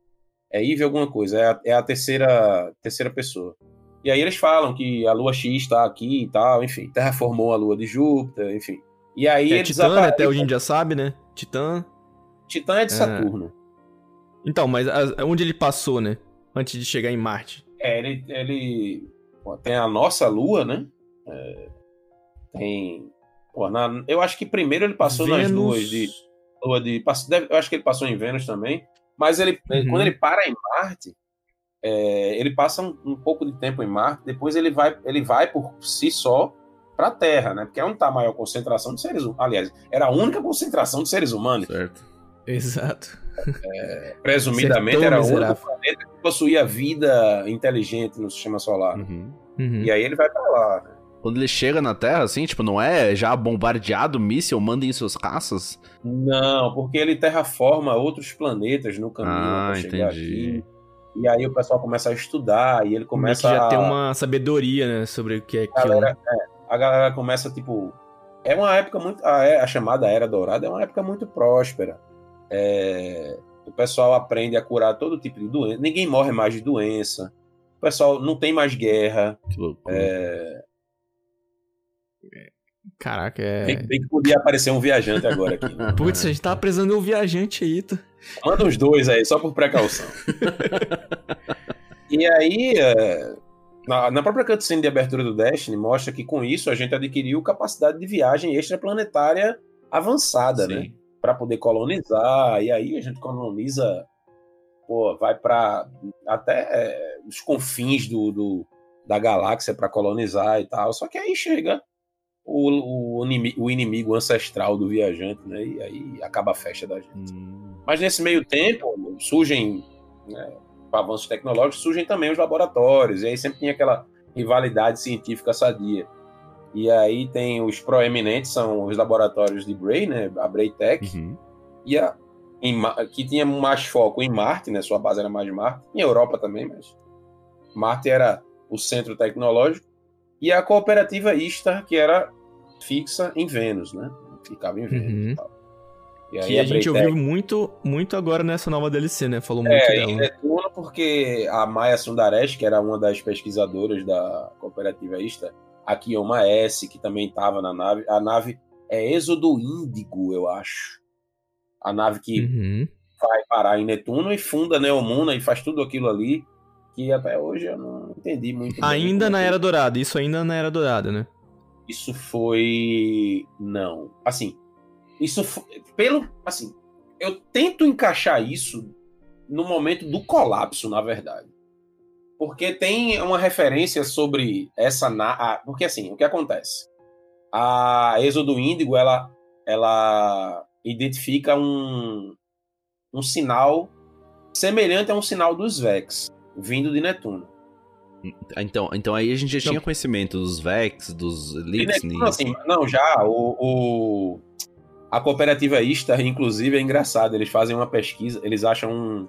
É Eve alguma coisa. É a, é a terceira, terceira pessoa. E aí eles falam que a lua X tá aqui e tal, enfim. Terraformou a lua de Júpiter, enfim. E aí É Titã, né? Até hoje a gente já sabe, né? Titã. Titã é de Saturno. Então, mas a- onde ele passou, né? Antes de chegar em Marte. É, ele, ele pô, tem a nossa lua, né? É, tem. Pô, na- eu acho que primeiro ele passou nas Vênus. luas de. Lua de eu acho que ele passou em Vênus também. Mas ele, Uhum. quando ele para em Marte, é, ele passa um, um pouco de tempo em Marte, depois ele vai, ele vai por si só para a Terra, né? Porque é onde está a maior concentração de seres humanos. Aliás, era a única concentração de seres humanos. Certo. Exato. Presumidamente Ser tão era o único planeta que possuía vida inteligente no sistema solar. Uhum. Uhum. E aí ele vai para lá. né? Quando ele chega na Terra, assim, tipo, não é já bombardeado, míssil, mandem seus caças? Não, porque ele terraforma outros planetas no caminho Ah, para chegar entendi. aqui. E aí o pessoal começa a estudar e ele Meio que começa já a... tem uma sabedoria, né? Sobre o que é aquilo. galera, é, a galera começa, tipo... É uma época muito... A, é- a chamada Era Dourada é uma época muito próspera. É, o pessoal aprende a curar todo tipo de doença. Ninguém morre mais de doença. O pessoal não tem mais guerra. Que loucura. É, Caraca, é. bem que podia aparecer um viajante agora aqui. né? Putz, a gente tava precisando de um viajante aí, tá? Manda uns dois aí, só por precaução. e aí, é, na, na própria cutscene de abertura do Destiny, mostra que com isso a gente adquiriu capacidade de viagem extraplanetária avançada, né? Sim. Para poder colonizar. E aí a gente coloniza, pô, vai para até é, os confins do, do- da galáxia para colonizar e tal. Só que aí chega o, o, inimigo, o inimigo ancestral do viajante, né? E aí acaba a festa da gente. Hum. Mas nesse meio tempo surgem, né, com avanços tecnológicos, surgem também os laboratórios, e aí sempre tinha aquela rivalidade científica sadia. E aí tem os proeminentes, são os laboratórios de Bray, né, a Bray Tech, Uhum. e a, em que tinha mais foco em Marte, né, sua base era mais Marte, em Europa também, mas Marte era o centro tecnológico, e a cooperativa Istar, que era fixa em Vênus, né, ficava em Vênus Uhum. e tal. E Que a Bray gente ouviu muito, muito agora nessa nova DLC, né? Falou muito é, dela. em Netuno, porque a Maia Sundaresh, que era uma das pesquisadoras da cooperativa Ista, a Kioma S, que também estava na nave, a nave é Êxodo Índigo, eu acho. A nave que Uhum. vai parar em Netuno e funda Neomuna e faz tudo aquilo ali, que até hoje eu não entendi muito bem Ainda como na é Era Dourada, isso ainda na Era Dourada, né? Isso foi. Não. Assim. Isso. Pelo. Assim. Eu tento encaixar isso no momento do colapso, na verdade. Porque tem uma referência sobre essa. na- Porque assim, o que acontece? A Êxodo Índigo, ela, ela identifica um, um sinal semelhante a um sinal dos Vex, vindo de Netuno. Então, então aí a gente já Não. tinha conhecimento dos Vex, dos E. Netuno, assim, não, já, o, o- a cooperativa Istar, inclusive, é engraçado. Eles fazem uma pesquisa, eles acham um,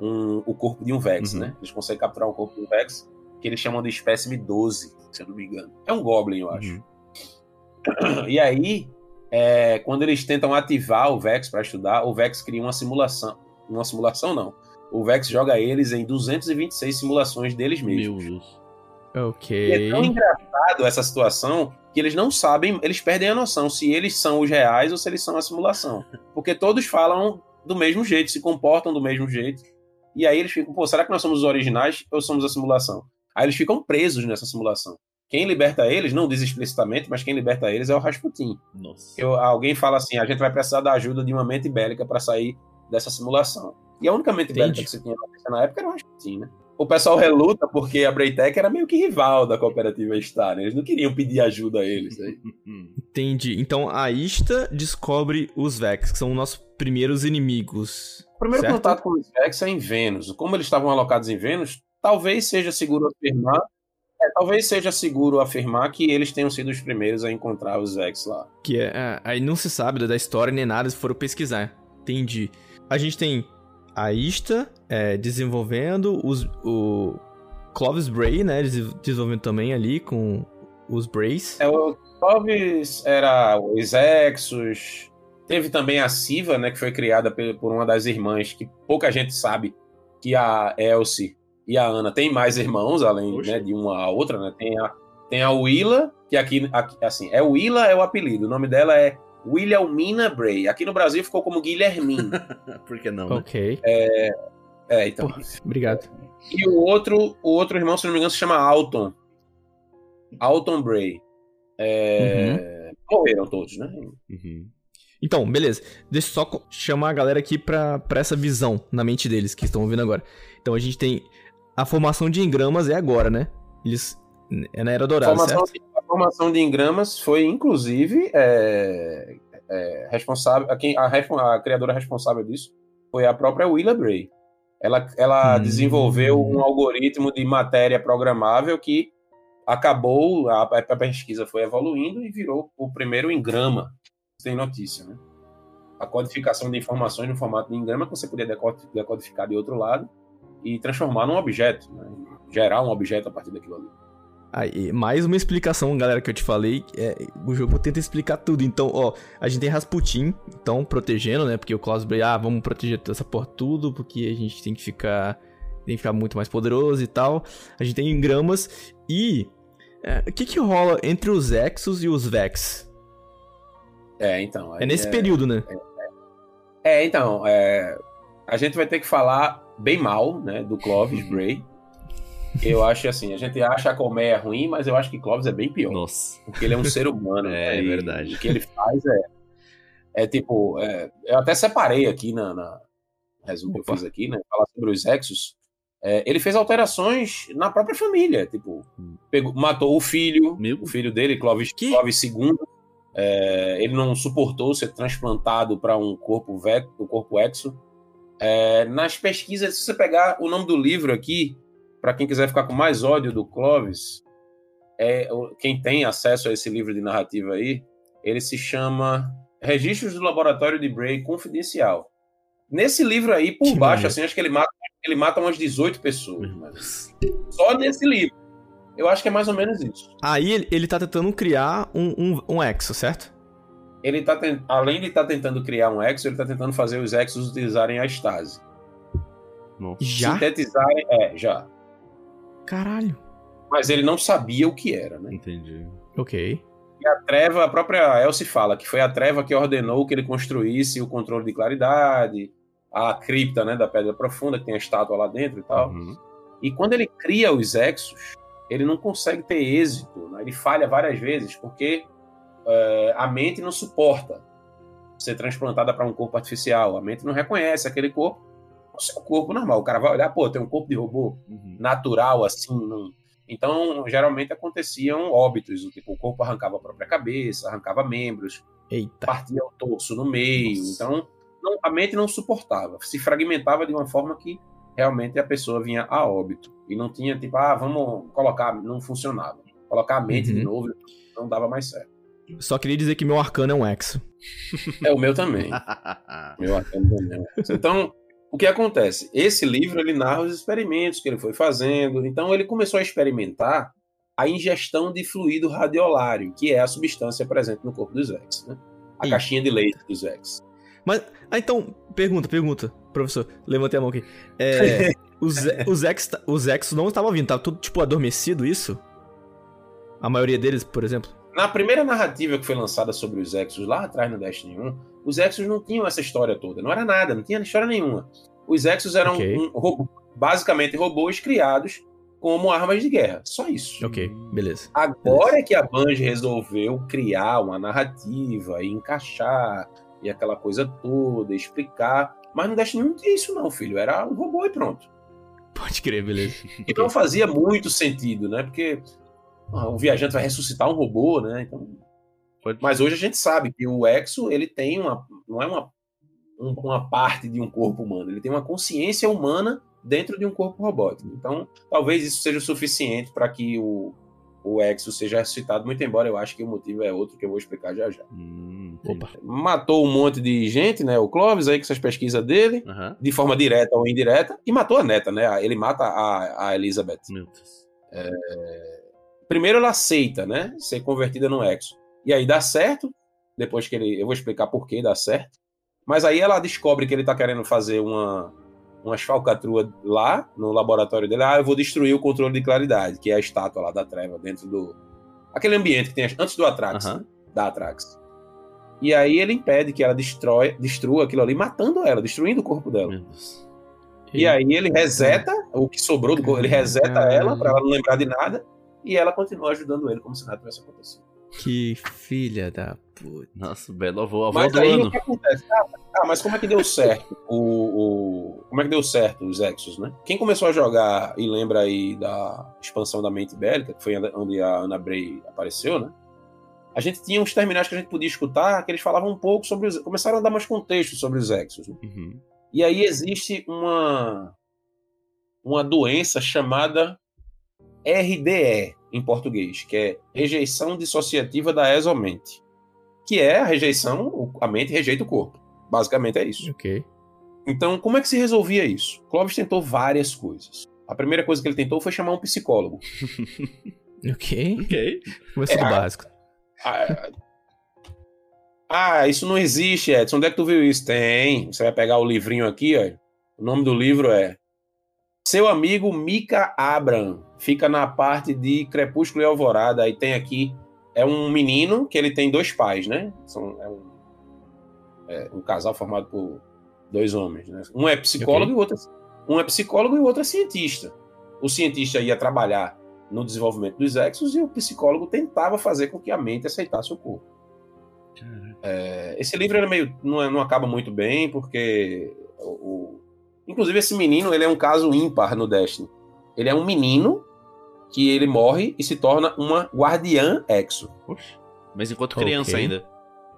um- o corpo de um Vex, Uhum. né? Eles conseguem capturar um corpo de um Vex, que eles chamam de espécime 12, se eu não me engano. É um Goblin, eu acho. Uhum. E aí, é, quando eles tentam ativar o Vex para estudar, o Vex cria uma simulação. Uma simulação, não. O Vex joga eles em 226 simulações deles mesmos. Meu Deus. E é Ok. tão engraçado essa situação que eles não sabem, eles perdem a noção se eles são os reais ou se eles são a simulação. Porque todos falam do mesmo jeito, se comportam do mesmo jeito. E aí eles ficam, pô, será que nós somos os originais ou somos a simulação? Aí eles ficam presos nessa simulação. Quem liberta eles, não diz explicitamente, mas quem liberta eles é o Rasputin. Nossa. Eu- alguém fala assim: a gente vai precisar da ajuda de uma mente bélica para sair dessa simulação. E a única mente bélica Entendi. que você tinha na época era o Rasputin, né? O pessoal reluta porque a Braytech era meio que rival da cooperativa Star, né? Eles não queriam pedir ajuda a eles. Né? Entendi. Então a Ista descobre os Vex, que são os nossos primeiros inimigos. O primeiro Certo. contato com os Vex é em Vênus. Como eles estavam alocados em Vênus, talvez seja seguro afirmar. é, talvez seja seguro afirmar que eles tenham sido os primeiros a encontrar os Vex lá. Que é, é, aí não se sabe da história nem nada, se foram pesquisar. Entendi. A gente tem a Ista é, desenvolvendo os, o Clovis Bray, né? des- Desenvolvendo também ali com os Brays. É, o Clovis era os Exos. Teve também a Siva, né, que foi criada por uma das irmãs, que pouca gente sabe que a Elsie e a Ana têm mais irmãos, além Oxe. né, de uma a outra, né? Tem a, tem a Willa, que aqui, aqui, assim, é Willa é o apelido, o nome dela é Wilhelmina Bray. Aqui no Brasil ficou como Guilhermina. Por que não, né? Ok. é, então. Pô, obrigado. E o outro, o outro irmão, se não me engano, se chama Alton. Alton Bray. É, Morreram todos, né? Uhum. Então, beleza. Deixa eu só chamar a galera aqui pra, pra essa visão na mente deles que estão ouvindo agora. Então a gente tem. A formação de engramas é agora, né? Eles. É na Era Dourada, formação, certo? Formação de engramas foi, inclusive, é, é, responsável. A, quem, a, a criadora responsável disso foi a própria Willa Bray. Ela, ela Hum. desenvolveu um algoritmo de matéria programável que acabou, a, a pesquisa foi evoluindo e virou o primeiro engrama. Sem notícia, né? A codificação de informações no formato de engrama que você podia deco- decodificar de outro lado e transformar num objeto, né? gerar um objeto a partir daquilo ali. Aí, mais uma explicação, galera, que eu te falei. É, o jogo tenta explicar tudo. Então, ó, a gente tem Rasputin, então, protegendo, né? Porque o Bray, ah, vamos proteger essa porra tudo, porque a gente tem que ficar. Tem que ficar muito mais poderoso e tal. A gente tem engramas. E. é, O que que rola entre os Exos e os Vex? É, então. É nesse período, né? É, então, é, a gente vai ter que falar bem mal, né, do Clovis Bray. Eu acho assim, a gente acha a colmeia ruim, mas eu acho que Clovis é bem pior. Nossa. Porque ele é um ser humano. É, né, é verdade. O que ele faz é. É tipo. é, eu até separei aqui na, na resumo que eu fiz aqui, né? Falar sobre os Exos. É, ele fez alterações na própria família, tipo, pegou- matou o filho, Meu. o filho dele, Clovis, Que? Clovis II. É, ele não suportou ser transplantado para um corpo ve- um corpo exo. É, nas pesquisas, se você pegar o nome do livro aqui, para quem quiser ficar com mais ódio do Clovis, é, quem tem acesso a esse livro de narrativa aí, ele se chama Registros do Laboratório de Bray Confidencial. Nesse livro aí, por Que baixo, assim, acho que ele mata, ele mata umas 18 pessoas. Só nesse livro. Eu acho que é mais ou menos isso. Aí ele, ele tá tentando criar um, um, um exo, certo? Ele tá tent- além de estar tentando criar um exo, ele está tentando fazer os exos utilizarem a estase. Já? Sintetizarem, é, já. Caralho. Mas ele não sabia o que era, né? Entendi. Ok. E a treva, a própria Elsie fala que foi a treva que ordenou que ele construísse o controle de claridade, a cripta, né, da Pedra Profunda, que tem a estátua lá dentro e tal. Uhum. E quando ele cria os exos, ele não consegue ter êxito, né? ele falha várias vezes, porque é, a mente não suporta ser transplantada para um corpo artificial. A mente não reconhece aquele corpo, o seu corpo normal. O cara vai olhar, pô, tem um corpo de robô Uhum. natural, assim. Não... Então, geralmente aconteciam óbitos, do tipo, o corpo arrancava a própria cabeça, arrancava membros, Eita. partia o torso no meio. Nossa. Então, não- a mente não suportava, se fragmentava de uma forma que realmente a pessoa vinha a óbito. E não tinha, tipo, ah, vamos colocar, não funcionava. Colocar a mente Uhum. de novo não dava mais certo. Só queria dizer que meu arcano é um exo. É o meu também. Meu arcano também. Então, o que acontece? Esse livro ele narra os experimentos que ele foi fazendo. Então, ele começou a experimentar a ingestão de fluido radiolário, que é a substância presente no corpo dos Vex, né? A Ih. caixinha de leite dos Vex. Ah, então, pergunta, pergunta. Professor, levantei a mão aqui. É, os, os, ex, os não estavam vindo, tava tudo, tipo, adormecido isso? A maioria deles, por exemplo? Na primeira narrativa que foi lançada sobre os Exos lá atrás no Destiny 1, os Exos não tinham essa história toda. Não era nada, não tinha história nenhuma. Os Exos eram Ok. um robô- basicamente robôs criados como armas de guerra. Só isso. Ok, beleza. Agora é que a Bungie resolveu criar uma narrativa e encaixar e aquela coisa toda, explicar. Mas no Destiny não tinha isso não, filho. Era um robô e pronto. Pode crer, beleza. E não fazia muito sentido, né? Porque ah, o viajante vai ressuscitar um robô, né? Então... Mas hoje a gente sabe que o Exo, ele tem uma... Não é uma, um- uma parte de um corpo humano. Ele tem uma consciência humana dentro de um corpo robótico. Então, talvez isso seja o suficiente para que o, o Exo seja ressuscitado, muito embora eu acho que o motivo é outro que eu vou explicar já já. Hum, Opa. Matou um monte de gente, né? O Clovis aí com essas pesquisas dele, Aham. de forma direta ou indireta, e matou a neta, né? Ele mata a, a Elizabeth. Meu Deus. Primeiro ela aceita, né? Ser convertida no Exo. E aí dá certo. Depois que ele. Eu vou explicar por que dá certo. Mas aí ela descobre que ele tá querendo fazer uma, umas falcatruas lá no laboratório dele. Ah, eu vou destruir o controle de claridade, que é a estátua lá da treva, dentro do. Aquele ambiente que tem antes do Atrax, né? da Atrax. E aí ele impede que ela destrói, destrua aquilo ali, matando ela, destruindo o corpo dela. Deus. E aí ele reseta o que sobrou do corpo, ele reseta ela pra ela não lembrar de nada. E ela continua ajudando ele como se nada tivesse acontecido. Que filha da puta. Nossa, belo avô, avô Mas do aí ano. o que acontece? Ah, ah, mas como é que deu certo o, o- Como é que deu certo os Exos, né? Quem começou a jogar e lembra aí da expansão da mente bélica, que foi onde a Ana Bray apareceu, né? A gente tinha uns terminais que a gente podia escutar que eles falavam um pouco sobre os. Começaram a dar mais contexto sobre os Exos. né? Uhum. E aí existe uma uma doença chamada RDE em português, que é rejeição dissociativa da exomente, que é a rejeição, a mente rejeita o corpo. Basicamente é isso. Ok. Então, como é que se resolvia isso? Clóvis tentou várias coisas. A primeira coisa que ele tentou foi chamar um psicólogo. Ok. Ok. Começou do É, básico. Ah, ah, isso não existe, Edson. Onde é que tu viu isso? Tem. Você vai pegar o livrinho aqui, ó. O nome do livro é Seu Amigo Mika Abram. Fica na parte de Crepúsculo e Alvorada. Aí tem aqui. É um menino que ele tem dois pais, né? São, é, um, é um casal formado por dois homens. Né? Um é psicólogo Ok. e o outro é, um é psicólogo e o outro é cientista. O cientista ia trabalhar no desenvolvimento dos exos e o psicólogo tentava fazer com que a mente aceitasse o corpo. É, esse livro ele é meio, não, é- não acaba muito bem, porque o, o- Inclusive, esse menino, ele é um caso ímpar no Destiny. Ele é um menino que ele morre e se torna uma guardiã exo. Oxe. Mas enquanto criança Ok. ainda.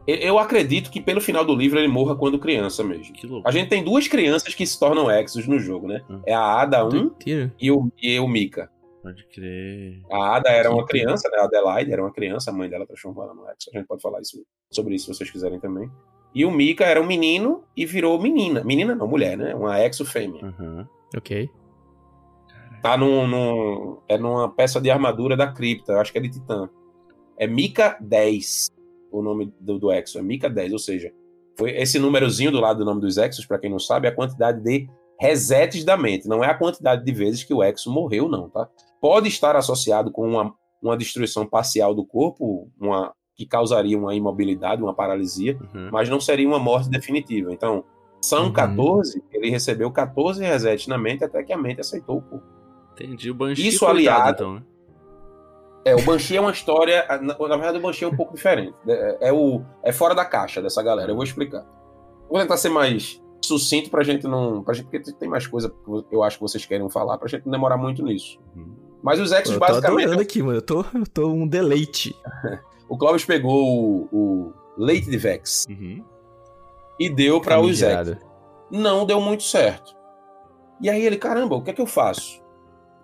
Eu- acredito que pelo final do livro ele morra quando criança mesmo. Que louco. A gente tem duas crianças que se tornam exos no jogo, né? Hum. É a Ada 1 Doideira. e o, e o Mika. Pode crer. A Ada era uma criança, né? A Adelaide era uma criança, a mãe dela transformou ela no Exo. A gente pode falar isso, sobre isso se vocês quiserem também. E o Mika era um menino e virou menina. Menina não, mulher, né? Uma exo fêmea. Aham. Ok. Tá num, num- é numa peça de armadura da cripta, acho que é de Titã. É Mika 10, o nome do, do Exo. É Mika 10, ou seja, foi esse númerozinho do lado do nome dos Exos, pra quem não sabe, é a quantidade de resets da mente. Não é a quantidade de vezes que o Exo morreu, não, tá? Pode estar associado com uma, uma destruição parcial do corpo, uma que causaria uma imobilidade, uma paralisia, Uhum. mas não seria uma morte definitiva. Então, são Uhum. 14, ele recebeu 14 resets na mente até que a mente aceitou o corpo. Entendi. O Banshee Isso coitado, aliado- então, né? É, o Banshee é uma história. Na, na verdade, o Banshee é um pouco diferente. É, é o, é fora da caixa dessa galera. Eu vou explicar. Vou tentar ser mais sucinto pra gente não. Pra gente, porque tem mais coisa que eu acho que vocês querem falar, pra gente não demorar muito nisso. Uhum. Mas os Exos, Eu tô basicamente. adorando aqui, mano. Eu tô, eu tô um deleite. O Clóvis pegou o, o Leite de Vex Uhum. e deu pra os Exos. Não deu muito certo. E aí ele, caramba, o que é que eu faço?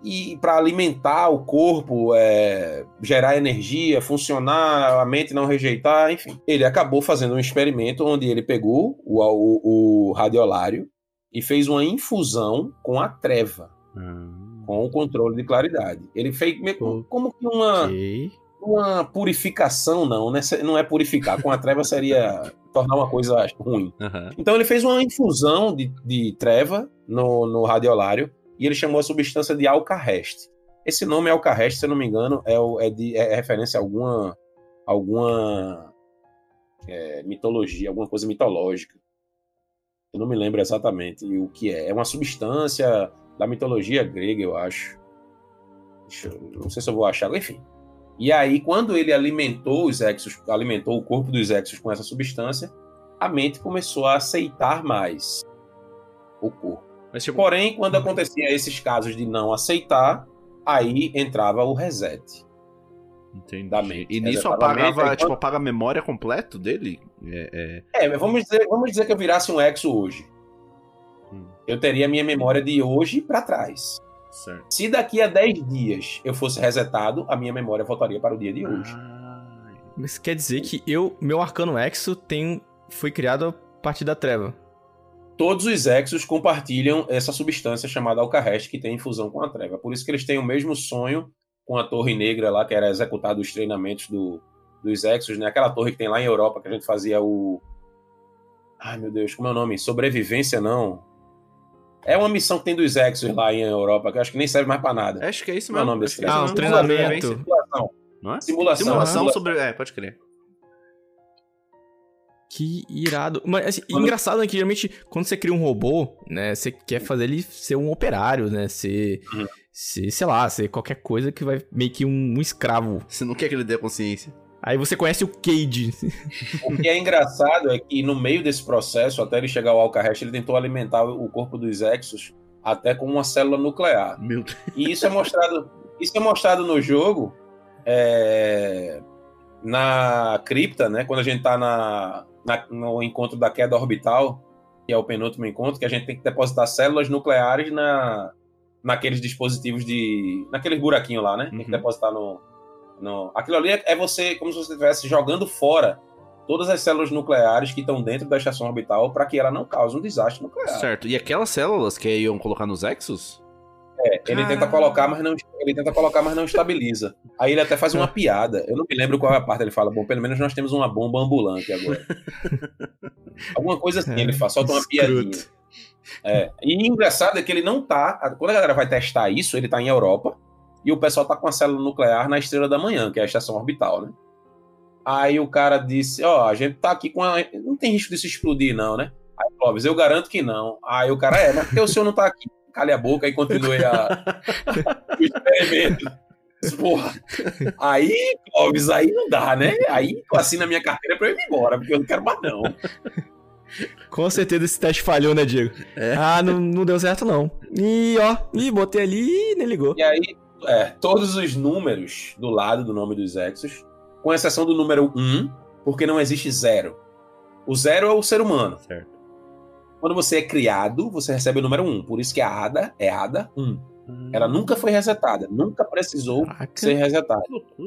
E para alimentar o corpo, é, gerar energia, funcionar, a mente não rejeitar, enfim. Ele acabou fazendo um experimento onde ele pegou o, o, o radiolário e fez uma infusão com a treva, Ah. com o controle de claridade. Ele fez como- que uma, Ok. uma purificação, não, né? Não é purificar. Com a treva seria tornar uma coisa ruim. Aham. Então ele fez uma infusão de, de treva no, no radiolário e ele chamou a substância de alcarreste. Esse nome alcarreste, se eu não me engano, é, é de, é referência a alguma, alguma é, mitologia, alguma coisa mitológica. Eu não me lembro exatamente o que é. É uma substância da mitologia grega, eu acho. Eu- não sei se eu vou achar, enfim. E aí, quando ele alimentou os exos, alimentou o corpo dos exos com essa substância, a mente começou a aceitar mais o corpo. Mas tipo, Porém, quando acontecia esses casos de não aceitar, aí entrava o reset. entendi. da mente. E nisso apagava, tipo, quando- apaga a memória completa dele? É, é... É, mas vamos dizer, vamos dizer que eu virasse um exo hoje. Hum. Eu teria a minha memória de hoje para trás. Certo. Se daqui a 10 dias eu fosse resetado, a minha memória voltaria para o dia de hoje. Ah, Mas quer dizer que eu, meu arcano exo tem, foi criado a partir da treva. Todos os exos compartilham essa substância chamada alcarreste que tem infusão com a treva. Por isso que eles têm o mesmo sonho com a torre negra lá, que era executado os treinamentos do, dos exos, né? Aquela torre que tem lá em Europa que a gente fazia o. Ai meu Deus, como é o nome? Sobrevivência, não. É uma missão que tem dos exos lá em Europa, que eu acho que nem serve mais pra nada. acho que é isso Como é o mesmo. nome desse é Ah, um mesmo. treinamento. Simulação. Não é? Simulação. Simulação Simula- sobre. É, pode crer. Que irado. Mas assim, engraçado é que geralmente quando você cria um robô, né, você quer fazer ele ser um operário, né, ser, Uhum. ser sei lá, ser qualquer coisa que vai meio que um, um escravo. Você não quer que ele dê consciência. Aí você conhece o Cade. O que é engraçado é que no meio desse processo, até ele chegar ao Alcarreste, ele tentou alimentar o corpo dos exos até com uma célula nuclear. Meu Deus. E isso é mostrado, isso é mostrado no jogo é, na cripta, né? Quando a gente tá na, na- no encontro da queda orbital, que é o penúltimo encontro, que a gente tem que depositar células nucleares na, naqueles dispositivos de. naqueles buraquinhos lá, né? Tem que Uhum. depositar no, no. Aquilo ali é, é você, como se você estivesse jogando fora todas as células nucleares que estão dentro da estação orbital para que ela não cause um desastre nuclear. Certo. E aquelas células que iam colocar nos Exos? É, ele tenta colocar, mas não ele tenta colocar, mas não estabiliza. Aí ele até faz uma piada. Eu não me lembro qual é a parte. Ele fala: "Bom, pelo menos nós temos uma bomba ambulante agora". Alguma coisa assim, ele faz, solta uma piadinha. É. E engraçado é que ele não tá, quando a galera vai testar isso, ele tá em Europa e o pessoal tá com a célula nuclear na Estrela da Manhã, que é a estação orbital, né? Aí o cara disse: "Ó, a gente tá aqui com a não tem risco disso explodir não, né?" Aí Clóvis, eu garanto que não. Aí o cara é, mas por que o senhor não tá aqui? Cale a boca e continue a o experimento. Porra. Aí, Clóvis, aí não dá, né? Aí assina minha carteira pra eu ir embora, porque eu não quero mais não. Com certeza esse teste falhou, né, Diego? Ah, não, não deu certo, não. E ó, e botei ali e nem ligou. E aí, é, todos os números do lado do nome dos Exos, com exceção do número 1, porque não existe zero. O zero é o ser humano. Certo. Quando você é criado, você recebe o número 1. Por isso que a Ada é Ada 1. Ela nunca foi resetada, nunca precisou Caraca. ser resetada.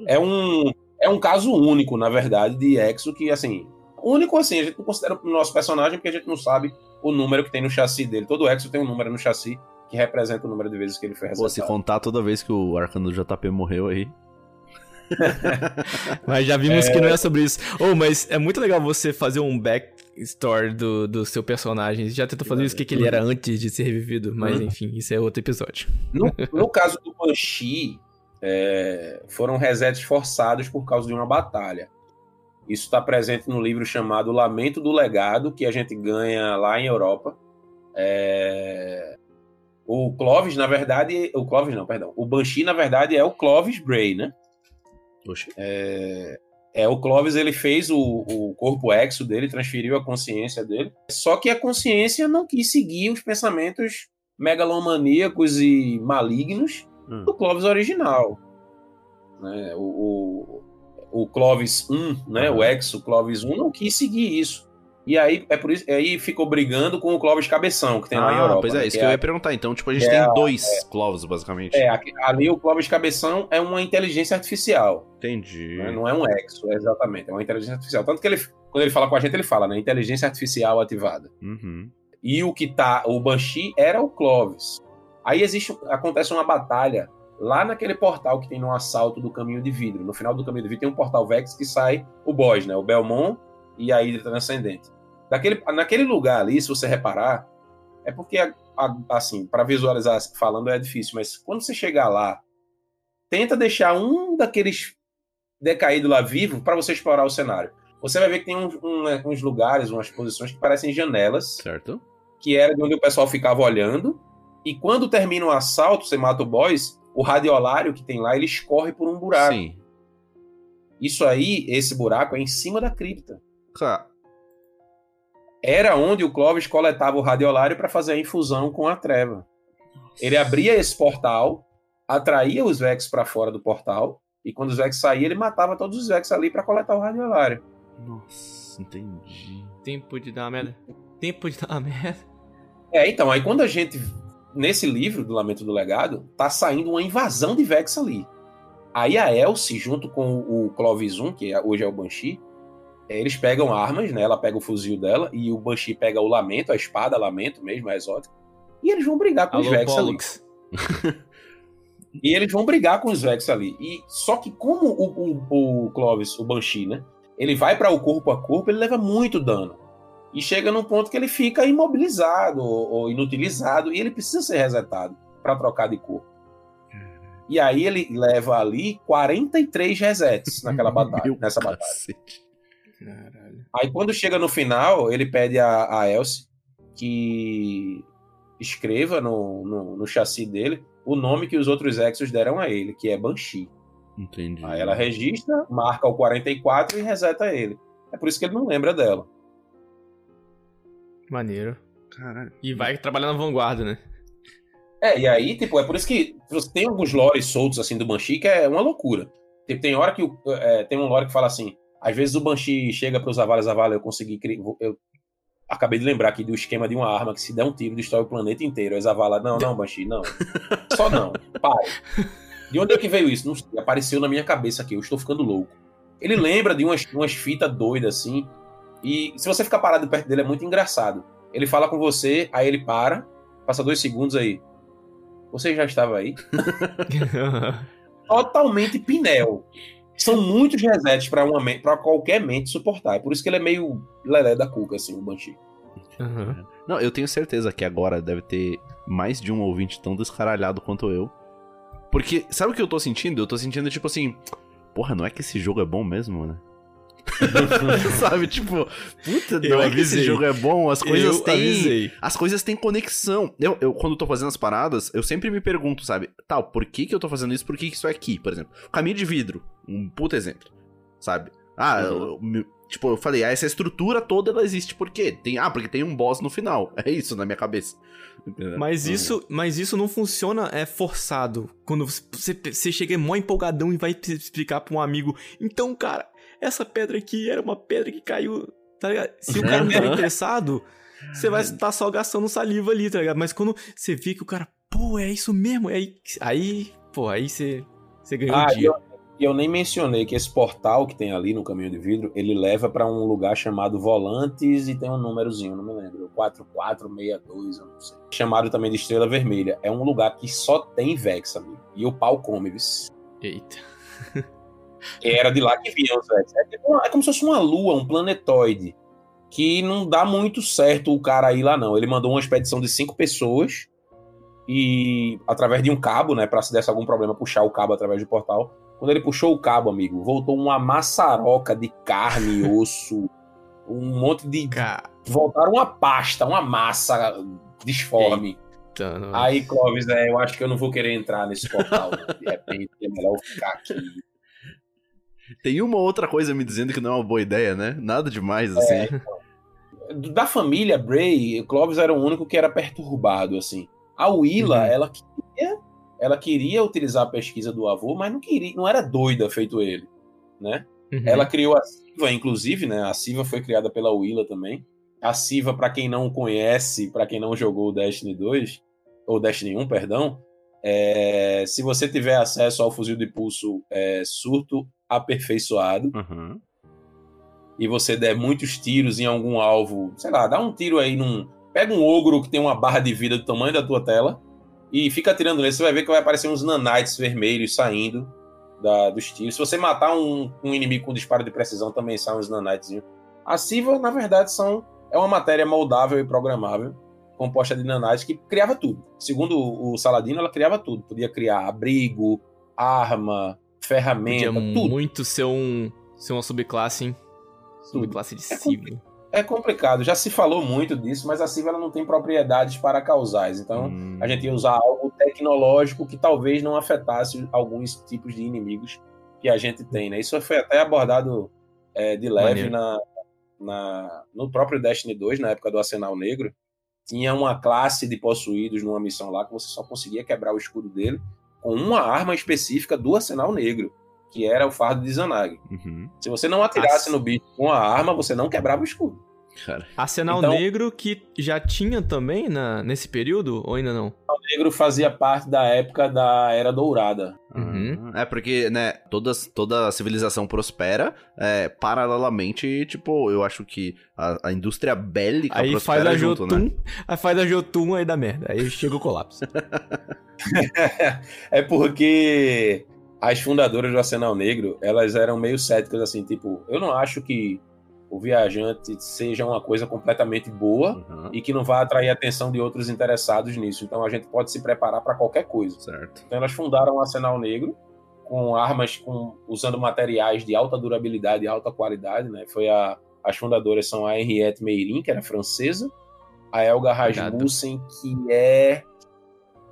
É um, é um caso único, na verdade, de Exo que, assim, único assim, a gente não considera o nosso personagem porque a gente não sabe o número que tem no chassi dele. Todo Exo tem um número no chassi que representa o número de vezes que ele foi Pô, se resetado. contar toda vez que o arcano do JP morreu aí. Mas já vimos que não é sobre isso. Oh, mas é muito legal você fazer um backstory do, do seu personagem. Já tentou fazer isso, o que, que ele era antes de ser revivido. Mas Uhum. enfim, isso é outro episódio. No, no caso do Banshee, é, foram resets forçados por causa de uma batalha. Isso está presente no livro chamado Lamento do Legado, que a gente ganha lá em Europa. É, O Clovis, na verdade. O Clovis, não, perdão. O Banshee, na verdade, é o Clovis Bray, né? Poxa. É, é, o Clovis ele fez o, o corpo exo dele, transferiu a consciência dele. Só que a consciência não quis seguir os pensamentos megalomaníacos e malignos Hum. do Clovis original. Né? O, o, o Clovis 1, né? Aham. o exo Clovis 1, não quis seguir isso. E aí, é por isso, aí ficou brigando com o Clovis Cabeção, que tem lá em Ah, Europa. pois é, né? isso Que que eu é ia perguntar. Então, tipo, a gente é tem dois Clovos, basicamente. É, ali o Clovis Cabeção é uma inteligência artificial. Entendi. né? Não é um exo, exatamente. É uma inteligência artificial. Tanto que ele, quando ele fala com a gente, ele fala, né? Inteligência artificial ativada. Uhum. E o que tá, o Banshee era o Clovis. Aí existe, acontece uma batalha lá naquele portal que tem no assalto do Caminho de Vidro. No final do Caminho de Vidro tem um portal Vex que sai o boss, né? O Belmont e a Hydra Transcendente. Daquele, naquele lugar ali, se você reparar, é porque, a- a- assim, para visualizar falando é difícil, mas quando você chegar lá, tenta deixar um daqueles decaídos lá vivo para você explorar o cenário. Você vai ver que tem uns, um- uns lugares, umas posições que parecem janelas Certo? que era de onde o pessoal ficava olhando. E quando termina o assalto, você mata o boss, o radiolário que tem lá, ele escorre por um buraco. Sim. Isso aí, esse buraco, é em cima da cripta. Era onde o Clovis coletava o radiolário para fazer a infusão com a treva. Ele abria esse portal, atraía os Vex para fora do portal, e quando os Vex saíam, ele matava todos os Vex ali para coletar o radiolário. Nossa, entendi. Tempo de dar uma merda. Tempo de dar uma merda. É, então, aí quando a gente. Nesse livro do Lamento do Legado, tá saindo uma invasão de Vex ali. Aí a Elsie, junto com o Clovis 1, que é- hoje é o Banshee, eles pegam armas, né? Ela pega o fuzil dela e o Banshee pega o Lamento, a espada Lamento mesmo, a exótica. E eles vão brigar com os Alô, Vex ali. Pollux. E eles vão brigar com os Vex ali. E só que como o, o, o Clovis, o Banshee, né? Ele vai para o corpo a corpo, ele leva muito dano. E chega num ponto que ele fica imobilizado ou, ou inutilizado e ele precisa ser resetado para trocar de corpo. E aí ele leva ali 43 resets naquela batalha, Meu nessa batalha. cacete. Caralho. Aí quando chega no final, ele pede a, a Elsie que escreva no, no, no chassi dele o nome que os outros Exos deram a ele, que é Banshee. Entendi. Aí ela registra, marca o 44 e reseta ele. É por isso que ele não lembra dela. Maneiro. Caralho. E vai trabalhar na vanguarda, né? É, e aí, tipo, é por isso que você tem alguns lores soltos assim do Banshee que é uma loucura. Tipo, tem hora que o- é, tem um lore que fala assim: às vezes o Banshee chega para os Zavala, Zavala, eu consegui. Eu acabei de lembrar aqui do esquema de uma arma que se der um tiro destrói o planeta inteiro. Aí Zavala, não, não, Banshee, não. Só não. Pare. De onde é que veio isso? Não sei. Apareceu na minha cabeça aqui, eu estou ficando louco. Ele lembra de umas, umas fitas doidas assim. E se você ficar parado perto dele, é muito engraçado. Ele fala com você, aí ele para, passa dois segundos aí. Você já estava aí? Totalmente pinel. São muitos resets para uma pra qualquer mente suportar. É por isso que ele é meio lelé da cuca, assim, o Banshee. Aham. Não, eu tenho certeza que agora deve ter mais de um ouvinte tão descaralhado quanto eu. Porque, sabe o que eu tô sentindo? Eu tô sentindo, tipo assim, porra, não é que esse jogo é bom mesmo, né? sabe, tipo, puta, não Eu é que esse jogo é bom, as coisas eu têm. avisei. As coisas têm conexão. Eu, eu, quando tô fazendo as paradas, eu sempre me pergunto, sabe? Tal, por que que eu tô fazendo isso? Por que que isso é aqui, por exemplo? Caminho de vidro, um puta exemplo, sabe? Ah, Uhum. eu- eu- Tipo, eu falei, ah, essa estrutura toda ela existe por quê? Tem, ah, porque tem um boss no final. É isso na minha cabeça. Mas isso, mas isso não funciona é forçado. Quando você, você chega mó empolgadão e vai explicar pra um amigo. Então, cara, essa pedra aqui era uma pedra que caiu. Tá ligado? Se o cara não estiver interessado, você vai estar só gastando saliva ali, tá ligado? Mas quando você vê que o cara, pô, é isso mesmo, aí, aí pô, aí você, você ganhou Ah, o dia. eu, e eu nem mencionei que esse portal que tem ali no caminho de vidro, ele leva pra um lugar chamado Volantes e tem um númerozinho, não me lembro, 4462, eu não sei. Chamado também de Estrela Vermelha. É um lugar que só tem Vex, amigo. E o pau come, vis. Eita. Era de lá que vinham os Vex. É, tipo é como se fosse uma lua, um planetoide. Que não dá muito certo o cara ir lá, não. Ele mandou uma expedição de cinco pessoas e através de um cabo, né, para se desse algum problema puxar o cabo através do portal. Quando ele puxou o cabo, amigo, voltou uma maçaroca de carne, osso, um monte de Cara, voltaram uma pasta, uma massa disforme. não. Aí, Clóvis, é, eu acho que eu não vou querer entrar nesse portal. De repente, é melhor eu ficar aqui. Tem uma outra coisa me dizendo que não é uma boa ideia, né? Nada demais, assim. Da família Bray, o Clóvis era o único que era perturbado, assim. A Willa, Uhum. ela queria, ela queria utilizar a pesquisa do avô, mas não queria, não era doida feito ele, né? Uhum. Ela criou a Siva, inclusive, né? A Siva foi criada pela Willa também. A Siva, pra quem não conhece, pra quem não jogou o Destiny 2, ou Destiny 1, perdão, é, se você tiver acesso ao fuzil de pulso é, surto aperfeiçoado Uhum. e você der muitos tiros em algum alvo, sei lá, dá um tiro aí num. Pega um ogro que tem uma barra de vida do tamanho da tua tela e fica atirando nele. Você vai ver que vai aparecer uns nanites vermelhos saindo da- dos tiros. Se você matar um, um inimigo com disparo de precisão, também sai uns nanitezinhos. A Siva, na verdade, são, é uma matéria moldável e programável, composta de nanites, que criava tudo. Segundo o, Saladino, ela criava tudo. Podia criar abrigo, arma, ferramenta, Podia tudo. muito ser, um, ser uma subclasse, hein? Subclasse de É civil. É complicado, já se falou muito disso, mas a Siva ela não tem propriedades para causais. Então, Hum. a gente ia usar algo tecnológico que talvez não afetasse alguns tipos de inimigos que a gente tem, né? Isso foi até abordado é, de leve na, na- no próprio Destiny 2, na época do Arsenal Negro. Tinha uma classe de possuídos numa missão lá que você só conseguia quebrar o escudo dele com uma arma específica do Arsenal Negro, que era o fardo de Zanag. Uhum. Se você não atirasse no bicho com a arma, você não quebrava o escudo. Cara. Arsenal Então- Negro que já tinha também na, nesse período, ou ainda não? O negro fazia parte da época da Era Dourada. Uhum. É porque, né, todas, toda a civilização prospera é, paralelamente, tipo, eu acho que a, a indústria bélica Aí prospera faz a junto, Jotun, né? aí faz a Jotun aí dá merda. Aí chega o colapso. é porque as fundadoras do Arsenal Negro, elas eram meio céticas, assim, tipo, eu não acho que o viajante seja uma coisa completamente boa Uhum. e que não vá atrair a atenção de outros interessados nisso. Então a gente pode se preparar para qualquer coisa. Certo. Então elas fundaram o Arsenal Negro com armas com, usando materiais de alta durabilidade e alta qualidade, né? Foi a, as fundadoras são a Henriette Meirin, que era francesa, a Elga Rasmussen, que é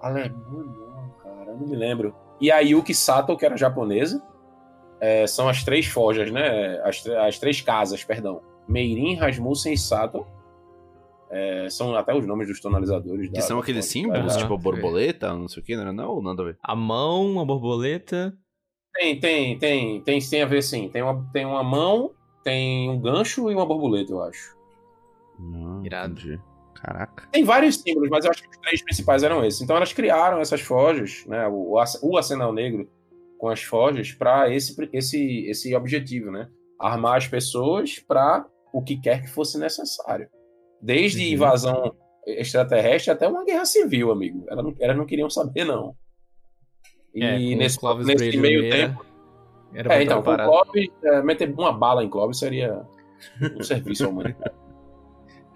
alemã, não, cara, eu não me lembro. E a Yuki Sato, que era japonesa. É, são as três forjas, né? As, as três casas, perdão. Meirin, Rasmussen e Sato. É, são até os nomes dos tonalizadores. Que da- são da aqueles fonte. símbolos, Aham. tipo borboleta, não sei o que, não era não? Nada a ver? A mão, a borboleta. Tem, tem, tem, tem, tem a ver sim. Tem uma, tem uma mão, tem um gancho e uma borboleta, eu acho. Não, Irado. entendi. Caraca. Tem vários símbolos, mas eu acho que os três principais eram esses. Então elas criaram essas forjas, né? O, o Arse- o Arsenal Negro com as forjas para esse, esse, esse objetivo, né? Armar as pessoas para o que quer que fosse necessário. Desde Uhum. invasão extraterrestre até uma guerra civil, amigo. Elas não, elas não queriam saber, não. E É, nesse, nesse meio era- tempo. Era pra É, então, com. Clóvis, é, meter uma bala em Clóvis seria um serviço ao humanitário.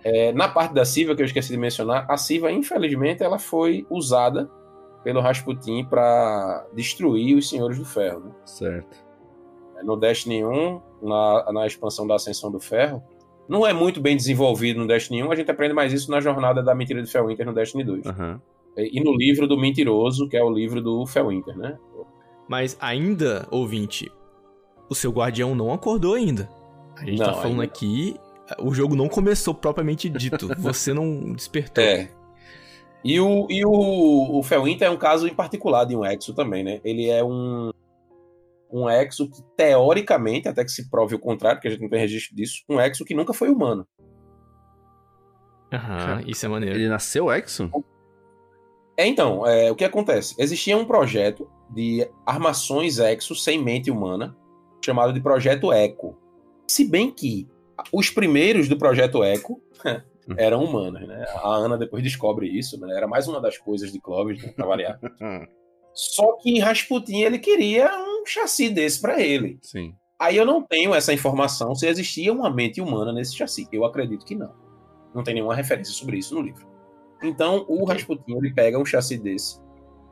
É, na parte da Siva, que eu esqueci de mencionar, a Siva, infelizmente, ela foi usada pelo Rasputin para destruir os Senhores do Ferro. né? Certo. No Destiny 1, na, na expansão da Ascensão do Ferro, não é muito bem desenvolvido no Destiny 1, a gente aprende mais isso na jornada da Mentira de Felwinter no Destiny 2. Aham. E no livro do Mentiroso, que é o livro do Felwinter, né? Mas ainda, ouvinte, o seu guardião não acordou ainda. A gente Não, tá falando ainda aqui, o jogo não começou propriamente dito. Você não despertou. É. E o, e o, o Felwinter é um caso em particular de um exo também, né? Ele é um, um exo que, teoricamente, até que se prove o contrário, porque a gente não tem registro disso, um exo que nunca foi humano. Aham, isso é maneiro. Ele nasceu Exo? É, então, é, o que acontece? Existia um projeto de armações exo sem mente humana, chamado de Projeto Eco. Se bem que os primeiros do Projeto Eco eram humanos, né? A Ana depois descobre isso, né? Era mais uma das coisas de Clovis, né, pra variar. Só que Rasputin, ele queria um chassi desse pra ele. Sim. Aí eu não tenho essa informação se existia uma mente humana nesse chassi. Eu acredito que não. Não tem nenhuma referência sobre isso no livro. Então, o Rasputin ele pega um chassi desse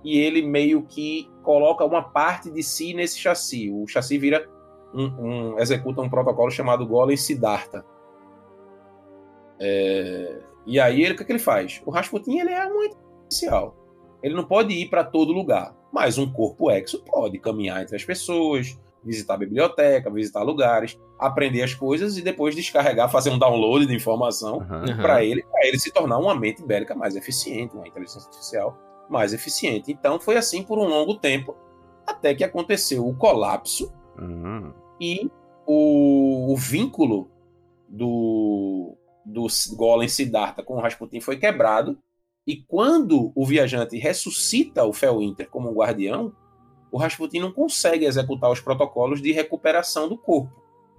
e ele meio que coloca uma parte de si nesse chassi. O chassi vira um, um- executa um protocolo chamado Golem Siddhartha. É, e aí ele o que, é que ele faz? O Rasputin ele é um ente especial. Ele não pode ir para todo lugar, mas um corpo exo pode caminhar entre as pessoas, visitar a biblioteca, visitar lugares, aprender as coisas e depois descarregar, fazer um download de informação. Aham. para ele, pra ele se tornar uma mente bélica mais eficiente, uma inteligência artificial mais eficiente. Então foi assim por um longo tempo, até que aconteceu o colapso Aham. E o, o vínculo do, do Golem Siddhartha com o Rasputin foi quebrado. E quando o viajante ressuscita o Felwinter como um guardião, o Rasputin não consegue executar os protocolos de recuperação do corpo.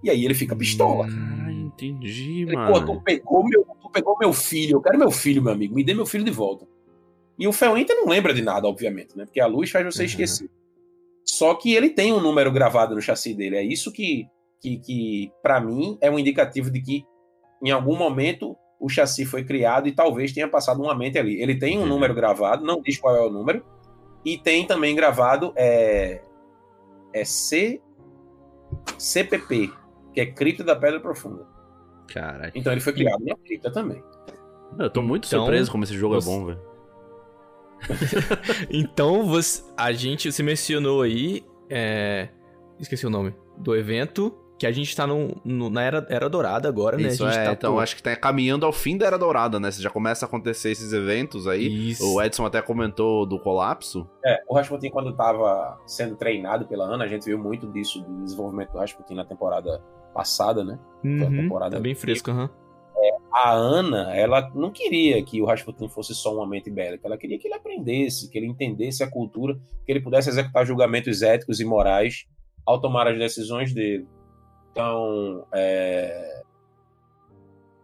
E aí ele fica pistola. Ah, entendi, Ele, Pô, mano. tu pegou, meu, tu pegou meu filho, eu quero meu filho, meu amigo, me dê meu filho de volta. E o Felwinter não lembra de nada, obviamente, né? Porque a luz faz você Uhum. esquecer. Só que ele tem um número gravado no chassi dele. É isso que, que, que para mim, é um indicativo de que em algum momento o chassi foi criado e talvez tenha passado uma mente ali. Ele tem um número gravado, não diz qual é o número, e tem também gravado é, é C, CPP, que é Cripta da Pedra Profunda. Caralho. Então ele foi criado na cripta também. Eu tô muito Então, surpreso como esse jogo você- é bom, velho. Então, você, a gente se mencionou aí. é, esqueci o nome. Do evento. Que a gente tá no, no- na era, era Dourada agora, né? Isso a gente é, tá, então pô, acho que tá caminhando ao fim da Era Dourada, né? Você já começa a acontecer esses eventos aí. Isso. O Edson até comentou do colapso. É, o Rasputin, quando estava sendo treinado pela Ana, a gente viu muito disso, do desenvolvimento do Rasputin na temporada passada, né? Uhum, temporada tá bem fresco, aham. A Ana, ela não queria que o Rasputin fosse só uma mente bélica, ela queria que ele aprendesse, que ele entendesse a cultura, que ele pudesse executar julgamentos éticos e morais ao tomar as decisões dele. Então, é,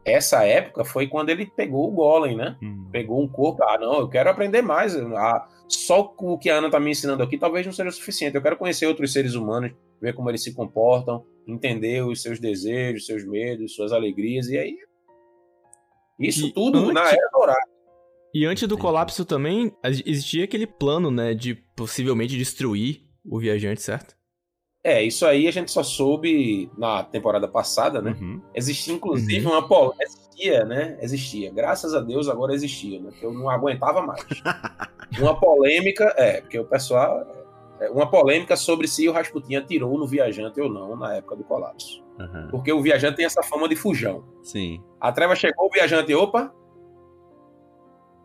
essa época foi quando ele pegou o Golem, né? pegou um corpo, ah, não, eu quero aprender mais. Ah, só o que a Ana tá me ensinando aqui talvez não seja o suficiente. Eu quero conhecer outros seres humanos, ver como eles se comportam, entender os seus desejos, seus medos, suas alegrias, e aí. Isso E tudo antes- na Era Dourada. E antes do colapso também, existia aquele plano, né? De possivelmente destruir o viajante, certo? É, isso aí a gente só soube na temporada passada, né? Uhum. Existia, inclusive, uma polêmica. Existia, né? Existia. Graças a Deus agora existia, né? Porque eu não aguentava mais. uma polêmica, é, porque o pessoal. É, Uma polêmica sobre se o Rasputin atirou no viajante ou não na época do colapso. Aham. Porque o viajante tem essa fama de fujão. Sim. A treva chegou, o viajante, opa,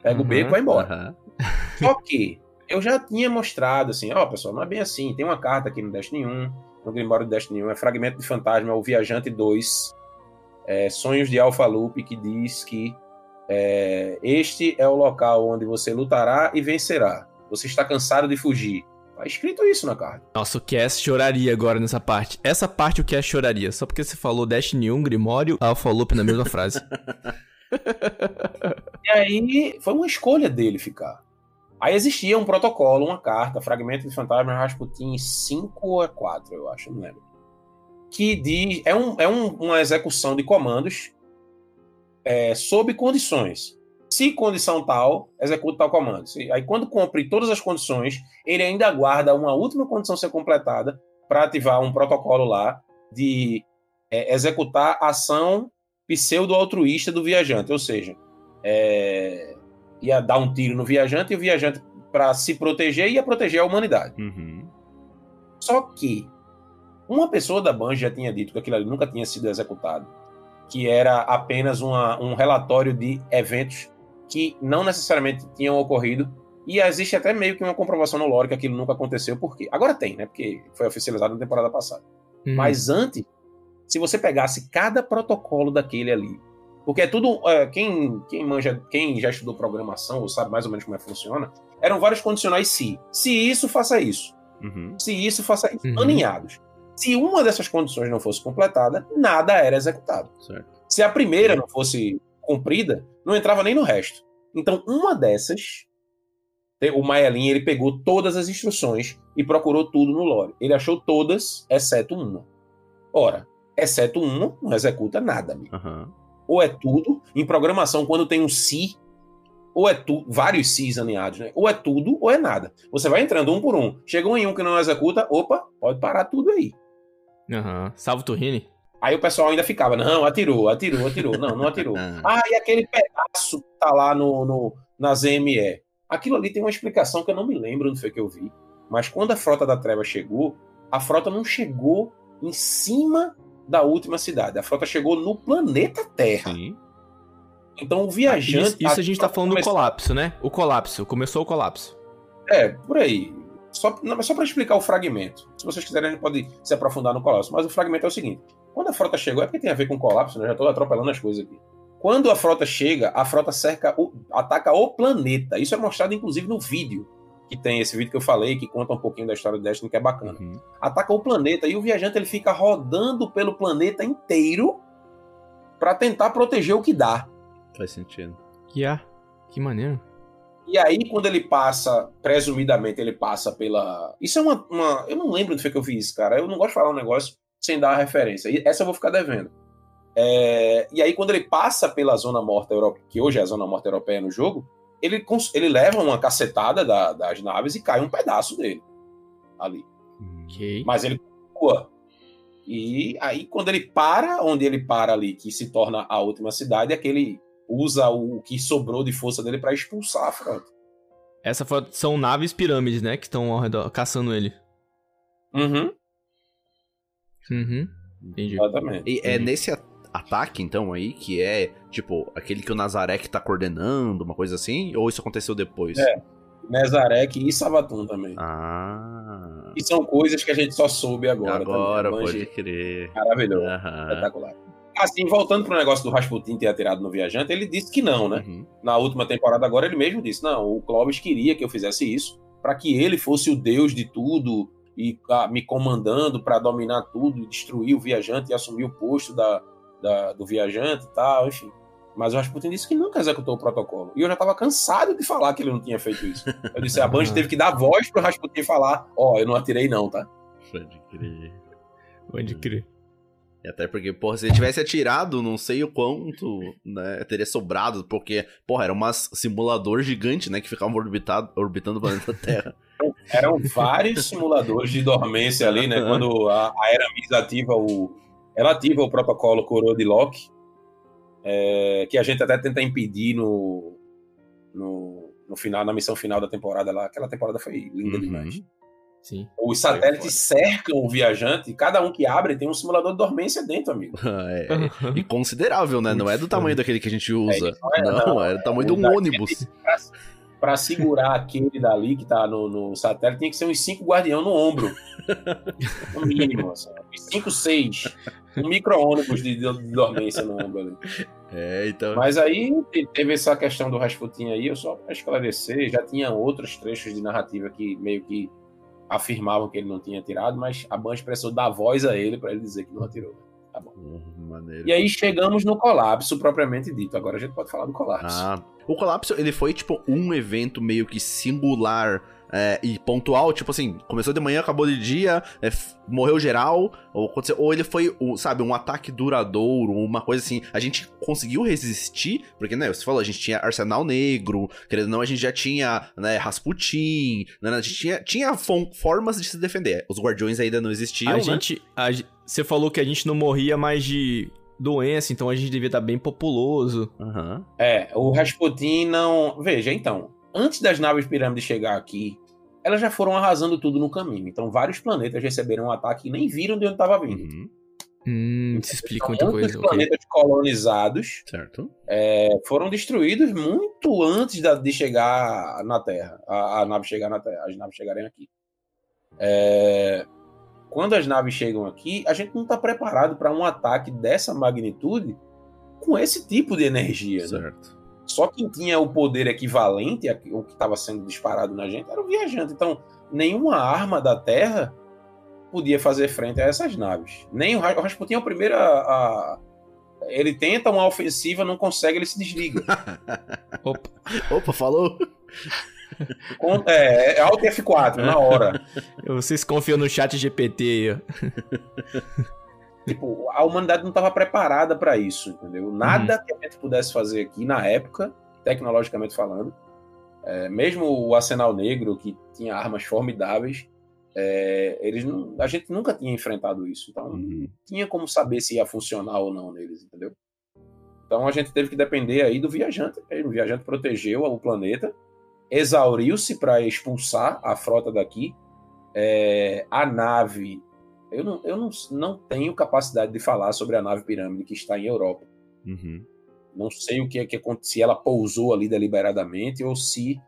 pega o Uhum, beco e vai embora. Aham. Só que eu já tinha mostrado assim, ó, pessoal, não é bem assim. Tem uma carta aqui no Destiny 1, no Grimório do Destiny 1, é Fragmento de Fantasma, é o Viajante 2, é, Sonhos de Alpha Loop, que diz que é, este é o local onde você lutará e vencerá. Você está cansado de fugir. Tá escrito isso na carta. Nossa, o Cass choraria agora nessa parte. Essa parte o Cass choraria, só porque você falou Destiny 1, Grimório, Alpha Loop na mesma frase. E aí foi uma escolha dele ficar. Aí existia um protocolo, uma carta, Fragmento de Fantasma Rasputin 5 ou 4, eu acho, não lembro. Que diz. É, um, é um- uma execução de comandos é, sob condições. Se condição tal, executa tal comando. Aí quando cumpre todas as condições, ele ainda aguarda uma última condição ser completada para ativar um protocolo lá de é, executar a ação pseudo-altruísta do viajante. Ou seja, é, ia dar um tiro no viajante e o viajante, para se proteger, ia proteger a humanidade. Uhum. Só que Uma pessoa da Bungie já tinha dito que aquilo ali nunca tinha sido executado, que era apenas uma, um relatório de eventos que não necessariamente tinham ocorrido. E existe até meio que uma comprovação no lore que aquilo nunca aconteceu, porque agora tem, né? Porque foi oficializado na temporada passada. Hum. Mas antes, se você pegasse cada protocolo daquele ali, porque é tudo. é, quem, quem, manja, quem já estudou programação ou sabe mais ou menos como é que funciona, eram vários condicionais se. Se isso, faça isso. Uhum. Se isso, faça isso. Uhum. Aninhados. Se uma dessas condições não fosse completada, nada era executado. Certo. Se a primeira não fosse cumprida, não entrava nem no resto. Então, uma dessas, te- o Maelin, ele pegou todas as instruções e procurou tudo no lore. Ele achou todas, exceto uma. Ora, exceto uma, não executa nada, amigo. Aham. Ou é tudo, em programação, quando tem um se, ou é tudo, vários se's alinhados, né? Ou é tudo, ou é nada. Você vai entrando um por um. Chegou em um que não executa, opa, pode parar tudo aí. Aham. Salve o Turrini. Aí o pessoal ainda ficava, não, atirou, atirou, atirou. Não, não atirou. Ah, e aquele pedaço que tá lá no, no, na ZME. Aquilo ali tem uma explicação que eu não me lembro onde foi que eu vi. Mas quando a frota da treva chegou, a frota não chegou em cima da última cidade. A frota chegou no planeta Terra. Sim. Então o viajante. Isso, isso a gente tá falando do começou- colapso, né? O colapso. Começou o colapso. É, por aí. Só, não, só para explicar o fragmento. Se vocês quiserem, a gente pode se aprofundar no colapso. Mas o fragmento é o seguinte: quando a frota chegou, é porque tem a ver com colapso, né? Eu já estou atropelando as coisas aqui. Quando a frota chega, a frota cerca, o, ataca o planeta. Isso é mostrado, inclusive, no vídeo. Que tem esse vídeo que eu falei, que conta um pouquinho da história do Destiny, que é bacana. Uhum. Ataca o planeta e o viajante ele fica rodando pelo planeta inteiro para tentar proteger o que dá. Faz sentido. Que é. Que maneiro. E aí, quando ele passa, presumidamente, ele passa pela. Isso é uma. uma- Eu não lembro onde foi que eu vi isso, cara. Eu não gosto de falar um negócio sem dar a referência. E essa eu vou ficar devendo. É, E aí, quando ele passa pela Zona Morta Europeia, que hoje é a Zona Morta Europeia no jogo, ele, ele leva uma cacetada da- das naves e cai um pedaço dele. Ali. Ok. Mas ele continua. E aí, quando ele para, onde ele para ali, que se torna a última cidade, é que ele usa o que sobrou de força dele para expulsar a frota. Essa foi, são naves pirâmides, né? Que estão ao redor, caçando ele. Uhum. Uhum. Entendi. Exatamente. E é nesse ataque, então, aí, que é, tipo, aquele que o Nazarek tá coordenando, uma coisa assim? Ou isso aconteceu depois? É. Nezarek e Sabatum também. Ah. E são coisas que a gente só soube agora. Agora, também. Pode crer. Maravilhoso. Aham. Espetacular. Assim, voltando pro negócio do Rasputin ter atirado no viajante, ele disse que não, né? Uhum. Na última temporada agora ele mesmo disse, não, o Clovis queria que eu fizesse isso para que ele fosse o deus de tudo e ah, me comandando para dominar tudo, e destruir o viajante e assumir o posto da, da- do viajante e tal, enfim. Mas o Rasputin disse que nunca executou o protocolo. E eu já estava cansado de falar que ele não tinha feito isso. Eu disse, a Bungie teve que dar voz pro Rasputin falar, ó, eu não atirei não, tá? Pode crer. Pode crer. E até porque, porra, se ele tivesse atirado, não sei o quanto, né, teria sobrado, porque, porra, era um simulador gigante, né, que ficava orbitado, orbitando o planeta Terra. Eram vários simuladores de dormência ali, né? Quando a, a Eramis ativa o. Ela ativa o protocolo Coroa de Loki, é, que a gente até tenta impedir no, no, no final, na missão final da temporada lá. Aquela temporada foi linda Uhum. demais. Sim. Os satélites cercam o viajante, e cada um que abre tem um simulador de dormência dentro, amigo. é, e considerável, né? Não é do tamanho daquele que a gente usa. isso não é, não, não. é do tamanho de um Daquele- ônibus. Pra segurar aquele dali que tá no, no satélite, tem que ser uns cinco guardião no ombro. No mínimo, assim. Cinco, seis. Um micro-ônibus de, de dormência no ombro ali. É, então. Mas aí te- teve essa questão do Rasputin aí, eu só pra esclarecer, já tinha outros trechos de narrativa que meio que afirmavam que ele não tinha atirado, mas a Bunch precisou dar voz a ele pra ele dizer que não atirou. Hum, Maneiro. E aí chegamos no colapso propriamente dito. Agora a gente pode falar do colapso. Ah, o colapso, ele foi, tipo, um evento meio que singular é, e pontual, tipo assim, começou de manhã, acabou de dia, é, morreu geral, ou, aconteceu- ou ele foi, um, sabe, um ataque duradouro, uma coisa assim, a gente conseguiu resistir, porque, né, você falou, a gente tinha Arsenal Negro, querendo ou não, a gente já tinha, né, Rasputin, né, a gente tinha, tinha formas de se defender, os Guardiões ainda não existiam, A né? gente. a você falou que a gente não morria mais de doença, então a gente devia estar bem populoso. Aham. É, o Rasputin não. Veja, então, antes das naves pirâmides chegar aqui, elas já foram arrasando tudo no caminho. Então, vários planetas receberam um ataque e nem viram de onde estava vindo. Uhum, Hum, isso explica muita Então, coisa. ok. planetas colonizados certo. é, foram destruídos muito antes da- de chegar na Terra, a, a nave chegar na Terra, as naves chegarem aqui. É, quando as naves chegam aqui, a gente não está preparado para um ataque dessa magnitude com esse tipo de energia. né? Certo. Só quem tinha o poder equivalente ao que estava sendo disparado na gente era o viajante. Então, nenhuma arma da Terra podia fazer frente a essas naves. Nem o, o Rasputin é o primeiro a, a- Ele tenta uma ofensiva, não consegue, ele se desliga. Opa, Opa, falou. É, é Alt F4, na hora. vocês confiam no chat GPT. Tipo, a humanidade não estava preparada para isso, entendeu? Nada que a gente pudesse fazer aqui na época, tecnologicamente falando, é, mesmo o Arsenal Negro, que tinha armas formidáveis, é, eles não, a gente nunca tinha enfrentado isso. Então, Uhum. não tinha como saber se ia funcionar ou não neles, entendeu? Então, a gente teve que depender aí do viajante. O viajante protegeu o planeta, exauriu-se para expulsar a frota daqui. É, a nave eu não, eu não, não tenho capacidade de falar sobre a nave pirâmide que está em Europa. Uhum. Não sei o que é que aconteceu, se ela pousou ali deliberadamente ou se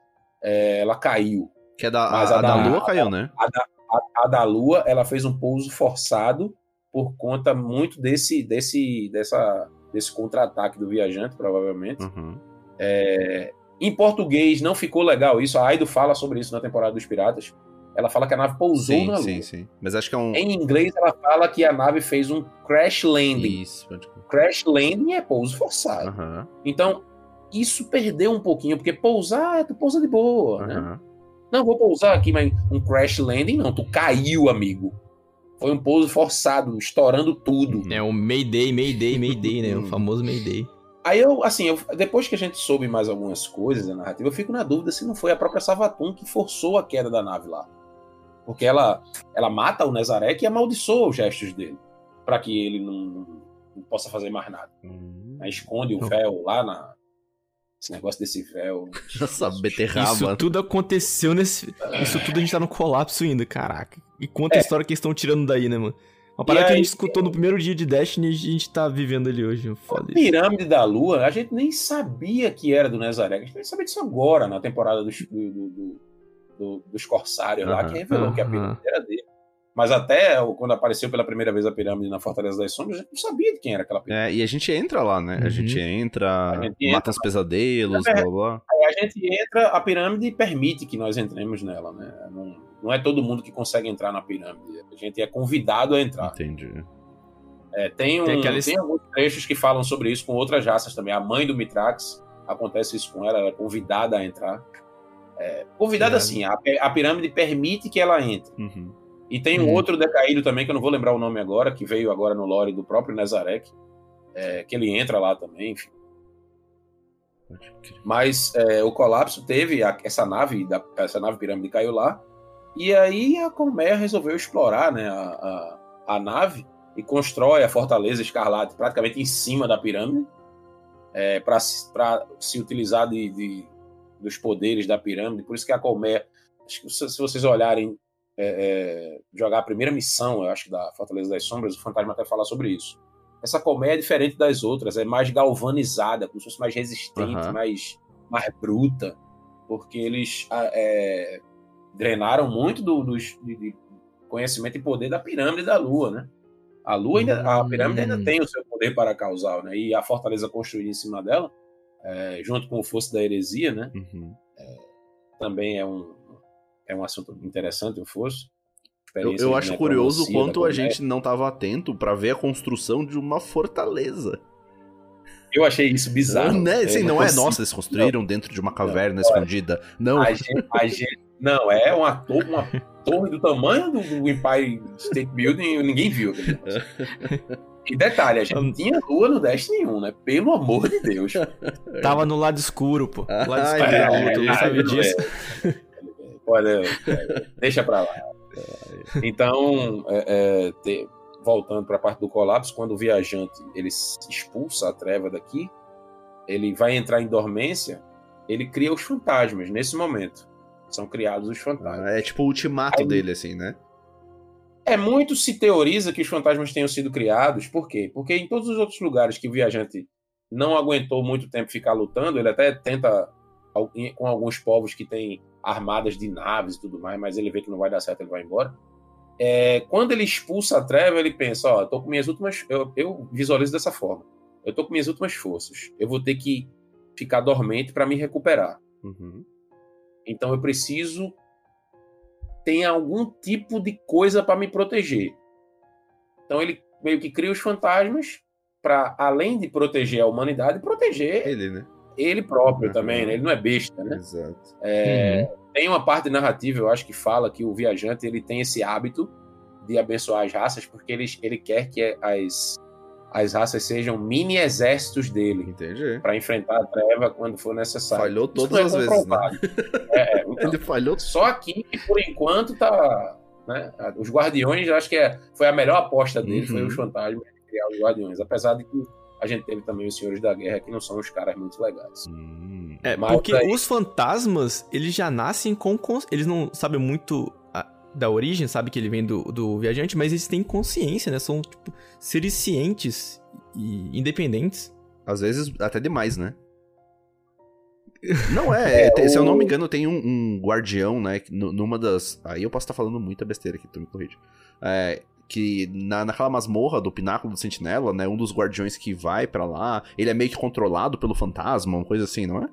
é, ela caiu. Que é da, Mas a, a a da da- Lua caiu, né? A, a da Lua, ela fez um pouso forçado por conta muito desse, desse, dessa, desse contra-ataque do viajante, provavelmente. Uhum. É, em português não ficou legal isso. A Aido fala sobre isso na temporada dos Piratas. Ela fala que a nave pousou Sim, na Lua. sim, sim. Mas acho que é um. Em inglês, ela fala que a nave fez um crash landing. Isso, pode. Crash landing é pouso forçado. Então, isso perdeu um pouquinho, porque pousar, tu pousa de boa, né? Não, vou pousar aqui, mas um crash landing não, tu caiu, amigo. Foi um pouso forçado, estourando tudo. É o Mayday, Mayday, Mayday, né? O famoso Mayday. Aí eu, assim, eu- depois que a gente soube mais algumas coisas da narrativa, eu fico na dúvida se não foi a própria Savatun que forçou a queda da nave lá. Porque ela, ela mata o Nezarek e amaldiçoa os gestos dele, para que ele não, não- possa fazer mais nada. Hum. Aí esconde o véu lá na. Esse negócio desse véu. Nossa, beterraba. Isso tudo aconteceu nesse. Isso tudo a gente tá no colapso ainda, caraca. E quanta história que eles estão tirando daí, né, mano? Uma parada que a aí- gente escutou no primeiro dia de Destiny e a gente tá vivendo ali hoje. Foda A isso. pirâmide da Lua, a gente nem sabia que era do Nezarek. A gente nem sabia disso agora, na temporada dos, do- do- do- do- dos Corsários lá, que revelou que a pirâmide era dele. Mas até quando apareceu pela primeira vez a pirâmide na Fortaleza das Sombras, a gente não sabia de quem era aquela pirâmide. É, e a gente entra lá, né? A Uhum. gente entra, A gente mata uns pesadelos, É. blá blá. Aí a gente entra, a pirâmide permite que nós entremos nela, né? Não, não é todo mundo que consegue entrar na pirâmide. A gente é convidado a entrar. Entendi. É, tem, um, Tem tem, aquelas- alguns trechos que falam sobre isso com outras raças também. A mãe do Mitrax, acontece isso com ela, ela é convidada a entrar. É, convidada É. assim, a, a pirâmide permite que ela entre. Uhum. E tem um Uhum. outro decaído também, que eu não vou lembrar o nome agora, que veio agora no lore do próprio Nezarek, é, que ele entra lá também, enfim. Mas é, o colapso teve a- essa nave, da, essa nave pirâmide caiu lá, e aí a Colmeia resolveu explorar né, a, a, a nave e constrói a Fortaleza Escarlate praticamente em cima da pirâmide, é, para se utilizar de, de- dos poderes da pirâmide. Por isso que a Colmeia, acho que se, vocês olharem, é, é, jogar a primeira missão, eu acho, da Fortaleza das Sombras, o Fantasma até fala sobre isso. Essa colmeia é diferente das outras, é mais galvanizada, como se fosse mais resistente, Aham. mais, mais bruta, porque eles é, drenaram muito do, dos- de, conhecimento e poder da pirâmide da Lua, né? A Lua ainda, a Hum. pirâmide ainda tem o seu poder para causar, né? E a fortaleza construída em cima dela, é, junto com o fosso da heresia, né? Uhum. Também é um, é um assunto interessante, o fosso. Eu, eu acho curioso o quanto a gente não tava atento pra ver a construção de uma fortaleza. Eu achei isso bizarro. né? Sim, Eu não é, nossa, eles construíram dentro de uma caverna escondida. Não, A gente, a gente- não, é uma torre, uma torre do tamanho do, Empire State Building e ninguém viu. negócio. E detalhe, a gente tinha lua no Destiny 1, né? Pelo amor de Deus. Tava no lado escuro, pô. No lado Ai, escuro é, não é, sabia é, disso. Olha, é, deixa pra lá. Então, é, é, te- voltando para a parte do colapso, quando o viajante ele se expulsa a treva daqui, ele vai entrar em dormência, ele cria os fantasmas nesse momento. São criados os fantasmas. É tipo o ultimato Aí- dele, assim, né? É muito se teoriza que os fantasmas tenham sido criados. Por quê? Porque em todos os outros lugares que o viajante não aguentou muito tempo ficar lutando, ele até tenta com alguns povos que têm armadas de naves e tudo mais, mas ele vê que não vai dar certo, ele vai embora. É, quando ele expulsa a treva, ele pensa: Ó, eu tô com minhas últimas. Eu, eu visualizo dessa forma. Eu tô com minhas últimas forças. Eu vou ter que ficar dormente para me recuperar. Uhum. Então eu preciso ter algum tipo de coisa para me proteger. Então ele meio que cria os fantasmas para além de proteger a humanidade, proteger Ele, né? ele próprio Uhum. também, né? Ele não é besta, né? Exato. É, Tem uma parte narrativa, eu acho que fala que o viajante ele tem esse hábito de abençoar as raças porque ele, ele quer que as as raças sejam mini exércitos dele Entendi. para enfrentar a treva quando for necessário. Falhou todas é as vezes, né? É, é, então, Ele falhou. só aqui, que por enquanto, tá. Né? Os Guardiões, eu acho que é, foi a melhor aposta dele, Uhum. foi os fantasmas de criar os Guardiões. Apesar de que a gente teve também os Senhores da Guerra, que não são os caras muito legais. Hum. É, Mas porque aí- os fantasmas, eles já nascem com. cons- Eles não sabem muito da origem, sabe que ele vem do, do viajante, mas eles têm consciência, né? São, tipo, seres cientes e independentes. Às vezes até demais, né? Não é, É, tem- se eu não o- me engano, tem um, um guardião, né? Numa das. Aí eu posso estar falando muita besteira aqui, tu me corrige. É, que na, naquela masmorra do pináculo do sentinela, né? Um dos guardiões que vai pra lá, ele é meio que controlado pelo fantasma, uma coisa assim, não é?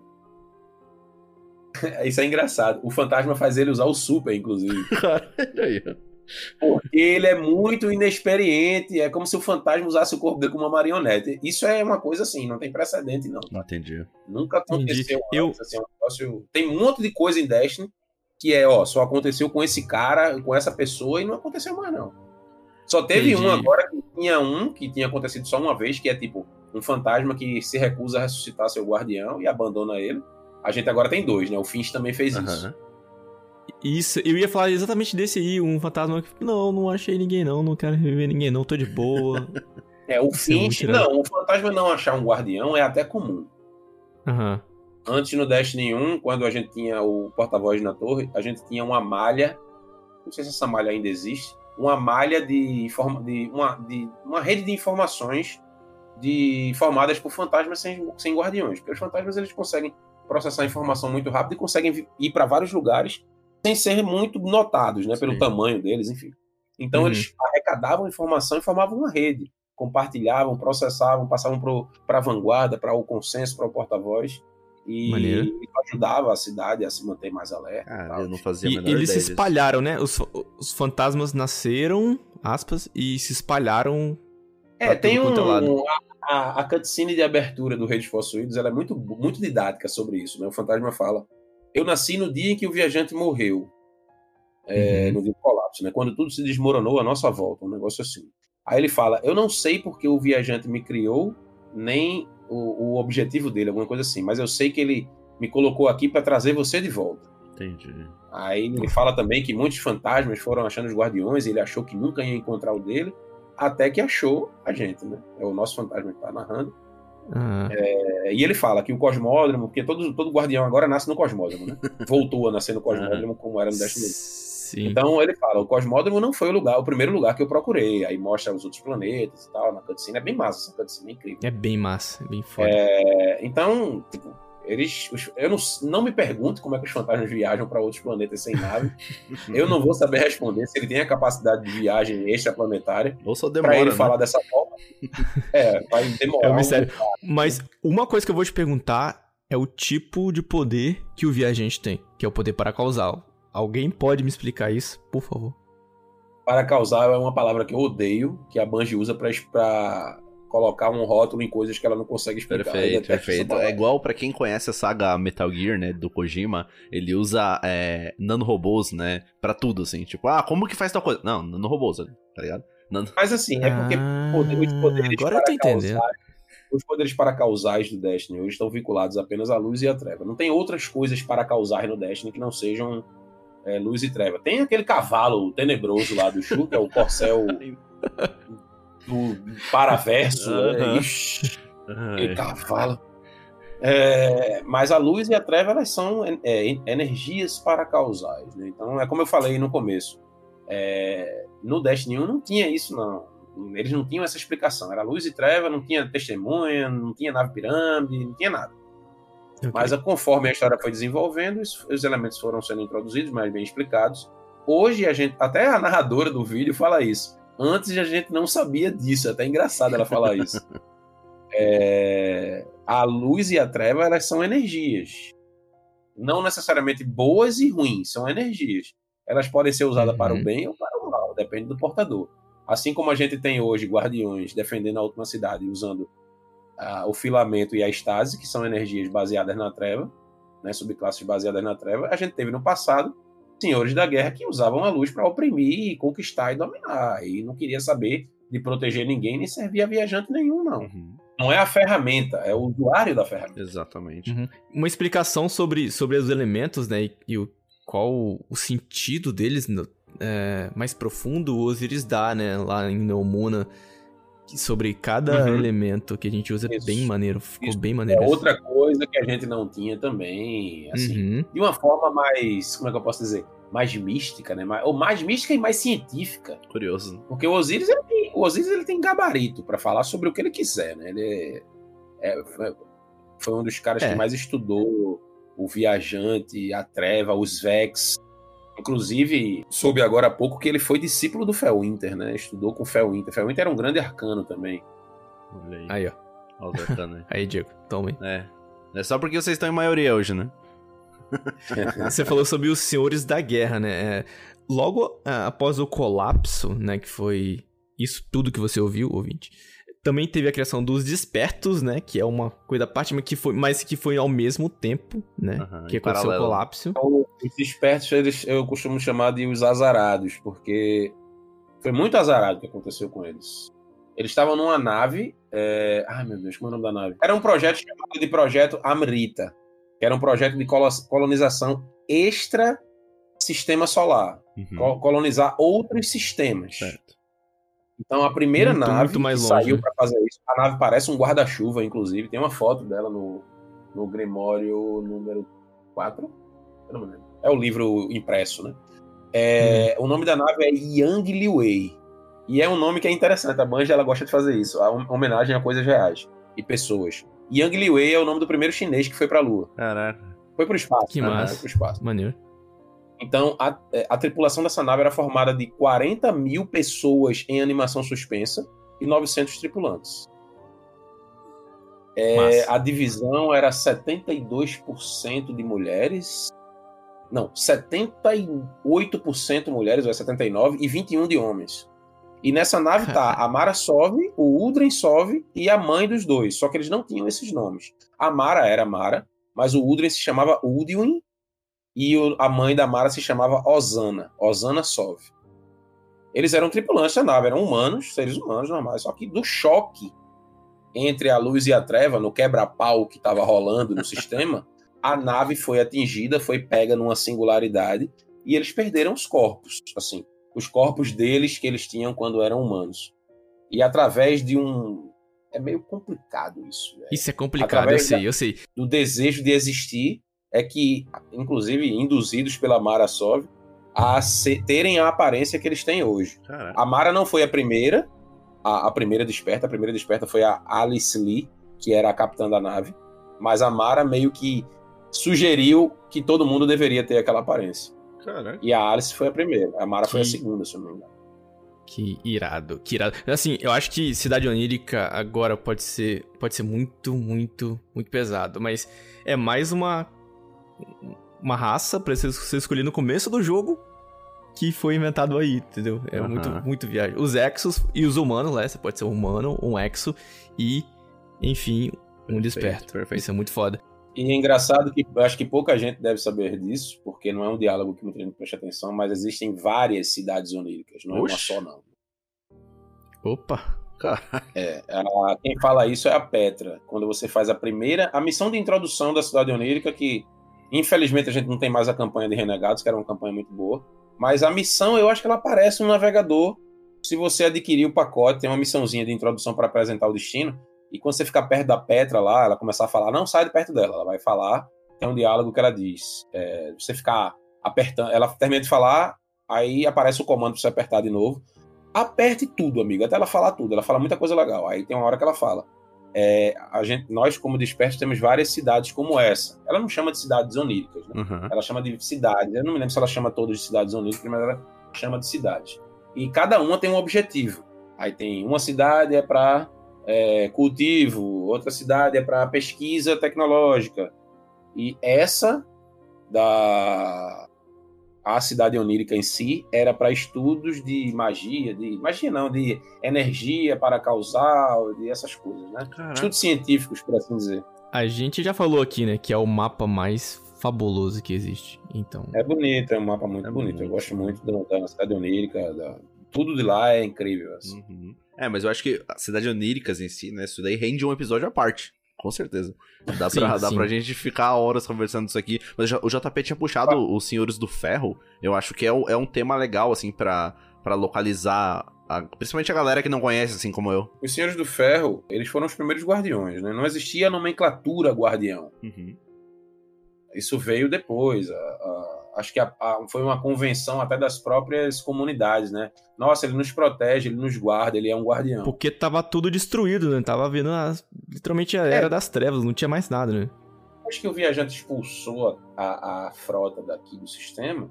Isso é engraçado. O fantasma faz ele usar o super, inclusive. Porque ele é muito inexperiente. É como se o fantasma usasse o corpo dele como uma marionete. Isso é uma coisa assim, não tem precedente, não. Entendi. Nunca aconteceu Entendi. Eu- antes, assim, é um negócio... Tem um monte de coisa em Destiny que é, ó, só aconteceu com esse cara, com essa pessoa e não aconteceu mais, não. Só teve Entendi. um agora que tinha um que tinha acontecido só uma vez, que é tipo um fantasma que se recusa a ressuscitar seu guardião e abandona ele. A gente agora tem dois, né? O Finch também fez isso. Aham. Isso, eu ia falar exatamente desse aí, um fantasma que. Não, não achei ninguém, não, não quero reviver ninguém, não, tô de boa. É, o Isso é muito Finch, irado. não, o fantasma não achar um guardião é até comum. Aham. Antes no Destiny 1, quando a gente tinha o porta-voz na torre, a gente tinha uma malha, não sei se essa malha ainda existe, uma malha de, informa, de, uma, de uma rede de informações de, formadas por fantasmas sem, sem guardiões. Porque os fantasmas eles conseguem processar informação muito rápido e conseguem ir para vários lugares sem ser muito notados, né, pelo Sim. tamanho deles, enfim. Então Uhum. eles arrecadavam informação e formavam uma rede, compartilhavam, processavam, passavam para a vanguarda, para o consenso, para o porta-voz e Maneiro. ajudava a cidade a se manter mais alerta. e. Ah, eu não fazia a E menor eles se ideia disso. espalharam, né? Os, os fantasmas nasceram, aspas, e se espalharam. É, tem tudo um, é lado. a, a, cutscene de abertura do Reis Possuídos, ela é muito, muito didática sobre isso, né? O fantasma fala: Eu nasci no dia em que o viajante morreu, é, Uhum. no dia do colapso, né? Quando tudo se desmoronou à nossa volta, um negócio assim. Aí ele fala: Eu não sei porque o viajante me criou, nem o, o objetivo dele, alguma coisa assim, mas eu sei que ele me colocou aqui para trazer você de volta. Entendi. Aí ele fala também que muitos fantasmas foram achando os guardiões, e ele achou que nunca ia encontrar o dele, até que achou a gente, né? É o nosso fantasma que tá narrando. Ah, É, e ele fala que o cosmódromo, porque todo, todo guardião agora nasce no cosmódromo, né? Voltou a nascer no cosmódromo como era no Destiny. sim. Então ele fala, o cosmódromo não foi o lugar, o primeiro lugar que eu procurei. Aí mostra os outros planetas e tal, na cutscene. É bem massa essa cutscene, é incrível. É bem massa, é bem foda. É, então, tipo, eles. os- eu não, não me pergunto como é que os fantasmas viajam para outros planetas sem nave. eu não vou saber responder se ele tem a capacidade de viagem extraplanetária Ou só para demora, ele né? falar dessa forma. É, vai demorar. É um um- mistério. Mas uma coisa que eu vou te perguntar é o tipo de poder que o viajante tem, que é o poder paracausal. Alguém pode me explicar isso, por favor? Para causar é uma palavra que eu odeio, que a Bungie usa pra, pra colocar um rótulo em coisas que ela não consegue explicar. Perfeito, perfeito. É igual pra quem conhece a saga Metal Gear, né, do Kojima, ele usa é, nanorobôs, né, pra tudo, assim. Tipo, ah, como que faz tal coisa? Não, nanorobôs, tá ligado? Nano... Mas assim, é porque poder- os poderes Ah, agora eu tô para entendendo. causar- os poderes para causais do Destiny hoje estão vinculados apenas à luz e à treva. Não tem outras coisas para causar no Destiny que não sejam é, luz e treva. Tem aquele cavalo tenebroso lá do Shu, que é o corcel do paraverso. Aham. né? Aquele cavalo. É, mas a luz e a treva elas são é, energias para causais. Né? Então é como eu falei no começo. É, no Destiny 1 não tinha isso, não. Eles não tinham essa explicação. Era luz e treva, não tinha testemunha, não tinha nave pirâmide, não tinha nada. Okay. Mas conforme a história foi desenvolvendo, os elementos foram sendo introduzidos, mais bem explicados. Hoje a gente, até a narradora do vídeo fala isso. Antes a gente não sabia disso, é até engraçado ela falar isso. é, a luz e a treva elas são energias, não necessariamente boas e ruins, são energias. Elas podem ser usadas uhum. para o uhum. bem ou para o mal, depende do portador. Assim como a gente tem hoje guardiões defendendo a última cidade usando uh, o filamento e a estase, que são energias baseadas na treva, né, subclasses baseadas na treva, a gente teve no passado senhores da guerra que usavam a luz para oprimir, conquistar e dominar, e não queria saber de proteger ninguém nem servir a viajante nenhum, não. Uhum. Não é a ferramenta, é o usuário da ferramenta. Exatamente. Uhum. Uma explicação sobre, sobre os elementos, né, e, e o, qual o sentido deles no, é, mais profundo o Osiris dá, né, lá em Neomuna, sobre cada uhum. elemento que a gente usa Isso. bem maneiro, ficou Isso. bem maneiro. É outra coisa que a gente não tinha também, assim, uhum. de uma forma mais, como é que eu posso dizer, mais mística, né, ou mais mística e mais científica. Curioso. Porque o Osiris, ele tem, o Osiris ele tem gabarito para falar sobre o que ele quiser, né, ele é, é, foi um dos caras é. que mais estudou o Viajante, a Treva, os Vex, Inclusive, soube agora há pouco que ele foi discípulo do Felwinter, né? Estudou com o Felwinter. Felwinter era um grande arcano também. Aí. aí, ó. Olha aí, Diego, tome. É. É só porque vocês estão em maioria hoje, né? Você falou sobre os senhores da guerra, né? É, logo ah, após o colapso, né? Que foi isso tudo que você ouviu, ouvinte. Também teve a criação dos despertos, né? Que é uma coisa parte, mas que foi, mas que foi ao mesmo tempo, né? Uhum, que aconteceu o colapso. Então, os despertos, eles, eu costumo chamar de os azarados, porque foi muito azarado o que aconteceu com eles. Eles estavam numa nave. É... Ai, meu Deus, como é o nome da nave? Era um projeto chamado de Projeto Amrita, que era um projeto de colonização extra sistema solar. Uhum. Colonizar outros sistemas. Certo. Então a primeira muito, nave muito mais longe, saiu né? para fazer isso, a nave parece um guarda-chuva, inclusive, tem uma foto dela no, no Grimório número 4. É o livro impresso, né? É, hum. O nome da nave é Yang Liwei. E é um nome que é interessante. A Banja ela gosta de fazer isso. A homenagem a coisas reais e pessoas. Yang Liwei é o nome do primeiro chinês que foi pra Lua. Caraca. Foi pro espaço. Que né? massa. Foi pro espaço. Maneiro. Então, a, é, a, tripulação dessa nave era formada de 40 mil pessoas em animação suspensa e 900 tripulantes. É, a divisão era 72% de mulheres. Não, 78% mulheres, ou é 79%, e 21% de homens. E nessa nave tá a Mara Sove, o Udren Sove e a mãe dos dois. Só que eles não tinham esses nomes. A Mara era Mara, mas o Udren se chamava Udwin e o, a mãe da Mara se chamava Osana, Osana Sov. Eles eram tripulantes da nave, eram humanos, seres humanos normais, só que do choque entre a luz e a treva, no quebra-pau que estava rolando no sistema, a nave foi atingida, foi pega numa singularidade e eles perderam os corpos, assim, os corpos deles que eles tinham quando eram humanos. E através de um é meio complicado isso. Véio. Isso é complicado, através eu sei, da, eu sei. Do desejo de existir, é que, inclusive, induzidos pela Mara Sov, a se, terem a aparência que eles têm hoje. Caraca. A Mara não foi a primeira, a, a, primeira desperta, a primeira desperta foi a Alice Lee, que era a capitã da nave, mas a Mara meio que sugeriu que todo mundo deveria ter aquela aparência. Caraca. E a Alice foi a primeira, a Mara que... foi a segunda, se eu não me engano. Que irado, que irado. Assim, eu acho que Cidade Onírica agora pode ser, pode ser muito, muito, muito pesado, mas é mais uma uma raça pra você escolher no começo do jogo que foi inventado aí, entendeu? É uhum. muito, muito viagem. Os exos e os humanos, né? Você pode ser um humano, um exo e, enfim, um desperto. Perfeito. Isso é muito foda. E é engraçado que eu acho que pouca gente deve saber disso, porque não é um diálogo que muita gente presta atenção, mas existem várias cidades oníricas, não Oxe. é uma só, não. Opa! É, a, quem fala isso é a Petra. Quando você faz a primeira. A missão de introdução da cidade onírica, que Infelizmente a gente não tem mais a campanha de Renegados, que era uma campanha muito boa. Mas a missão, eu acho que ela aparece no navegador. Se você adquirir o pacote, tem uma missãozinha de introdução para apresentar o destino. E quando você ficar perto da Petra lá, ela começar a falar, não sai de perto dela, ela vai falar, tem um diálogo que ela diz. É, você ficar apertando, ela termina de falar, aí aparece o comando pra você apertar de novo. Aperte tudo, amigo, até ela falar tudo. Ela fala muita coisa legal. Aí tem uma hora que ela fala. É, a gente, nós, como dispersos, temos várias cidades como essa. Ela não chama de cidades oníricas, né? Uhum. Ela chama de cidades. Eu não me lembro se ela chama todas de cidades oníricas, mas ela chama de cidade. E cada uma tem um objetivo. Aí tem uma cidade é para é, cultivo, outra cidade é para pesquisa tecnológica. E essa da a cidade onírica em si era para estudos de magia, de magia não, de energia para causar, de essas coisas, né? Caraca. Estudos científicos, por assim dizer. A gente já falou aqui, né, que é o mapa mais fabuloso que existe. Então, É bonito, é um mapa muito É bonito. Eu bonito. gosto muito da, da cidade onírica, da- tudo de lá é incrível. assim. Uhum. É, mas eu acho que a Cidade Oníricas em si, né? Isso daí rende um episódio à parte. Com certeza. Dá, Sim, pra, dá sim. pra gente ficar horas conversando isso aqui. Mas já- o JP tinha puxado os Senhores do Ferro. Eu acho que é, um- é um tema legal, assim, pra, pra localizar. a- principalmente a galera que não conhece, assim como eu. Os Senhores do Ferro, eles foram os primeiros guardiões, né? Não existia a nomenclatura guardião. Uhum. Isso veio depois. a- a- acho que a- a- foi uma convenção até das próprias comunidades, né? Nossa, ele nos protege, ele nos guarda, ele é um guardião. porque tava tudo destruído, né? Tava vendo as- literalmente a era das trevas, não tinha mais nada, né? Depois que o viajante expulsou a, a frota daqui do sistema,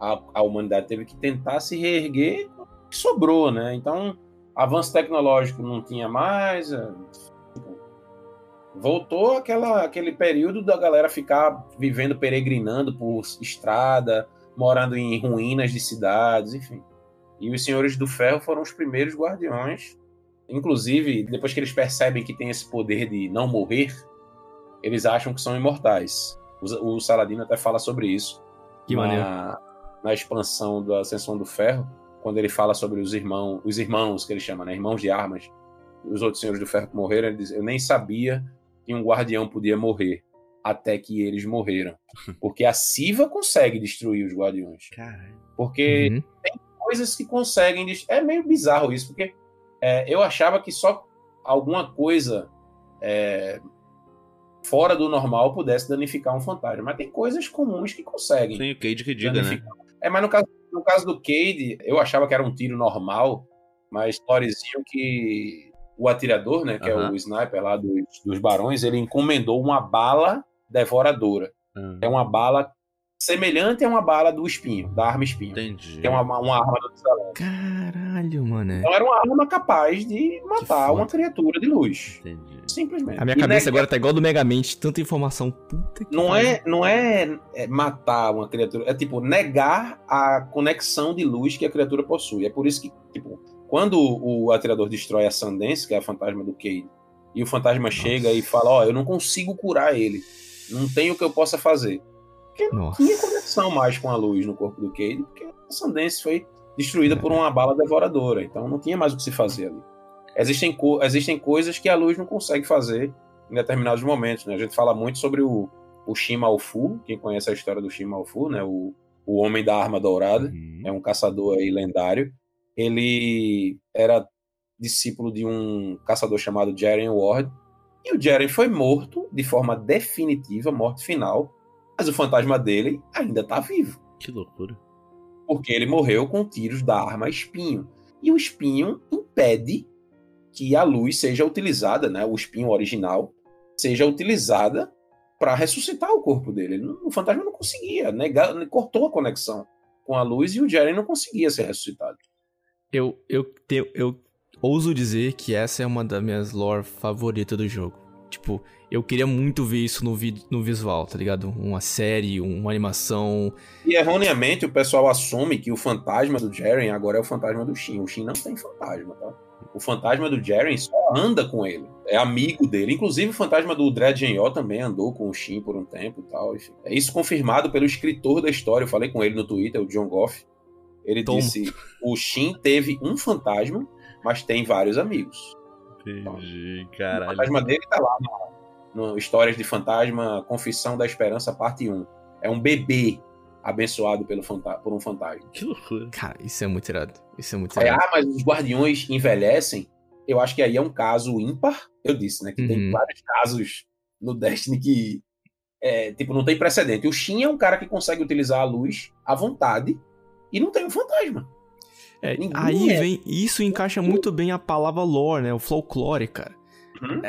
a, a humanidade teve que tentar se reerguer que sobrou, né? Então, avanço tecnológico não tinha mais. Voltou aquela, aquele período da galera ficar vivendo, peregrinando por estrada, morando em ruínas de cidades, enfim. E os Senhores do Ferro foram os primeiros guardiões. Inclusive, depois que eles percebem que tem esse poder de não morrer, eles acham que são imortais. O, o Saladino até fala sobre isso Que na, maneiro. na expansão da Ascensão do Ferro, quando ele fala sobre os irmãos, os irmãos que ele chama, né? Irmãos de armas. Os outros senhores do ferro que morreram, ele diz, eu nem sabia que um guardião podia morrer até que eles morreram. Porque a Siva consegue destruir os guardiões. Caralho. Porque Uhum. coisas que conseguem. dest- É meio bizarro isso, porque é, eu achava que só alguma coisa é, fora do normal pudesse danificar um fantasma. Mas tem coisas comuns que conseguem. Tem o Cade que diga, né? danificar. É, mas no caso, no caso do Cade, eu achava que era um tiro normal, mas storyzinho que o atirador, né, que é Aham. o sniper lá dos, dos barões, ele encomendou uma bala devoradora. Ah, É uma bala semelhante a uma bala do espinho, da arma espinho. entendi. Que é uma, uma arma do Tsalem. Caralho, mano. é. Então era uma arma capaz de matar uma criatura de luz. Entendi. Simplesmente. A minha E cabeça nega- agora tá igual do Megamente, tanta informação. Puta que Não é, não é, é matar uma criatura, é tipo negar a conexão de luz que a criatura possui. É por isso que, tipo, quando o atirador destrói a Sundance, que é a fantasma do Cade, e o fantasma chega e fala: Ó, eu não consigo curar ele, não tem o que eu possa fazer. Porque não Nossa. tinha conexão mais com a luz no corpo do Cade, porque a Sundance foi destruída por uma bala devoradora, então não tinha mais o que se fazer ali. Existem, co- existem coisas que a luz não consegue fazer em determinados momentos, né? A gente fala muito sobre o, o Shima quem conhece a história do Shima Alfu, né? O, o Homem da Arma Dourada, Uhum. é um caçador aí lendário. Ele era discípulo de um caçador chamado Jaren Ward, e o Jaren foi morto de forma definitiva, morte final, mas o fantasma dele ainda está vivo, Que loucura. porque ele morreu com tiros da arma espinho. E o espinho impede que a luz seja utilizada, né, o espinho original, seja utilizada para ressuscitar o corpo dele. Não- O fantasma não conseguia, negar, cortou a conexão com a luz e o Jaren não conseguia ser ressuscitado. Eu, eu, te- eu ouso dizer que essa é uma das minhas lore favoritas do jogo. Tipo, eu queria muito ver isso no, vi no visual, tá ligado? Uma série, uma animação. E erroneamente o pessoal assume que o fantasma do Jaren agora é o fantasma do Shin. O Shin não tem fantasma, tá? O fantasma do Jaren só anda com ele. É amigo dele. Inclusive o fantasma do Dredd Genyo também andou com o Shin por um tempo e tal. Enfim. É isso confirmado pelo escritor da história. Eu falei com ele no Twitter, o John Goff. Ele Toma. disse: o Shin teve um fantasma, mas tem vários amigos. Entendi, O caralho. fantasma dele tá lá no, no Histórias de Fantasma, Confissão da Esperança, parte 1. É um bebê abençoado pelo fanta por um fantasma. Que loucura. Cara, isso é muito irado. Isso é muito Aí, irado. ah, mas os guardiões envelhecem. eu acho que aí é um caso ímpar. Eu disse, né? Que tem Uhum. vários casos no Destiny que, é, tipo, não tem precedente. O Shin é um cara que consegue utilizar a luz à vontade e não tem um fantasma. É, aí é. vem. Isso encaixa muito bem a palavra lore, né? O folclore, cara. Uhum.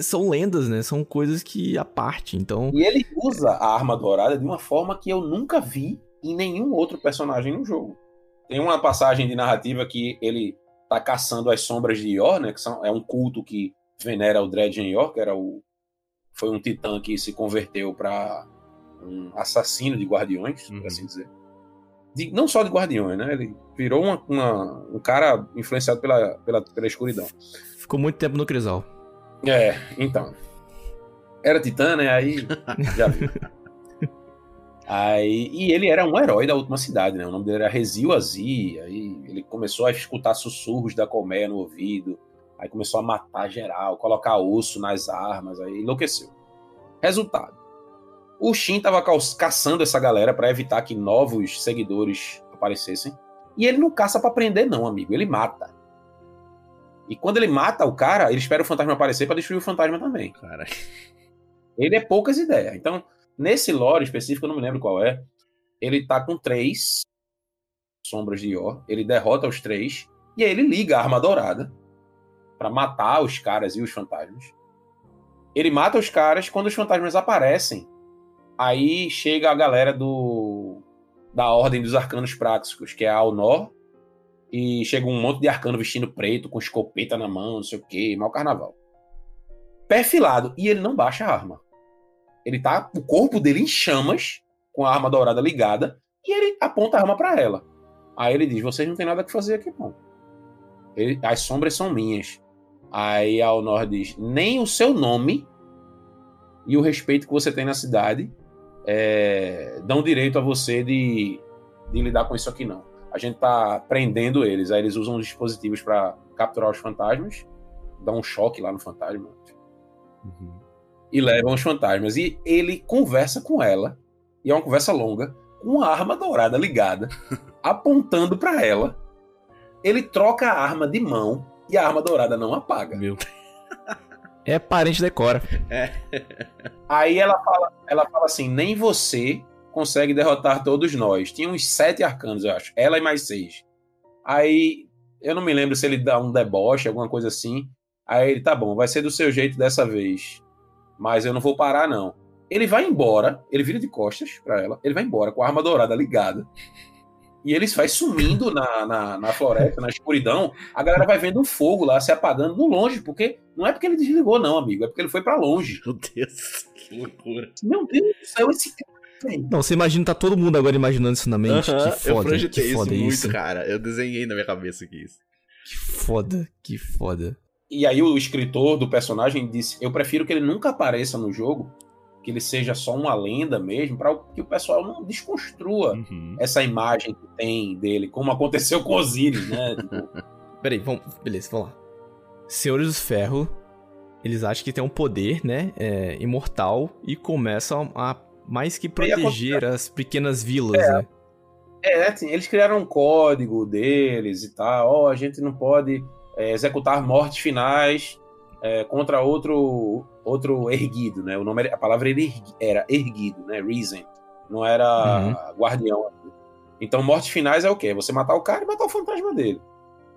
São lendas, né? São coisas que a parte. Então. E ele usa a arma dourada de uma forma que eu nunca vi em nenhum outro personagem no jogo. Tem uma passagem de narrativa que ele tá caçando as sombras de Yor, né? Que são, é um culto que venera o Dredgen Yor, que era o foi um titã que se converteu para um assassino de guardiões, Uhum. por assim dizer. De- não só de guardiões, né? Ele virou uma- uma- um cara influenciado pela, pela, pela escuridão. Ficou muito tempo no Crisal. É, então. Era Titã, né? Aí já viu. Aí, e ele era um herói da última cidade, né? O nome dele era Rezil Azi. Aí ele começou a escutar sussurros da colmeia no ouvido. Aí começou a matar geral, colocar osso nas armas. Aí enlouqueceu. Resultado: o Shin tava ca- caçando essa galera pra evitar que novos seguidores aparecessem. E ele não caça pra prender, não, amigo. Ele mata. E quando ele mata o cara, ele espera o fantasma aparecer pra destruir o fantasma também. Cara, Ele é poucas ideias. Então, nesse lore específico, eu não me lembro qual é. Ele tá com três sombras de Yor. Ele derrota os três. E aí ele liga a arma dourada pra matar os caras e os fantasmas. Ele mata os caras. Quando os fantasmas aparecem, aí chega a galera do da Ordem dos Arcanos Práticos, que é a Alnor. E chega um monte de arcano vestindo preto, com escopeta na mão, não sei o que, mal carnaval. Perfilado. E ele não baixa a arma. Ele tá. O corpo dele em chamas, com a arma dourada ligada, e ele aponta a arma pra ela. Aí ele diz: Vocês não tem nada que fazer aqui, não. Ele- as sombras são minhas. Aí a Honor diz: Nem o seu nome e o respeito que você tem na cidade é, dão direito a você de, de lidar com isso aqui, não. A gente tá prendendo eles. Aí eles usam os dispositivos pra capturar os fantasmas, dá um choque lá no fantasma e levam os fantasmas. E ele conversa com ela, e é uma conversa longa, com a arma dourada ligada, apontando pra ela. Ele troca a arma de mão e a arma dourada não apaga. meu É parente decora. Aí ela fala, ela fala assim: nem você consegue derrotar todos nós. Tinha uns sete arcanos, eu acho. Ela e mais seis. Aí eu não me lembro se ele dá um deboche, alguma coisa assim. Aí ele, tá bom, vai ser do seu jeito dessa vez. Mas eu não vou parar, não. Ele vai embora, ele vira de costas pra ela, ele vai embora com a arma dourada ligada. E ele vai sumindo na, na, na floresta, na escuridão. A galera vai vendo o fogo lá se apagando no longe, porque não é porque ele desligou, não, amigo. É porque ele foi pra longe. Meu Deus, que loucura. Meu Deus do céu, esse cara. velho. Não, você imagina, tá todo mundo agora imaginando isso na mente. Aham, que eu foda, projetei que isso foda muito, isso. cara. Eu desenhei na minha cabeça aqui isso. Que foda, que foda. E aí o escritor do personagem disse: Eu prefiro que ele nunca apareça no jogo, que ele seja só uma lenda mesmo, para que o pessoal não desconstrua Uhum. essa imagem que tem dele, como aconteceu com Osiris, né? Tipo, Peraí, vamos, beleza, vamos lá. Senhores do Ferro, eles acham que tem um poder, né, é, imortal e começam a mais que proteger as pequenas vilas, né? é, assim, eles criaram um código deles e tal. Ó, a gente não pode é, executar mortes finais é, contra outro outro erguido, né? O nome era- a palavra era ergui- era erguido, né? Reason. Não era guardião. Então, mortes finais é o quê? Você matar o cara e matar o fantasma dele.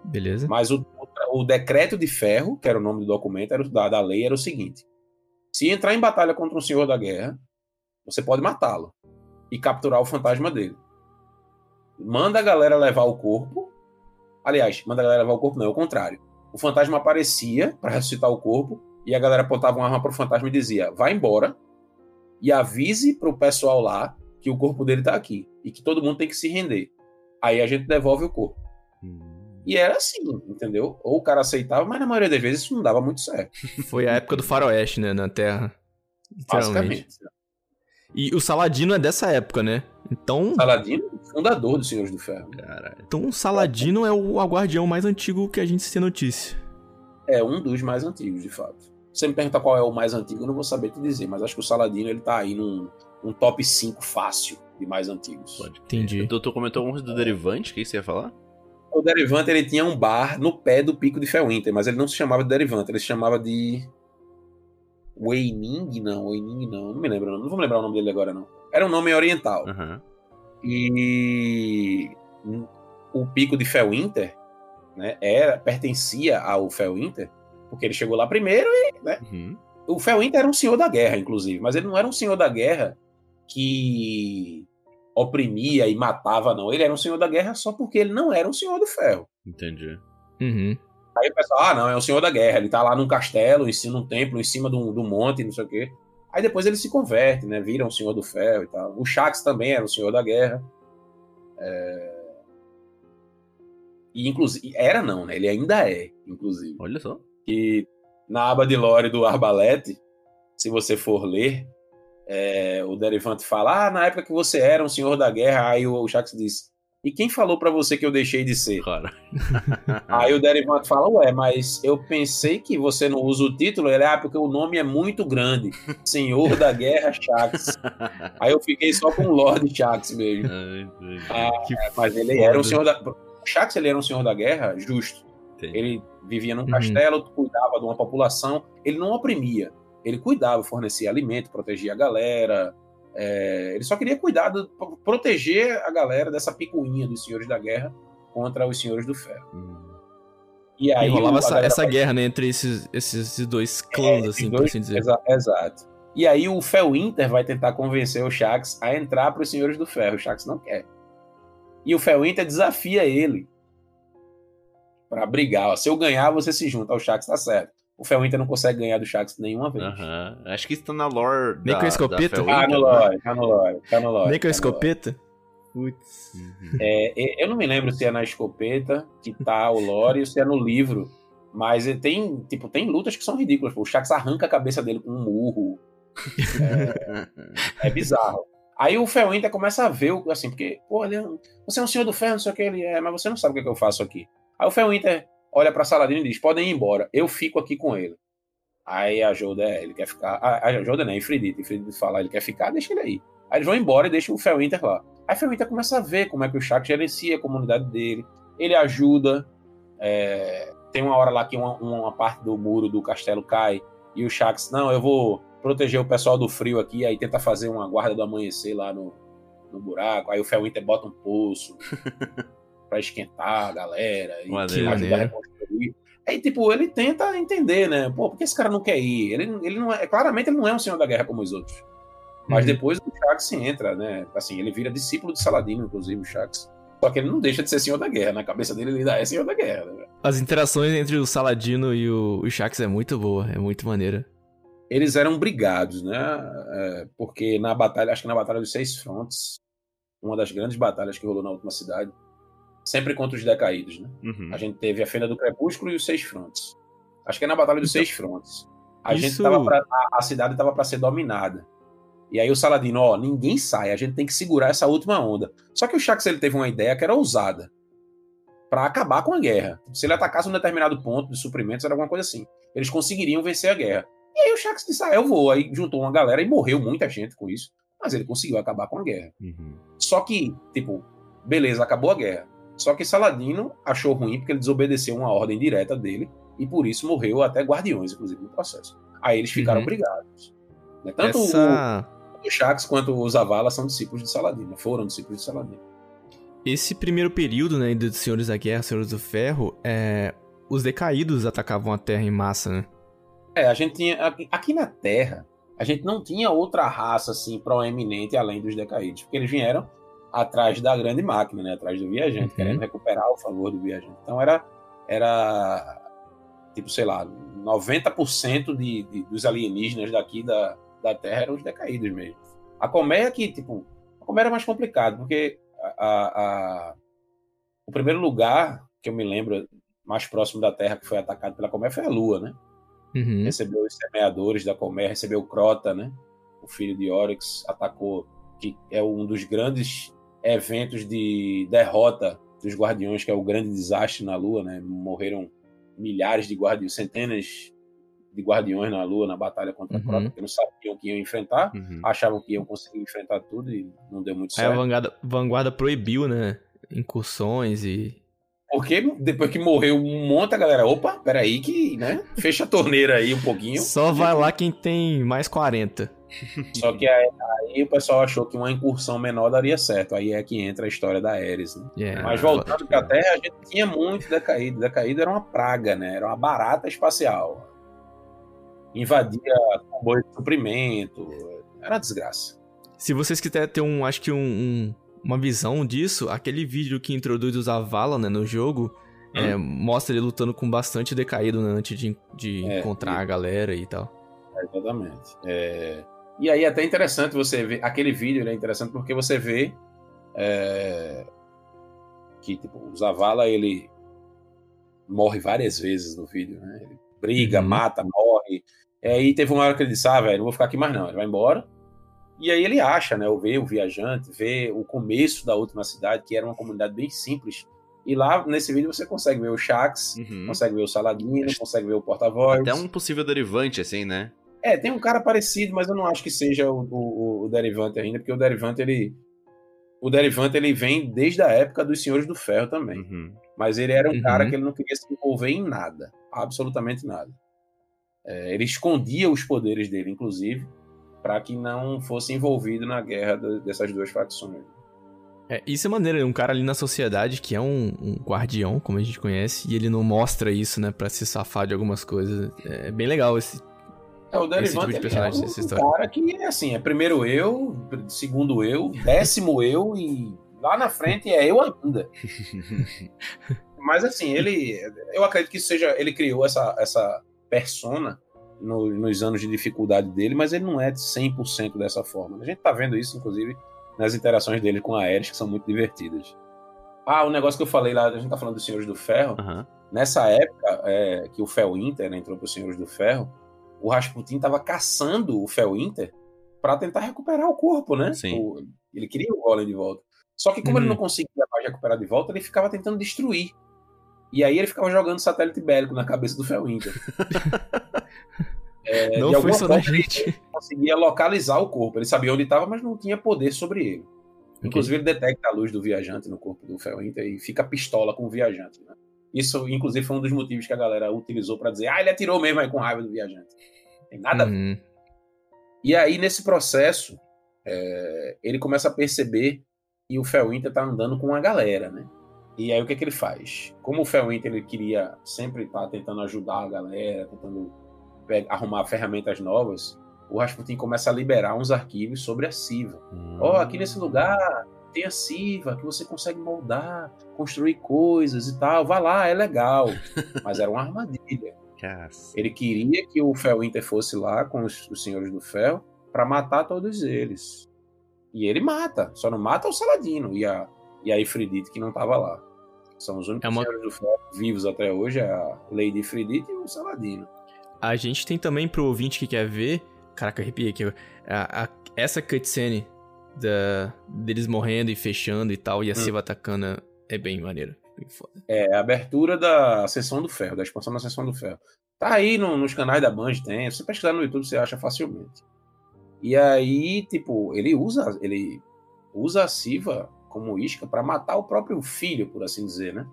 Beleza? Mas o, o decreto de ferro, que era o nome do documento, era o- da, da lei, era o seguinte: se entrar em batalha contra um senhor da guerra, você pode matá-lo e capturar o fantasma dele. Manda a galera levar o corpo. Aliás, manda a galera levar o corpo, não, é o contrário. O fantasma aparecia para ressuscitar o corpo e a galera apontava uma arma pro fantasma e dizia: vai embora e avise pro pessoal lá que o corpo dele tá aqui e que todo mundo tem que se render. Aí a gente devolve o corpo. Hum. E era assim, entendeu? Ou o cara aceitava, mas na maioria das vezes isso não dava muito certo. Foi a época do faroeste, né, na Terra. Basicamente. E o Saladino é dessa época, né? Então, Saladino, fundador dos Senhores do Ferro. Caralho. então o Saladino é o guardião mais antigo que a gente tem notícia. É um dos mais antigos, de fato. Se você me perguntar qual é o mais antigo, eu não vou saber te dizer, mas acho que o Saladino ele tá aí num, num top 5 fácil de mais antigos. Pode. Entendi. O doutor comentou coisa do derivante, o que você ia falar? O Derivante ele tinha um bar no pé do pico de Felwinter, mas ele não se chamava de Derivante, ele se chamava de. Weining? Não, Weining não. Não me lembro, não. Não vou me lembrar o nome dele agora, não. Era um nome oriental. Aham. E o pico de Felwinter né, era, pertencia ao Felwinter, porque ele chegou lá primeiro e né, Uhum. o Felwinter era um senhor da guerra, inclusive, mas ele não era um senhor da guerra que oprimia e matava, não. Ele era um senhor da guerra só porque ele não era um senhor do ferro. Entendi. Uhum. Aí o pessoal, ah, não, é o senhor da guerra, ele tá lá num castelo, ensina um templo em cima de um, de um monte, não sei o quê. Aí depois ele se converte, né? Vira um senhor do ferro e tal. O Shax também era um senhor da guerra. É... E inclusive, era não, né? Ele ainda é, inclusive. Olha só. Que na aba de lore do Arbalete, se você for ler, é, o Derivante fala: Ah, na época que você era um senhor da guerra, aí o Shax diz: E quem falou pra você que eu deixei de ser? Cara. Aí o Derivante fala: Ué, mas eu pensei que você não usa o título. Ele, ah, porque o nome é muito grande: Senhor da Guerra Shax. Aí eu fiquei só com o Lord Shax mesmo. Ai. Ah, mas ele foda. era um senhor da. O Shax ele era um senhor da guerra justo. Entendi. Ele vivia num Uhum. castelo, cuidava de uma população, ele não oprimia. Ele cuidava, fornecia alimento, protegia a galera. é, ele só queria cuidar, do- proteger a galera dessa picuinha dos senhores da guerra contra os senhores do ferro. Hum. E aí e rolava essa, essa vai- guerra, né, entre esses, esses dois clãs, esses assim, por dois- assim dizer. Exa- exato. E aí o Felwinter vai tentar convencer o Shax a entrar para os senhores do ferro. O Shax não quer. E o Felwinter desafia ele para brigar. Ó, se eu ganhar, você se junta ao Shax, tá certo. O Felwinter não consegue ganhar do Shax nenhuma vez. Aham. Acho que isso tá na lore Nem da, com escopeta? Tá no né? lore, tá no lore, tá no lore. Nem com a tá escopeta? Putz. Uhum. É, eu não me lembro se é na escopeta que tá o lore ou se é no livro. Mas ele tem, tipo, tem lutas que são ridículas. pô. O Shax arranca a cabeça dele com um murro. É bizarro. Aí o Felwinter começa a ver, assim, porque, pô, ele é um- você é um senhor do ferro, não sei o que ele é, mas você não sabe o que, é que eu faço aqui. Aí o Felwinter olha pra Saladino e diz: podem ir embora, eu fico aqui com ele. Aí a Joda, é, ele quer ficar. A, Joda não, Ifridita. Ifridita fala, ele quer ficar, deixa ele aí. Aí eles vão embora e deixam o Felwinter lá. Aí o Felwinter começa a ver como é que o Shax gerencia a comunidade dele. Ele ajuda. é, tem uma hora lá que uma, uma parte do muro do castelo cai e o Shax, não, eu vou proteger o pessoal do frio aqui, aí tenta fazer uma guarda do amanhecer lá no, no buraco. Aí o Felwinter bota um poço pra esquentar a galera e Maneiro. ajudar a reconstruir. Aí, tipo, ele tenta entender, né? Pô, por que esse cara não quer ir? Ele, ele não é, claramente ele não é um senhor da guerra como os outros. Mas Uhum. depois o Shax entra, né? Assim, ele vira discípulo de Saladino, inclusive, o Shax. Só que ele não deixa de ser senhor da guerra. Na cabeça dele, ele ainda é senhor da guerra. Né? As interações entre o Saladino e o, o Shax é muito boa, é muito maneira. eles eram brigados, né? É, porque na batalha, acho que na Batalha dos Seis Frontes, uma das grandes batalhas que rolou na última cidade, sempre contra os decaídos, né? Uhum. A gente teve a Fenda do Crepúsculo e os Seis Frontes. Acho que é na Batalha dos Então, Seis Frontes. A gente isso- tava pra, a, a cidade estava para ser dominada. E aí o Saladino, ó, ninguém sai, a gente tem que segurar essa última onda. Só que o Shax ele teve uma ideia que era ousada para acabar com a guerra. Se ele atacasse um determinado ponto de suprimentos, era alguma coisa assim. Eles conseguiriam vencer a guerra. E aí o Shax disse: Ah, eu vou. Aí juntou uma galera e morreu muita gente com isso. Mas ele conseguiu acabar com a guerra. Uhum. Só que, tipo, beleza, acabou a guerra. Só que Saladino achou ruim porque ele desobedeceu uma ordem direta dele e por isso morreu até guardiões, inclusive, no processo. Aí eles ficaram Uhum. brigados. Né? Tanto Essa... o, o Shax quanto o Zavala são discípulos de Saladino, foram discípulos de Saladino. Esse primeiro período, né, dos Senhores da Guerra, Senhores do Ferro, é... os decaídos atacavam a Terra em massa, né? É, a gente tinha. aqui- Aqui na Terra, a gente não tinha outra raça assim proeminente além dos decaídos, porque eles vieram atrás da grande máquina, né? Atrás do viajante, Uhum. querendo recuperar o favor do viajante. Então era. Era. Tipo, sei lá, 90% de, de, dos alienígenas daqui da, da Terra eram os decaídos mesmo. A colmeia que, tipo. A colmeia era mais complicado, porque a, a- a- o primeiro lugar que eu me lembro mais próximo da Terra que foi atacado pela colmeia foi a Lua, né? Uhum. recebeu os semeadores da colmeia, recebeu Crota, né? O filho de Oryx atacou, que é um dos grandes eventos de derrota dos Guardiões, que é o grande desastre na Lua, né? Morreram milhares de guardiões, centenas de guardiões na Lua na batalha contra Uhum. Crota, porque não sabiam que iam enfrentar, Uhum. achavam que iam conseguir enfrentar tudo e não deu muito Aí a certo. vanguarda, vanguarda proibiu, né, incursões e Porque depois que morreu um monte, a galera, opa, peraí que, né? Fecha a torneira aí um pouquinho. Só vai lá quem tem mais 40. Só que aí, aí o pessoal achou que uma incursão menor daria certo. Aí é que entra a história da Ares, né? Yeah. Mas voltando pra Terra, a gente tinha muito decaído. Decaído era uma praga, né? Era uma barata espacial. Invadia comboio de suprimento. Era uma desgraça. Se vocês quiserem ter um, acho que um, um- uma visão disso, aquele vídeo que introduz o Zavala, né, no jogo, é, mostra ele lutando com bastante decaído, né, antes de, de É, encontrar e- a galera e tal. Exatamente. É, E aí é até interessante você ver. Aquele vídeo ele é interessante porque você vê é, que tipo, o Zavala ele morre várias vezes no vídeo, né? Ele briga, Uhum. mata, morre. E aí teve uma hora que ele disse: Ah, velho, não vou ficar aqui mais não. Ele vai embora. E aí ele acha, né? Vê o viajante, vê o começo da última cidade, que era uma comunidade bem simples. E lá nesse vídeo você consegue ver o Shax, Uhum. consegue ver o Saladino, consegue ver o porta-voz. Até um possível derivante, assim, né? É, tem um cara parecido, mas eu não acho que seja o, o, o Derivante ainda, porque o Derivante, ele. O Derivante, ele vem desde a época dos Senhores do Ferro também. Uhum. Mas ele era um Uhum. cara que ele não queria se envolver em nada. Absolutamente nada. É, ele escondia os poderes dele, inclusive, para que não fosse envolvido na guerra dessas duas facções. É, isso é maneiro, um cara ali na sociedade que é um, um guardião, como a gente conhece, e ele não mostra isso, né, pra se safar de algumas coisas. É bem legal esse. É, o Esse Derivante tipo é um, cara que é assim, é primeiro eu, segundo eu, décimo eu e lá na frente é eu ainda. Mas assim, ele. Eu acredito que seja. Ele criou essa, essa persona no- nos anos de dificuldade dele, mas ele não é 100% dessa forma. A gente tá vendo isso, inclusive, nas interações dele com a Ares, que são muito divertidas. Ah, o negócio que eu falei lá, a gente tá falando dos Senhores do Ferro. Aham. Nessa época é, que o Felwinter entrou para os Senhores do Ferro, o Rasputin estava caçando o Felwinter para tentar recuperar o corpo, né? Sim. O- ele queria o Golem de volta. Só que como ele Uhum. não conseguia mais recuperar de volta, ele ficava tentando destruir. E aí ele ficava jogando satélite bélico na cabeça do Felwinter. É, não foi só da gente. conseguia localizar o corpo. Ele sabia onde estava, mas não tinha poder sobre ele. Inclusive, ele detecta a luz do viajante no corpo do Felwinter e fica pistola com o viajante. né? Isso, inclusive, foi um dos motivos que a galera utilizou para dizer: ah, ele atirou mesmo aí com raiva do viajante. Tem nada a ver. Uhum. E aí, nesse processo, é, ele começa a perceber que o Felwinter tá andando com a galera, né? E aí, o que, que ele faz? Como o Felwinter ele queria sempre estar tentando ajudar a galera, tentando arrumar ferramentas novas, o Rasputin começa a liberar uns arquivos sobre a Siva. Ó, aqui nesse lugar tem a Siva, que você consegue moldar, construir coisas e tal. Vai lá, é legal. Mas era uma armadilha. Ele queria que o Felwinter fosse lá com os, os Senhores do Ferro para matar todos eles. E ele mata, só não mata o Saladino e a, e a Ifridite que não estava lá. São os únicos É uma- Senhores do Ferro vivos até hoje, é a Lady Ifridite e o Saladino. A gente tem também pro ouvinte que quer ver. Caraca, arrepiei aqui. A, a- essa cutscene da, deles morrendo e fechando e tal, e a Hum. Siva atacando é bem maneiro. Bem. É a abertura da Sessão do Ferro, da expansão da Sessão do Ferro. Tá aí no- nos canais da Band, tem. Se você pesquisar no YouTube, você acha facilmente. E aí, tipo, ele usa, ele usa a Siva como isca para matar o próprio filho, por assim dizer, né?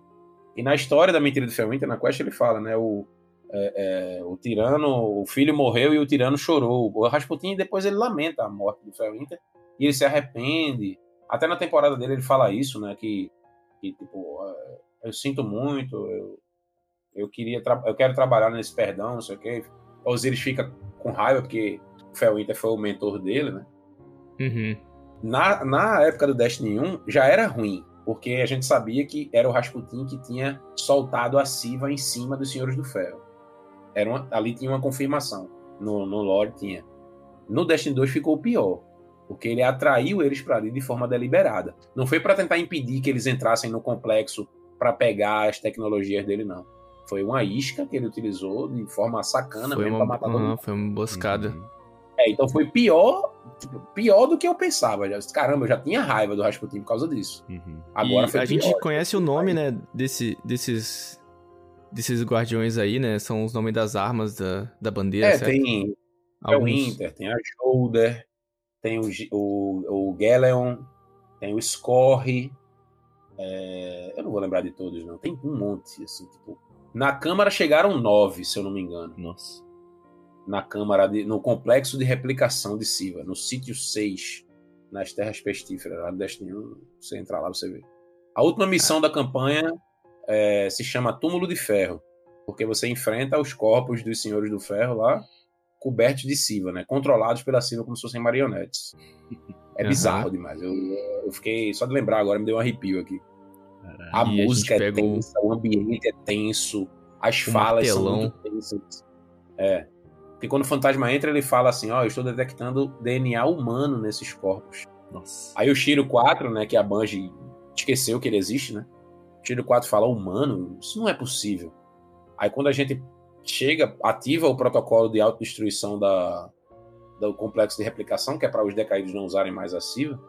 E na história da Mentira do Felwinter, na quest, ele fala, né? O, é, é, o tirano, o filho morreu e o tirano chorou. O Rasputin, depois ele lamenta a morte do Felwinter e ele se arrepende. Até na temporada dele ele fala isso, né? Que, que tipo, é, eu sinto muito, eu, eu queria, eu quero trabalhar nesse perdão, não sei o quê. Osiris fica com raiva porque o Felwinter foi o mentor dele, né? Uhum. Na, na época do Destiny 1 já era ruim, porque a gente sabia que era o Rasputin que tinha soltado a Siva em cima dos Senhores do Ferro. Era uma- ali tinha uma confirmação. No, no lore tinha. No Destiny 2 ficou pior, porque ele atraiu eles para ali de forma deliberada. Não foi para tentar impedir que eles entrassem no complexo para pegar as tecnologias dele, não. Foi uma isca que ele utilizou de forma sacana Foi mesmo uma, para matar todo aham, mundo. foi uma emboscada. Uhum. É, então foi pior, tipo, pior do que eu pensava. Já- Caramba, eu já tinha raiva do Rasputin por causa disso. Uhum. Agora e foi a pior. gente conhece o nome, né, desse, desses desses guardiões aí, né? São os nomes das armas da, da bandeira, É, certo? tem o Alguns. Winter, tem a Shoulder, tem o, o, o Galeon, tem o Scorre, É, eu não vou lembrar de todos, não. Tem um monte, assim, tipo. Na Câmara chegaram nove, se eu não me engano. Nossa. Na Câmara, de, no complexo de replicação de Siva, no sítio 6, nas terras pestíferas, lá do Destiny 1. Você entrar lá, você vê. A última missão da campanha é, se chama Túmulo de Ferro, porque você enfrenta os corpos dos Senhores do Ferro lá, cobertos de Siva, né? Controlados pela Siva como se fossem marionetes. É Aham. bizarro demais. Eu, eu fiquei. Só de lembrar agora, me deu um arrepio aqui. A E a música é pega o- tensa, o ambiente é tenso, as falas são muito tensas. É. Porque quando o fantasma entra, ele fala assim: Ó, eu estou detectando DNA humano nesses corpos. Nossa. Aí o Shiro 4, né, que a Bungie esqueceu que ele existe, né? O Shiro 4 fala, humano? Isso não é possível. Aí quando a gente chega, ativa o protocolo de autodestruição da, do complexo de replicação, que é para os decaídos não usarem mais a Siva,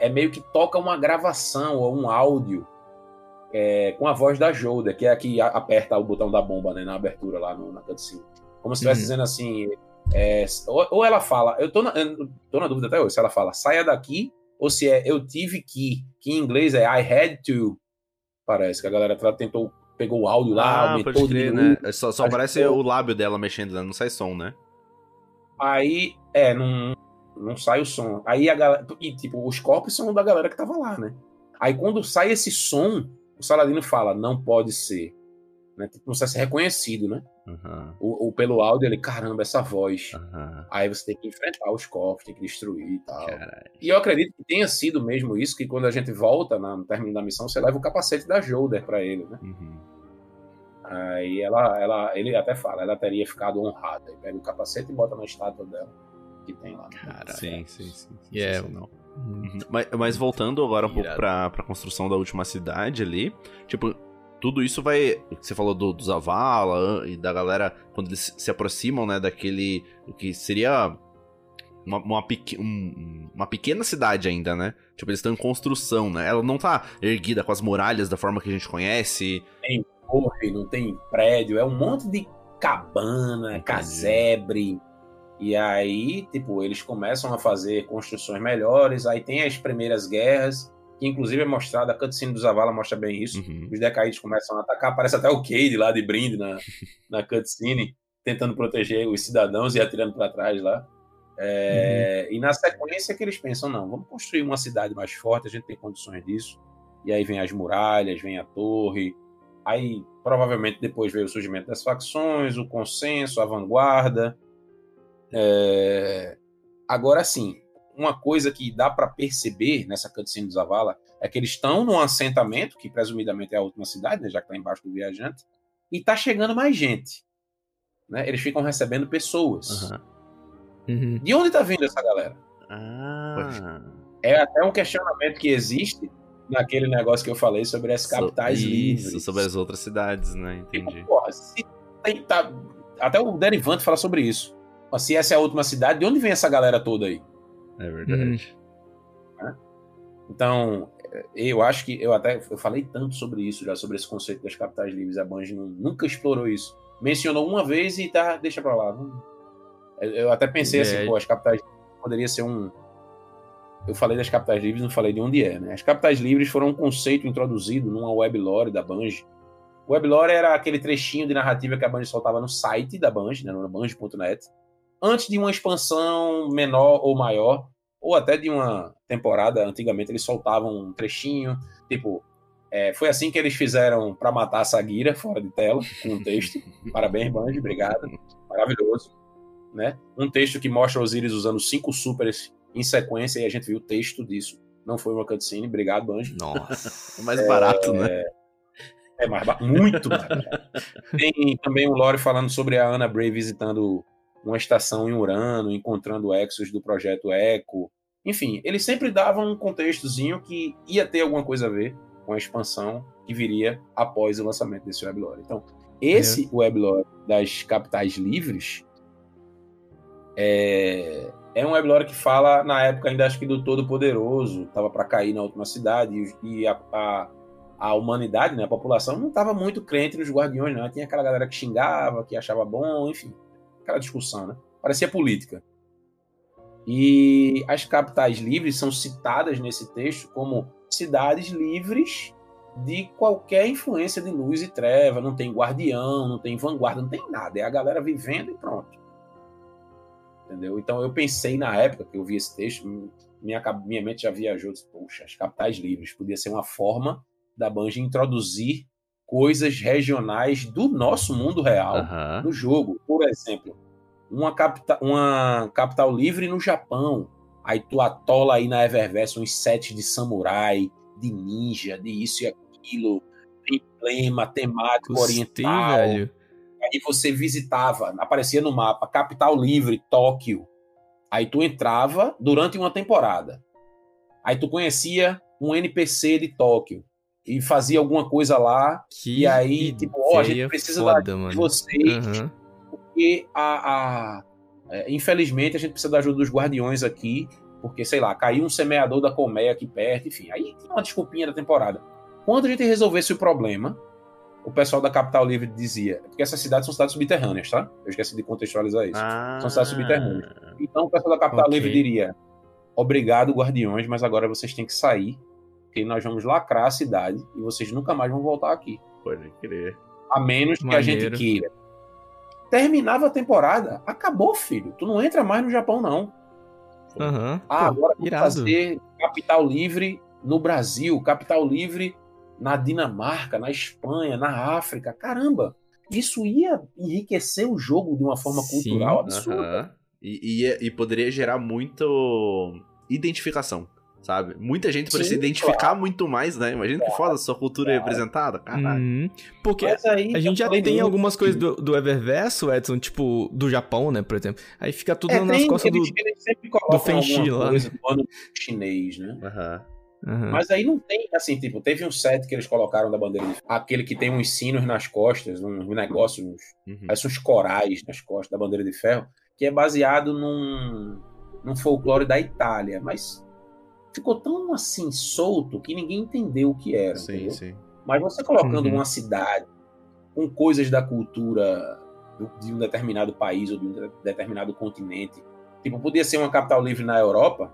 é meio que toca uma gravação ou um áudio é, com a voz da Joda, que é a que aperta o botão da bomba, né, na abertura lá no, na cutscene. Como se estivesse Uhum. dizendo assim, é, ou, ou ela fala, eu tô na, eu tô na dúvida até hoje, se ela fala, saia daqui, ou se é eu tive que, que em inglês é I had to. Parece que a galera tentou, pegou o áudio lá, Ah, aumentou, crer, diminuiu. né? Só, só parece que- o lábio dela mexendo, né? Não sai som, né? Aí, é, não, não sai o som. Aí a galera. E, tipo, os corpos são da galera que tava lá, né? Aí quando sai esse som, o Saladino fala, não pode ser. Né? Tipo, não sai ser reconhecido, né? Aham, O, o- pelo áudio, ele, caramba, essa voz. aham. Aí você tem que enfrentar os corpos, tem que destruir e tal. Caralho. E eu acredito que tenha sido mesmo isso, que quando a gente volta na- no término da missão, você leva o capacete da Jolder pra ele, né? Uhum. Aí ela, ela, ele até fala, ela teria ficado honrada. Aí pega o capacete e bota na estátua dela, que tem lá. Sim, sim, sim. E é- sensacional. Uhum. Mas, mas voltando agora um pouco pra, pra construção da última cidade ali, tipo, tudo isso vai. Você falou do, dos Avala e da galera, quando eles se aproximam, né, daquele. O que seria. Uma, uma, um- uma pequena cidade ainda, né? Tipo, eles estão em construção, né? Ela não tá erguida com as muralhas da forma que a gente conhece. torre, não tem prédio, é um monte de cabana, Entendi. casebre. E aí, tipo, eles começam a fazer construções melhores, aí tem as primeiras guerras, que inclusive é mostrada, a cutscene do Zavala mostra bem isso. Uhum. Os decaídos começam a atacar, aparece até o Cade lá de brinde na, na cutscene, tentando proteger os cidadãos e atirando para trás lá. É, E na sequência que eles pensam, não, vamos construir uma cidade mais forte, a gente tem condições disso. E aí vem as muralhas, vem a torre, aí provavelmente depois veio o surgimento das facções, o consenso, a vanguarda. É, Agora sim, uma coisa que dá para perceber nessa cutscene do Zavala é que eles estão num assentamento, que presumidamente é a última cidade, né, já que está embaixo do viajante, e tá chegando mais gente. Né? Eles ficam recebendo pessoas. Aham. Uhum. De onde tá vindo essa galera? Ah. É até um questionamento que existe naquele negócio que eu falei sobre as capitais So- livres. Isso, sobre as outras cidades, né? Tipo, Entendi. porra, se tem- tá- até o Derivante fala sobre isso. Mas Se essa é a última cidade, de onde vem essa galera toda aí? É verdade. Então, eh, eu acho que eu até eu falei tanto sobre isso já, sobre esse conceito das capitais livres. A Bungie nu- nunca explorou isso. Mencionou uma vez e tá, deixa pra lá. Eu, até pensei É. assim, pô, as capitais poderia ser um. Eu falei das capitais livres, não falei de onde é, né? As capitais livres foram um conceito introduzido numa web lore da Bungie. O web lore era aquele trechinho de narrativa que a Bungie soltava no site da Bungie, né, no bungie.net, antes de uma expansão menor ou maior, ou até de uma temporada. Antigamente eles soltavam um trechinho, tipo, é, foi assim que eles fizeram para matar a Sagira fora de tela, com um texto. Parabéns, Bungie, obrigado. Maravilhoso. Né? Um texto que mostra Osiris usando cinco supers em sequência e a gente viu o texto disso. Não foi uma cutscene, obrigado, Bungie. Nossa. É mais barato, né? É mais ba- muito mais barato. Tem também um lore falando sobre a Ana Bray visitando uma estação em Urano, encontrando exos do projeto Echo. Enfim, eles sempre davam um contextozinho que ia ter alguma coisa a ver com a expansão que viria após o lançamento desse weblore. Então, esse weblore das capitais livres é, é um weblore que fala, na época, ainda acho que do Todo-Poderoso, estava para cair na última cidade, e, e a, a, a humanidade, né, a população, não estava muito crente nos guardiões, não. Tinha aquela galera que xingava, que achava bom, enfim, aquela discussão, né? Parecia política. E as capitais livres são citadas nesse texto como cidades livres de qualquer influência de luz e treva. Não tem guardião, não tem vanguarda, não tem nada. É a galera vivendo e pronto. Entendeu? Então eu pensei na época que eu vi esse texto, minha, minha mente já viajou. Disse, Poxa, as capitais livres podia ser uma forma da Bungie introduzir coisas regionais do nosso mundo real Aham. no jogo. Por exemplo, uma, capita uma capital livre no Japão. Aí tu atola aí na Eververse uns sets de samurai, de ninja, de isso e aquilo, emblema temático Gostei, oriental. velho. Aí você visitava, aparecia no mapa, capital livre, Tóquio. Aí tu entrava durante uma temporada. Aí tu conhecia um NPC de Tóquio e fazia alguma coisa lá. Que E aí, tipo, ó, a gente precisa foda, da mano. de vocês, Aham. porque a, a- é, infelizmente a gente precisa da ajuda dos guardiões aqui, porque sei lá, caiu um semeador da colmeia aqui perto, enfim. Aí uma desculpinha da temporada. Quando a gente resolvesse o problema, o pessoal da Capital Livre dizia, porque essas cidades são cidades subterrâneas, tá? Eu esqueci de contextualizar isso. Ah. São cidades subterrâneas. Então o pessoal da Capital Ok. Livre diria: Obrigado, guardiões, mas agora vocês têm que sair, porque nós vamos lacrar a cidade e vocês nunca mais vão voltar aqui. Pode crer. A menos que a gente queira. Terminava a temporada, acabou, filho. Tu não entra mais no Japão, não. Aham. Ah, agora vamos fazer capital livre no Brasil, capital livre na Dinamarca, na Espanha, na África. Caramba, isso ia enriquecer o jogo de uma forma Sim, cultural absurda. E, e, e poderia gerar muito identificação, sabe? Muita gente poderia se identificar muito mais, né? Imagina que foda a sua cultura Claro. representada, caralho. Uhum. Porque aí, a gente já tem muito. algumas coisas do, do Eververso, Edson, tipo, do Japão, né, por exemplo. Aí fica tudo É, nas tem, costas do. eles, colocam Fenchi lá, coisa do ano chinês, né? Aham. Aham. Mas aí não tem, assim, tipo, teve um set que eles colocaram da bandeira de aquele que tem uns sinos nas costas, um negócio, uns, Uhum. parece uns corais nas costas da bandeira de ferro, que é baseado num, num folclore da Itália, mas ficou tão assim solto que ninguém entendeu o que era. Sim, entendeu? sim. Mas você colocando Uhum. uma cidade com coisas da cultura do- de um determinado país ou de um de- determinado continente, tipo, podia ser uma capital livre na Europa,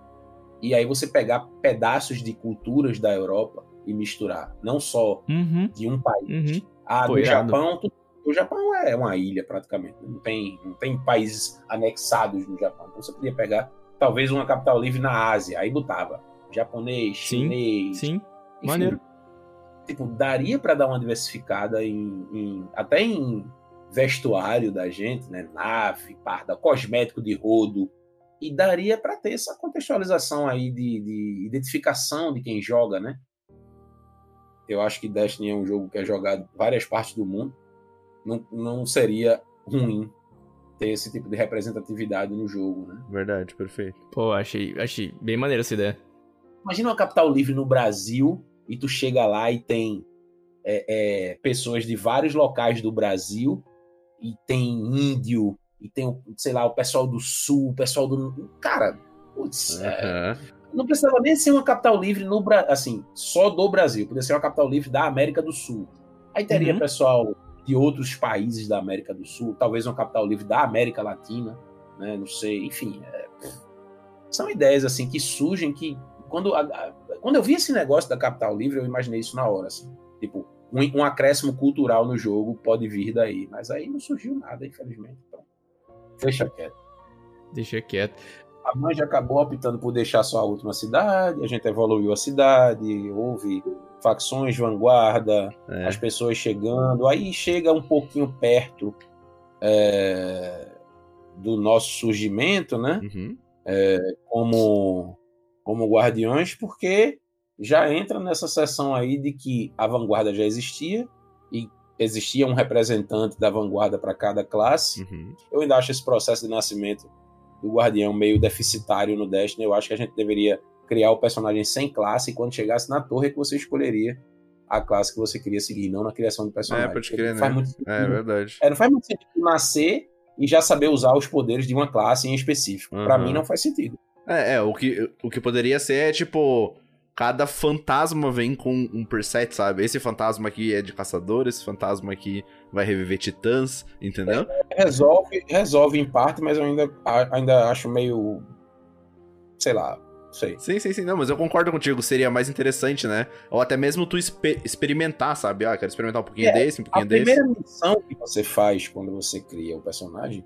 e aí você pegar pedaços de culturas da Europa e misturar, não só Uhum. de um país. Uhum. Ah, irado. Japão, tu- o Japão é uma ilha praticamente, não tem, não tem países anexados no Japão. Então você podia pegar talvez uma capital livre na Ásia, aí botava japonês, Sim, chinês, Sim. enfim, Maneiro. Tipo, daria pra dar uma diversificada em, em- até em vestuário da gente, né? Nave, parda, cosmético de rodo. E daria pra ter essa contextualização aí de, de identificação de quem joga, né? Eu acho que Destiny é um jogo que é jogado em várias partes do mundo. Não, não seria ruim ter esse tipo de representatividade no jogo, né? Verdade, perfeito. Pô, achei, achei bem maneiro essa ideia. Imagina uma capital livre no Brasil e tu chega lá e tem é, é, pessoas de vários locais do Brasil e tem índio e tem, sei lá, o pessoal do sul, o pessoal do... Cara, putz, é, Aham. não precisava nem ser uma capital livre no assim, só do Brasil, podia ser uma capital livre da América do Sul. Aí teria Uhum. pessoal de outros países da América do Sul, talvez uma capital livre da América Latina, né? Não sei, enfim. é, são ideias assim que surgem que quando, a- a- quando eu vi esse negócio da capital livre, eu imaginei isso na hora, assim. Tipo, um, um acréscimo cultural no jogo pode vir daí, mas aí não surgiu nada, infelizmente. Então, deixa quieto. Deixa quieto. A mãe já acabou optando por deixar só a última cidade, a gente evoluiu a cidade, houve facções, vanguarda, É. as pessoas chegando, aí chega um pouquinho perto é, do nosso surgimento, né? Uhum. Como, como guardiões, porque já entra nessa seção aí de que a vanguarda já existia e existia um representante da vanguarda para cada classe. Uhum. Eu ainda acho esse processo de nascimento do Guardião meio deficitário no Destiny. Eu acho que a gente deveria criar o personagem sem classe e quando chegasse na torre é que você escolheria a classe que você queria seguir, não na criação do personagem. É, pode crer, não faz né? muito sentido. É verdade. É, não faz muito sentido nascer e já saber usar os poderes de uma classe em específico. Uhum. mim não faz sentido. É, é, o que, o que poderia ser é tipo. Cada fantasma vem com um preset, sabe? Esse fantasma aqui é de caçador, esse fantasma aqui vai reviver titãs, entendeu? Resolve, resolve em parte, mas eu ainda, a- ainda acho meio, sei lá, sei. Sim, sim, sim. Não, mas eu concordo contigo. Seria mais interessante, né? Ou até mesmo tu exper- experimentar, sabe? Ah, quero experimentar um pouquinho É, desse, um A pouquinho desse. primeira missão que você faz quando você cria o personagem,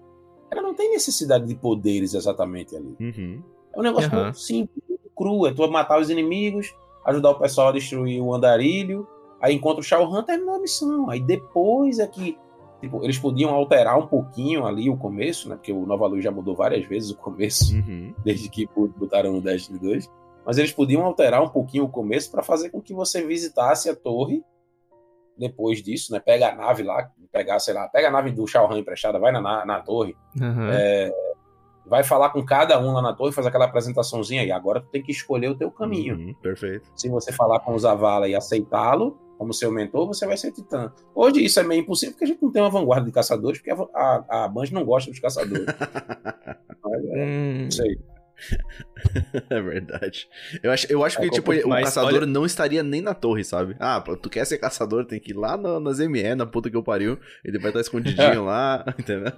ela não tem necessidade de poderes exatamente ali. Uhum. É um negócio Aham. muito simples, muito cru. É tu matar os inimigos, ajudar o pessoal a destruir o andarilho, aí encontra o Shao Han, terminou a missão. Aí depois é que. Tipo, eles podiam alterar um pouquinho ali o começo, né? Porque o Nova Luz já mudou várias vezes o começo, Uhum. desde que botaram no Destiny 2. Mas eles podiam alterar um pouquinho o começo para fazer com que você visitasse a torre depois disso, né? Pega a nave lá, pegar, sei lá, pega a nave do Shao Han emprestada, vai na, na, na torre, Aham. é, vai falar com cada um lá na torre, faz aquela apresentaçãozinha aí. Agora tu tem que escolher o teu caminho. Uhum, Perfeito. Se você falar com o Zavala e aceitá-lo como seu mentor, você vai ser titã. Hoje isso é meio impossível porque a gente não tem uma vanguarda de caçadores, porque a, a, a Band não gosta dos caçadores. Mas, é, Hum, não sei. é verdade. Eu acho, eu acho É que, tipo, o caçador olha- não estaria nem na torre, sabe? Ah, tu quer ser caçador, tem que ir lá no- nas ME, na puta que eu pariu. Ele vai estar escondidinho lá, entendeu?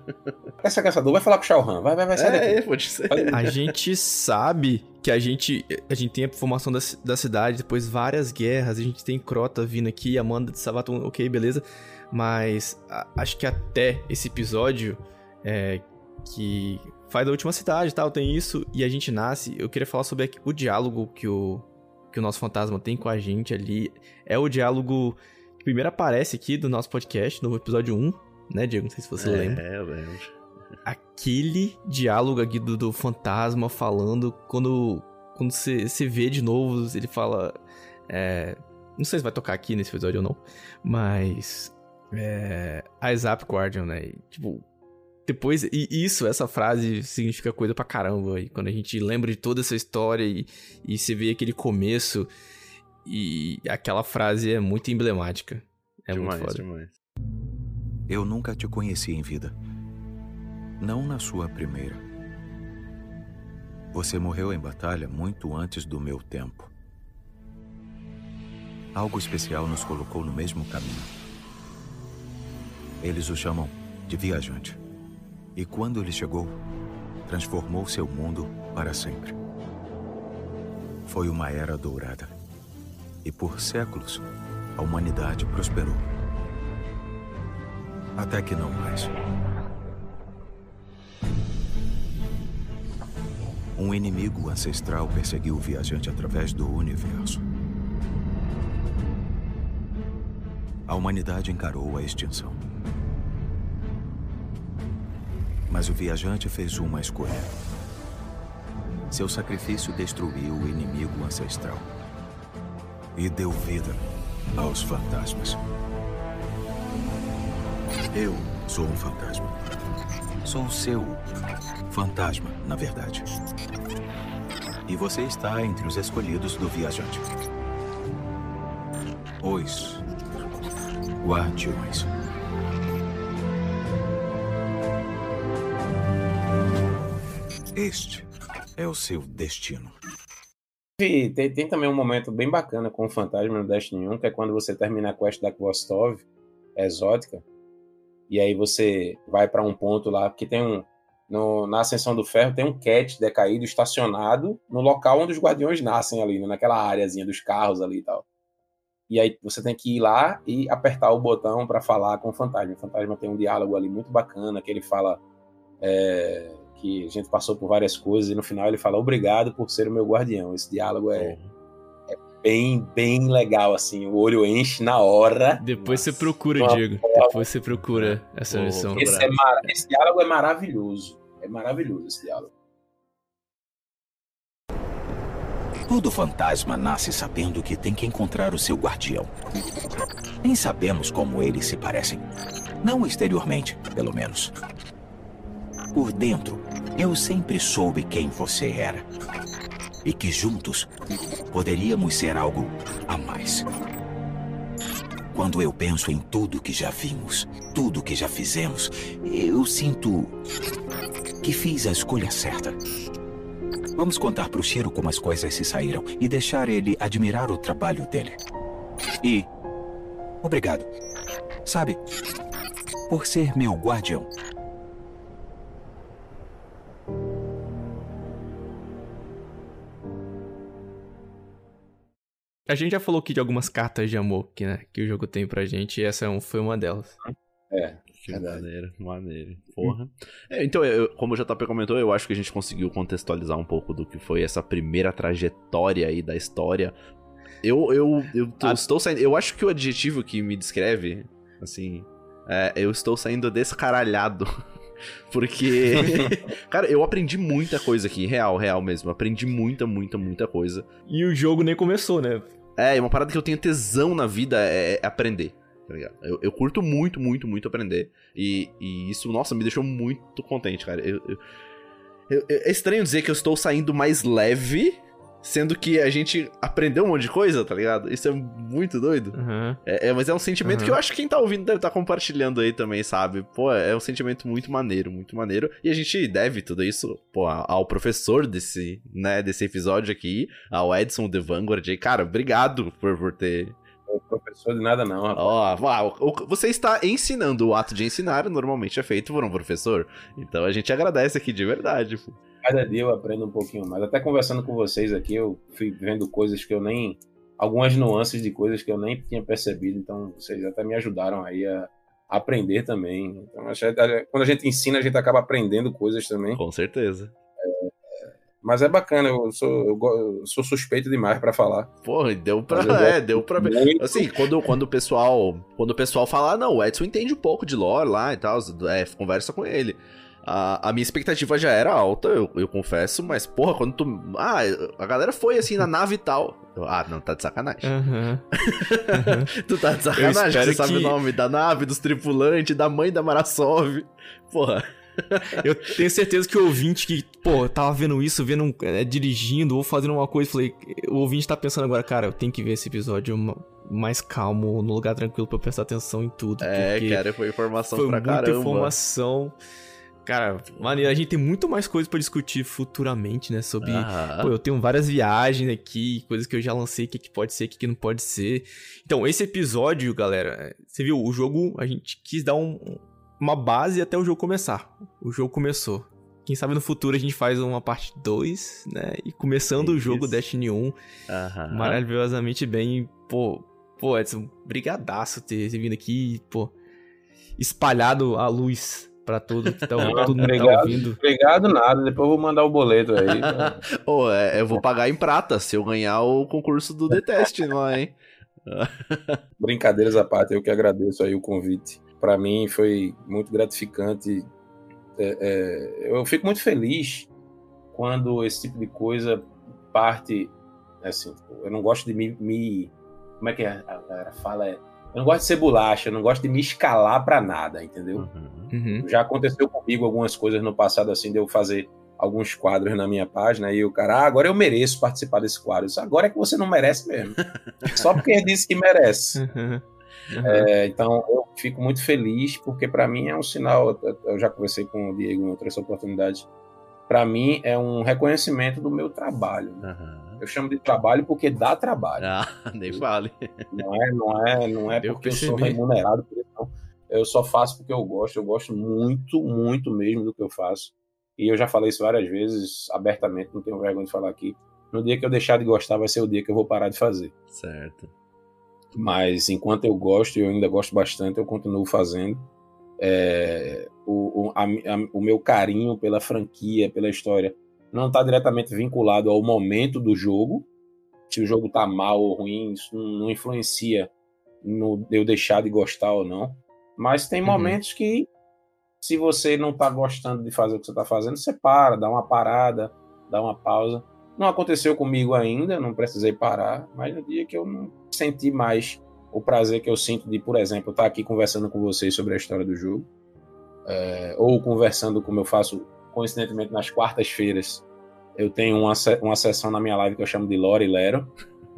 Quer ser caçador? Vai falar com o Shao Han. Vai, vai, vai, sai É, daqui. pode ser. A gente sabe que a gente, a gente tem a formação da, da cidade, depois várias guerras, a gente tem Crota vindo aqui, Amanda de Savaton, ok, beleza. Mas a- acho que até esse episódio é, que faz da última cidade e tal, tem isso, e a gente nasce. Eu queria falar sobre o diálogo que o, que o nosso fantasma tem com a gente ali. É o diálogo que primeiro aparece aqui do nosso podcast, no episódio 1, né, Diego? Não sei se você lembra É, eu lembro. aquele diálogo aqui do, do fantasma falando quando quando você você vê de novo ele fala é, não sei se vai tocar aqui nesse episódio ou não mas é, a Zap Guardian né E, tipo depois e isso essa frase significa coisa pra caramba e quando a gente lembra de toda essa história e, e você vê aquele começo e aquela frase é muito emblemática é demais, muito foda demais. Eu nunca te conheci em vida. Não na sua primeira. Você morreu em batalha muito antes do meu tempo. Algo especial nos colocou no mesmo caminho. Eles o chamam de viajante. E quando ele chegou, transformou seu mundo para sempre. Foi uma era dourada. E por séculos, a humanidade prosperou. Até que não mais. Um inimigo ancestral perseguiu o viajante através do universo. A humanidade encarou a extinção. Mas o viajante fez uma escolha. Seu sacrifício destruiu o inimigo ancestral e deu vida aos fantasmas. Eu sou um fantasma. Sou o seu fantasma, na verdade. E você está entre os escolhidos do viajante. Os guardiões. Este é o seu destino. E tem, tem também um momento bem bacana com o fantasma no Destiny 1, que é quando você termina a quest da Kvostov, exótica, e aí você vai pra um ponto lá, que tem um. no- na Ascensão do Ferro tem um cat decaído estacionado no local onde os guardiões nascem ali, né, naquela áreazinha dos carros ali e tal. E aí você tem que ir lá e apertar o botão pra falar com o fantasma. O fantasma tem um diálogo ali muito bacana, que ele fala é, que a gente passou por várias coisas, e no final ele fala obrigado por ser o meu guardião. Esse diálogo é bem, bem legal, assim. O olho enche na hora. depois você Nossa. procura Nossa. Diego depois você procura essa Vou- missão Esse, é esse diálogo é maravilhoso. É maravilhoso esse diálogo. Todo fantasma nasce sabendo que tem que encontrar o seu guardião. Nem sabemos como eles se parecem. Não exteriormente, pelo menos. Por dentro, eu sempre soube quem você era. E que juntos poderíamos ser algo a mais. Quando eu penso em tudo que já vimos, tudo que já fizemos, eu sinto que fiz a escolha certa. Vamos contar pro Shiro como as coisas se saíram e deixar ele admirar o trabalho dele. E. Obrigado. Sabe, por ser meu guardião. A gente já falou aqui de algumas cartas de amor que, né, que o jogo tem pra gente, e essa é foi uma delas. É, Que Verdade. maneiro, maneiro. Porra. É, então, eu- como o JP comentou, eu acho que a gente conseguiu contextualizar um pouco do que foi essa primeira trajetória aí da história. Eu, eu, eu tô- Ah. estou saindo. Eu acho que o adjetivo que me descreve, assim, é, eu estou saindo descaralhado. Porque, cara, eu aprendi muita coisa aqui, real, real mesmo. Aprendi muita, muita, muita coisa. E o jogo nem começou, né? É, uma parada que eu tenho tesão na vida é, é aprender. Tá ligado? Eu, eu curto muito, muito, muito aprender. E, e isso, nossa, me deixou muito contente, cara. Eu- eu- é estranho dizer que eu estou saindo mais leve, sendo que a gente aprendeu um monte de coisa, tá ligado? Isso é muito doido. Aham. É, é, mas é um sentimento Uhum. que eu acho que quem tá ouvindo deve estar compartilhando aí também, sabe? Pô, é um sentimento muito maneiro, muito maneiro. E a gente deve tudo isso, pô, ao professor desse, né, desse episódio aqui, ao Edson The Vanguard. Cara, obrigado por, por ter. professor de nada não, rapaz. Ó, ó, o- você está ensinando o ato de ensinar, normalmente é feito por um professor. Então a gente agradece aqui de verdade. pô. Cada dia eu aprendo um pouquinho mais. Até conversando com vocês aqui, eu fui vendo coisas que eu nem. Algumas nuances de coisas que eu nem tinha percebido. Então, vocês até me ajudaram aí a aprender também. Então, quando a gente ensina, a gente acaba aprendendo coisas também. Com certeza. Mas é bacana, eu sou, eu sou suspeito demais pra falar. Porra, deu pra. É, deu pra ver. Assim, quando, quando o pessoal. Quando o pessoal fala, ah, não, o Edson entende um pouco de lore lá e tal, é, conversa com ele. A, a minha expectativa já era alta, eu, eu confesso, mas, porra, quando tu. Ah, a galera foi assim na nave e tal. Ah, não, tá de sacanagem. Aham. Tu tá de sacanagem, você sabe que- o nome da nave, dos tripulantes, da mãe da Marasov. Porra. Eu tenho certeza que o ouvinte que, pô, tava vendo isso, vendo, um- é, dirigindo ou fazendo uma coisa, falei, o ouvinte tá pensando agora, cara, eu tenho que ver esse episódio ma- mais calmo, no lugar tranquilo pra eu prestar atenção em tudo. É, cara, foi informação foi pra muita caramba. informação. Cara, maneiro, a gente tem muito mais coisa pra discutir futuramente, né, sobre... Aham. Pô, eu tenho várias viagens aqui, coisas que eu já lancei, o que, que pode ser, o que, que não pode ser. Então, esse episódio, galera, você viu, o jogo, a gente quis dar um- uma base até o jogo começar. O jogo começou. Quem sabe no futuro a gente faz uma parte 2, né? E começando o jogo. Destiny 1 Aham. maravilhosamente bem. Pô, pô, Edson, brigadaço ter, ter vindo aqui, pô, espalhado a luz pra todo que tá, Não, todo mundo tá obrigado. ouvindo. Obrigado, nada. Depois eu vou mandar o boleto aí. Ô, é, eu vou pagar em prata se eu ganhar o concurso do Deteste lá, hein? Brincadeiras à parte, eu que agradeço aí o convite. Para mim foi muito gratificante. É, é, eu fico muito feliz quando esse tipo de coisa parte. Assim, eu não gosto de me. me- como é que a a galera fala? É, eu não gosto de ser bolacha, eu não gosto de me escalar para nada, entendeu? Uhum. Uhum. Já aconteceu comigo algumas coisas no passado, assim, de eu fazer alguns quadros na minha página e o cara, ah, agora eu mereço participar desse quadro. Disse, agora é que você não merece mesmo. Só porque ele disse que merece. Uhum. É, então eu fico muito feliz porque para mim é um sinal. eu- Eu já conversei com o Diego em outras oportunidades. Para mim é um reconhecimento do meu trabalho. né? Eu chamo de trabalho porque dá trabalho. Ah, nem fale. Não é, não é, não é Deu porque eu pra sou remunerado por isso. Eu só faço porque eu gosto. Eu gosto muito, muito mesmo do que eu faço. E eu já falei isso várias vezes abertamente. Não tenho vergonha de falar aqui. No dia que eu deixar de gostar vai ser o dia que eu vou parar de fazer. Certo. Mas enquanto eu gosto, e eu ainda gosto bastante, eu continuo fazendo. É, o, o, a- a- o meu carinho pela franquia, pela história, não está diretamente vinculado ao momento do jogo. Se o jogo tá mal ou ruim, isso não, influencia no eu deixar de gostar ou não. Mas tem Uhum. momentos que, se você não tá gostando de fazer o que você tá fazendo, você para, dá uma parada, dá uma pausa. Não aconteceu comigo ainda, não precisei parar, mas no dia que eu não senti mais o prazer que eu sinto de, por exemplo, estar aqui conversando com vocês sobre a história do jogo, é, ou conversando como eu faço coincidentemente nas quartas-feiras, eu tenho uma, uma sessão na minha live que eu chamo de Lore e Lero,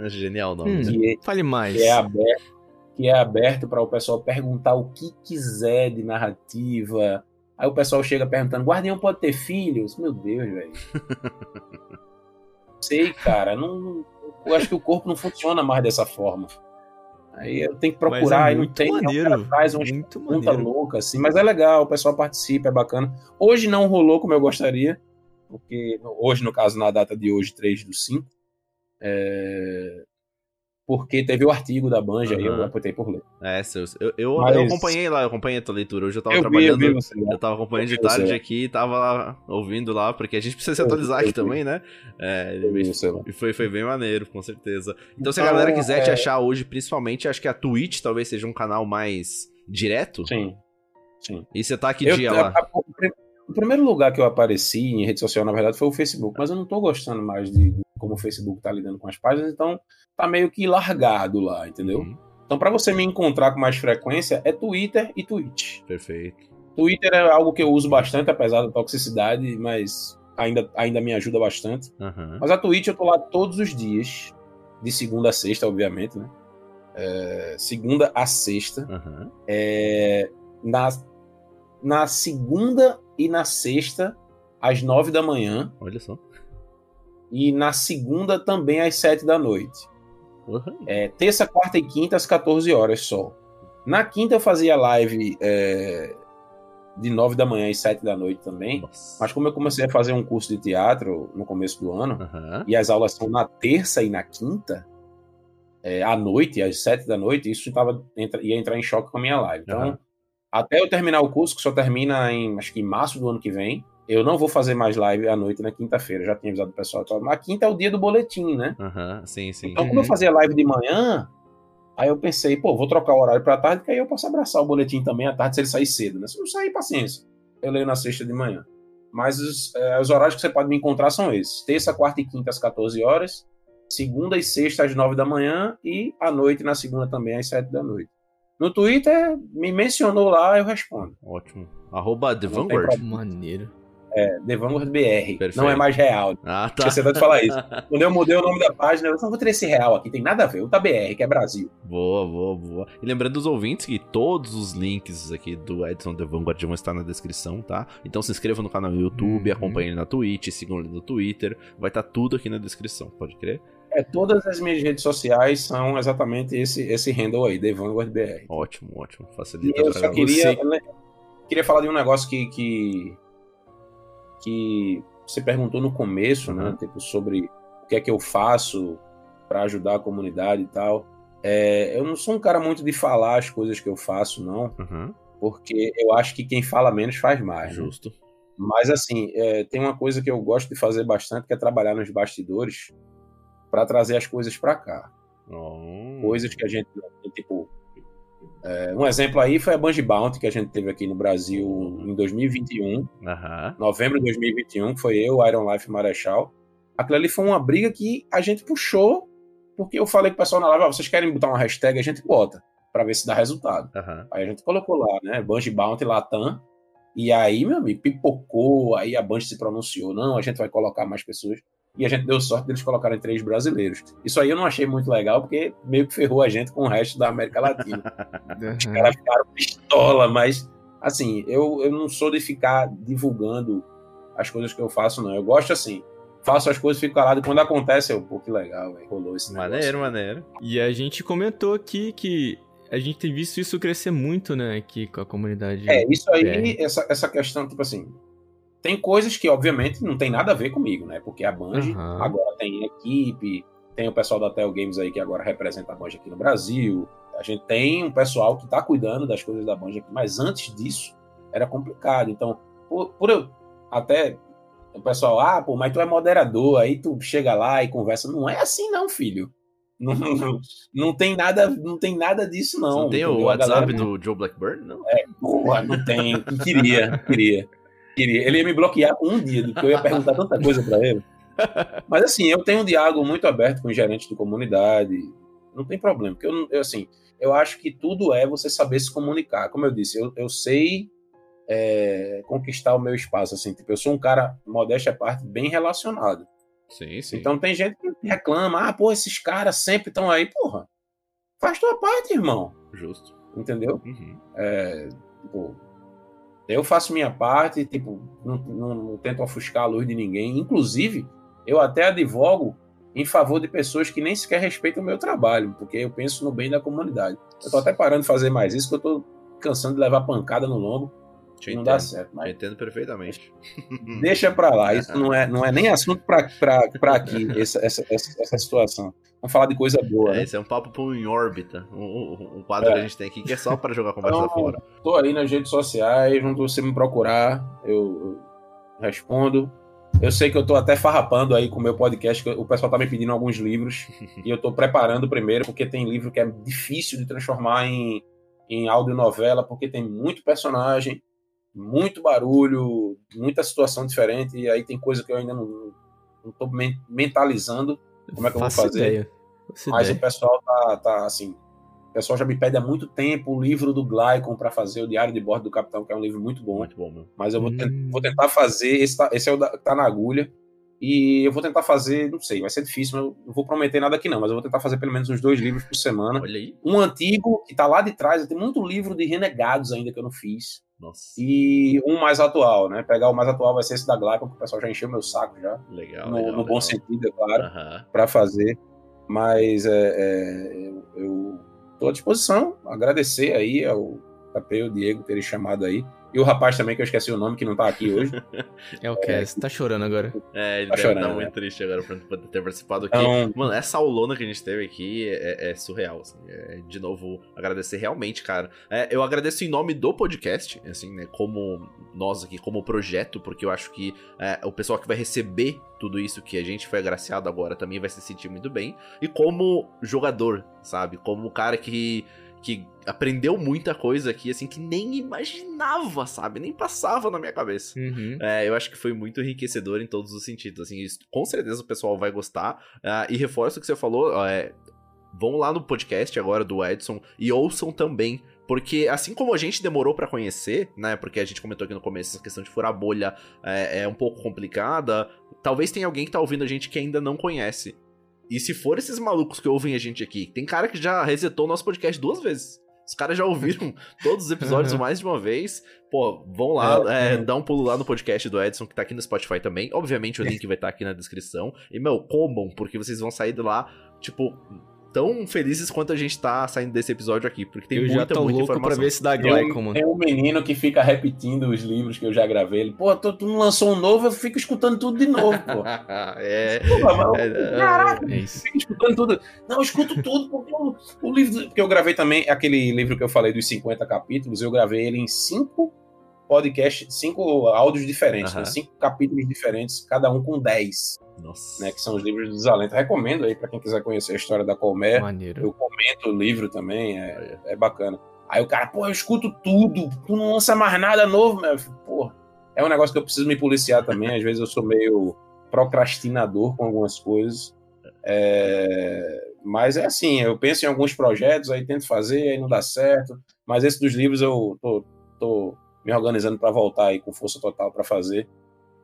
É Genial o nome. Hum. né? que, é- Fale mais. que é aberto, que é aberto para o pessoal perguntar o que quiser de narrativa. Aí o pessoal chega perguntando: Guardião pode ter filhos? Meu Deus, velho. Sei, cara. Não, eu acho que o corpo não funciona mais dessa forma. Aí eu tenho que Mas procurar, é e não muito tem. aí o maneiro. cara traz umas Muito pergunta maneiro. louca, assim, mas é legal, o pessoal participa, é bacana. Hoje não rolou como eu gostaria, porque hoje, no caso, na data de hoje, 3 do 5, é, porque teve o artigo da Banja e eu Aham. optei por ler. É, seus. Eu, eu, Mas- eu acompanhei lá, eu acompanhei a tua leitura. Hoje eu tava Eu vi, eu trabalhando. vi você. Eu tava acompanhando de tarde aqui e tava lá, ouvindo lá, porque a gente precisa se atualizar aqui também, né? É, e foi, foi bem maneiro, com certeza. Então, se a Então, galera quiser te é- achar hoje, principalmente, acho que a Twitch talvez seja um canal mais direto. Sim. Sim. E você tá Eu- dia lá? O prim- o primeiro lugar que eu apareci em rede social, na verdade, foi o Facebook, mas eu não tô gostando mais de, de como o Facebook tá lidando com as páginas, então tá meio que largado lá, entendeu? Uhum, Então, para você me encontrar com mais frequência, é Twitter e Twitch. perfeito. Twitter é algo que eu uso bastante, apesar da toxicidade, mas ainda, ainda me ajuda bastante. Aham. Mas a Twitch eu tô lá todos os dias, de segunda a sexta, obviamente, né? É, segunda a sexta. Aham. É, na, na segunda e na sexta, às nove da manhã. Olha só. E na segunda também às sete da noite. Uhum. É, terça, quarta e quinta às 14 horas só. Na quinta eu fazia live é, de 9 da manhã às 7 da noite também. Nossa. Mas como eu comecei a fazer um curso de teatro no começo do ano, Aham. e as aulas são na terça e na quinta, é, à noite, às 7 da noite, isso tava, entra- ia entrar em choque com a minha live. Então, Aham. Até eu terminar o curso, que só termina em, acho que em março do ano que vem, eu não vou fazer mais live à noite na quinta-feira. Já tinha avisado o pessoal. A quinta é o dia do boletim, né? Aham. Sim, sim. Então, como eu Uhum. fazia live de manhã, aí eu pensei, pô, vou trocar o horário pra tarde, que aí eu posso abraçar o boletim também à tarde se ele sair cedo, né? Se não sair, paciência. Eu leio na sexta de manhã. Mas os, eh, os horários que você pode me encontrar são esses: terça, quarta e quinta às 14 horas, segunda e sexta às 9 da manhã e à noite na segunda também às 7 da noite. No Twitter, me mencionou lá, eu respondo. Ótimo. Arroba The Vanguard. Maneiro. É, The Vanguard BR. Perfeito. Não é mais real. Ah, tá. Esqueci até de falar isso. Quando eu mudei o nome da página, eu não vou ter esse real aqui, tem nada a ver. O tá BR, que é Brasil. Boa, boa, boa. E lembrando os ouvintes que todos os links aqui do Edson The Vanguard vão estar na descrição, tá? Então se inscreva no canal do YouTube, Uhum. acompanhe ele na Twitch, sigam ele no Twitter. Vai estar tudo aqui na descrição, pode crer? É, todas as minhas redes sociais são exatamente esse, esse handle aí, The Vanguard BR. Ótimo, ótimo. E Facilita eu pra só queria, Você- né, queria falar de um negócio que, que, que você perguntou no começo, né? Uhum. Tipo, sobre o que é que eu faço para ajudar a comunidade e tal. É, eu não sou um cara muito de falar as coisas que eu faço, não, Uhum, porque eu acho que quem fala menos faz mais. né? justo. Mas assim, é, tem uma coisa que eu gosto de fazer bastante, que é trabalhar nos bastidores para trazer as coisas para cá. Oh. Coisas que a gente, tipo, é, um exemplo aí foi a Bungee Bounty que a gente teve aqui no Brasil em 2021, Aham. novembro de 2021, que foi eu, Iron Life Marechal. Aquilo ali foi uma briga que a gente puxou, porque eu falei pro pessoal na live, "Ah, vocês querem botar uma hashtag, a gente bota, para ver se dá resultado. Aham. Aí a gente colocou lá, né? Bungee Bounty Latam. E aí, meu amigo, pipocou. Aí a Bungee se pronunciou: não, a gente vai colocar mais pessoas. E a gente deu sorte deles colocarem três brasileiros. Isso aí eu não achei muito legal, porque meio que ferrou a gente com o resto da América Latina. Os Aham. caras ficaram pistola, mas, assim, eu, eu não sou de ficar divulgando as coisas que eu faço, não. Eu gosto assim. Faço as coisas, fico calado. E quando acontece, eu, pô, que legal, velho. Rolou esse negócio. Maneiro, maneiro. E a gente comentou aqui que a gente tem visto isso crescer muito, né, aqui com a comunidade. É, isso aí, BR. essa, essa questão, tipo assim. Tem coisas que, obviamente, não tem nada a ver comigo, né? Porque a Bungie Aham. agora tem equipe, tem o pessoal da Tel Games aí que agora representa a Bungie aqui no Brasil. A gente tem um pessoal que tá cuidando das coisas da Bungie aqui, mas antes disso era complicado. Então, por, por eu até o pessoal, ah, pô, mas tu é moderador, aí tu chega lá e conversa. Não é assim, não, filho. Não, não, não tem nada, não tem nada disso, não. Você não tem o entendeu? Galera WhatsApp do Joe Blackburn? Não. Porra, não tem. Queria, queria. Queria. Ele ia me bloquear com um dia, porque eu ia perguntar tanta coisa pra ele. Mas assim, eu tenho um diálogo muito aberto com gerentes de comunidade. Não tem problema, porque eu, eu, assim, eu acho que tudo é você saber se comunicar. Como eu disse, eu, eu sei é, conquistar o meu espaço. Assim, tipo, eu sou um cara, modéstia à parte, bem relacionado. Sim, sim. Então tem gente que reclama, ah, pô, esses caras sempre estão aí, porra. Faz tua parte, irmão. Justo. Entendeu? Uhum. É, tipo, eu faço minha parte, tipo, não, não- não tento ofuscar a luz de ninguém. Inclusive, eu até advogo em favor de pessoas que nem sequer respeitam o meu trabalho, porque eu penso no bem da comunidade. Eu tô até parando de fazer mais isso, porque eu tô cansando de levar pancada no lombo Te não dá entendo. certo. Eu Mas entendo perfeitamente. deixa pra lá. Isso não é, não é nem assunto pra, pra, pra aqui, essa, essa, essa, situação. Vamos falar de coisa boa, É, né? esse é um papo pro em órbita. Um, quadro É. que a gente tem aqui que é só pra jogar conversa Então, fora. Tô aí nas redes sociais, onde você me procurar, eu, eu respondo. Eu sei que eu tô até farrapando aí com o meu podcast, que o pessoal tá me pedindo alguns livros, e eu tô preparando primeiro, porque tem livro que é difícil de transformar em, em audionovela, porque tem muito personagem, muito barulho, muita situação diferente, e aí tem coisa que eu ainda não, não tô men- mentalizando como é que eu vou fazer. Ideia. Mas o ideia. pessoal tá, tá assim. O pessoal já me pede há muito tempo o livro do Glycon para fazer, o Diário de Bordo do Capitão, que é um livro muito bom. Muito bom, meu. Mas eu vou, Hum. vou tentar fazer. Esse, tá, esse é o da, que tá na agulha. E eu vou tentar fazer, não sei, vai ser difícil, mas eu não vou prometer nada aqui não, mas eu vou tentar fazer pelo menos uns dois livros por semana. Olha aí. Um antigo, que tá lá de trás, tem muito livro de renegados ainda que eu não fiz. Nossa. E um mais atual, né? Pegar o mais atual vai ser esse da Glycon, que o pessoal já encheu meu saco já. Legal. no legal, no bom legal. sentido, é claro para fazer, mas é, é, eu estou à disposição, agradecer aí ao e o Diego terem chamado aí, e o rapaz também, que eu esqueci o nome, que não tá aqui hoje. É o Cass. Tá chorando agora. É, ele Tá deve chorando, estar né? muito triste agora por ter participado aqui. Então- Mano, essa aulona que a gente teve aqui é, é surreal, assim. É, de novo, agradecer realmente, cara. É, eu agradeço em nome do podcast, assim, né? Como nós aqui, como projeto, porque eu acho que é, o pessoal que vai receber tudo isso que a gente foi agraciado agora também vai se sentir muito bem. E como jogador, sabe? Como o cara que que aprendeu muita coisa aqui, assim, que nem imaginava, sabe? Nem passava na minha cabeça. Uhum. É, eu acho que foi muito enriquecedor em todos os sentidos. Assim, isso, com certeza o pessoal vai gostar. Ah, e reforço o que você falou, é, vão lá no podcast agora do Edson e ouçam também. Porque assim como a gente demorou pra conhecer, né? Porque a gente comentou aqui no começo essa questão de furar bolha é, é um pouco complicada. Talvez tenha alguém que tá ouvindo a gente que ainda não conhece. E se for esses malucos que ouvem a gente aqui, tem cara que já resetou o nosso podcast duas vezes. Os caras já ouviram todos os episódios mais de uma vez. Pô, vão lá, é, dá um pulo lá no podcast do Edson, que tá aqui no Spotify também. Obviamente o link vai estar aqui na descrição. E, meu, comam, porque vocês vão sair de lá, tipo, tão felizes quanto a gente tá saindo desse episódio aqui. Porque tem eu muita, já tô muita louco informação. pra ver Tem um, Glycon, mano. tem um menino que fica repetindo os livros que eu já gravei. Ele, pô, tu, tu não lançou um novo, eu fico escutando tudo de novo, pô. é, Pô, mas- é, Caraca, É isso. fico escutando tudo. Não, eu escuto tudo, porque o, o livro. Porque eu gravei também aquele livro que eu falei dos 50 capítulos, eu gravei ele em cinco podcasts, cinco áudios diferentes, Aham. né? cinco capítulos diferentes, cada um com 10, Nossa. né? Que são os livros do Desalento. Recomendo aí pra quem quiser conhecer a história da Colmé. Maneiro. Eu comento o livro também, é, é bacana. Aí o cara, pô, eu escuto tudo, tu não lança mais nada novo, meu filho. Pô, é um negócio que eu preciso me policiar também. Às vezes eu sou meio procrastinador com algumas coisas. É, Mas é assim, eu penso em alguns projetos, aí tento fazer, aí não dá certo. Mas esse dos livros eu tô, tô me organizando para voltar aí com força total para fazer.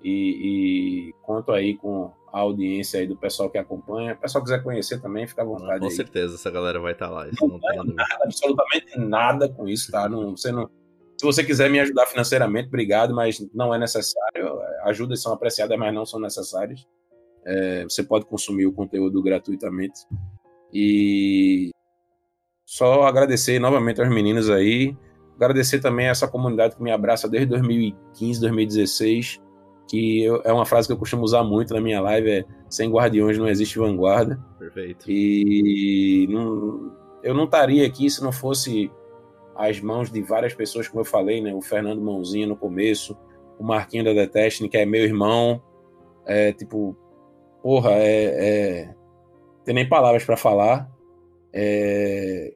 E, e conto aí com a audiência aí do pessoal que acompanha. O pessoal quiser conhecer também, fica à vontade Com aí certeza essa galera vai estar lá. Isso não tem nada, absolutamente nada com isso, tá? Não, você não, se você quiser me ajudar financeiramente, obrigado, mas não é necessário. Ajudas são apreciadas, mas não são necessárias. É, você pode consumir o conteúdo gratuitamente. E só agradecer novamente aos meninos aí. Agradecer também a essa comunidade que me abraça desde 2015, 2016. Que eu- é uma frase que eu costumo usar muito na minha live: é sem guardiões não existe vanguarda. Perfeito. E não- eu não estaria aqui se não fosse as mãos de várias pessoas, como eu falei, né? O Fernando Mãozinha no começo, o Marquinho da Detestne, que é meu irmão. É tipo, porra, é. é... Tem nem palavras para falar. É...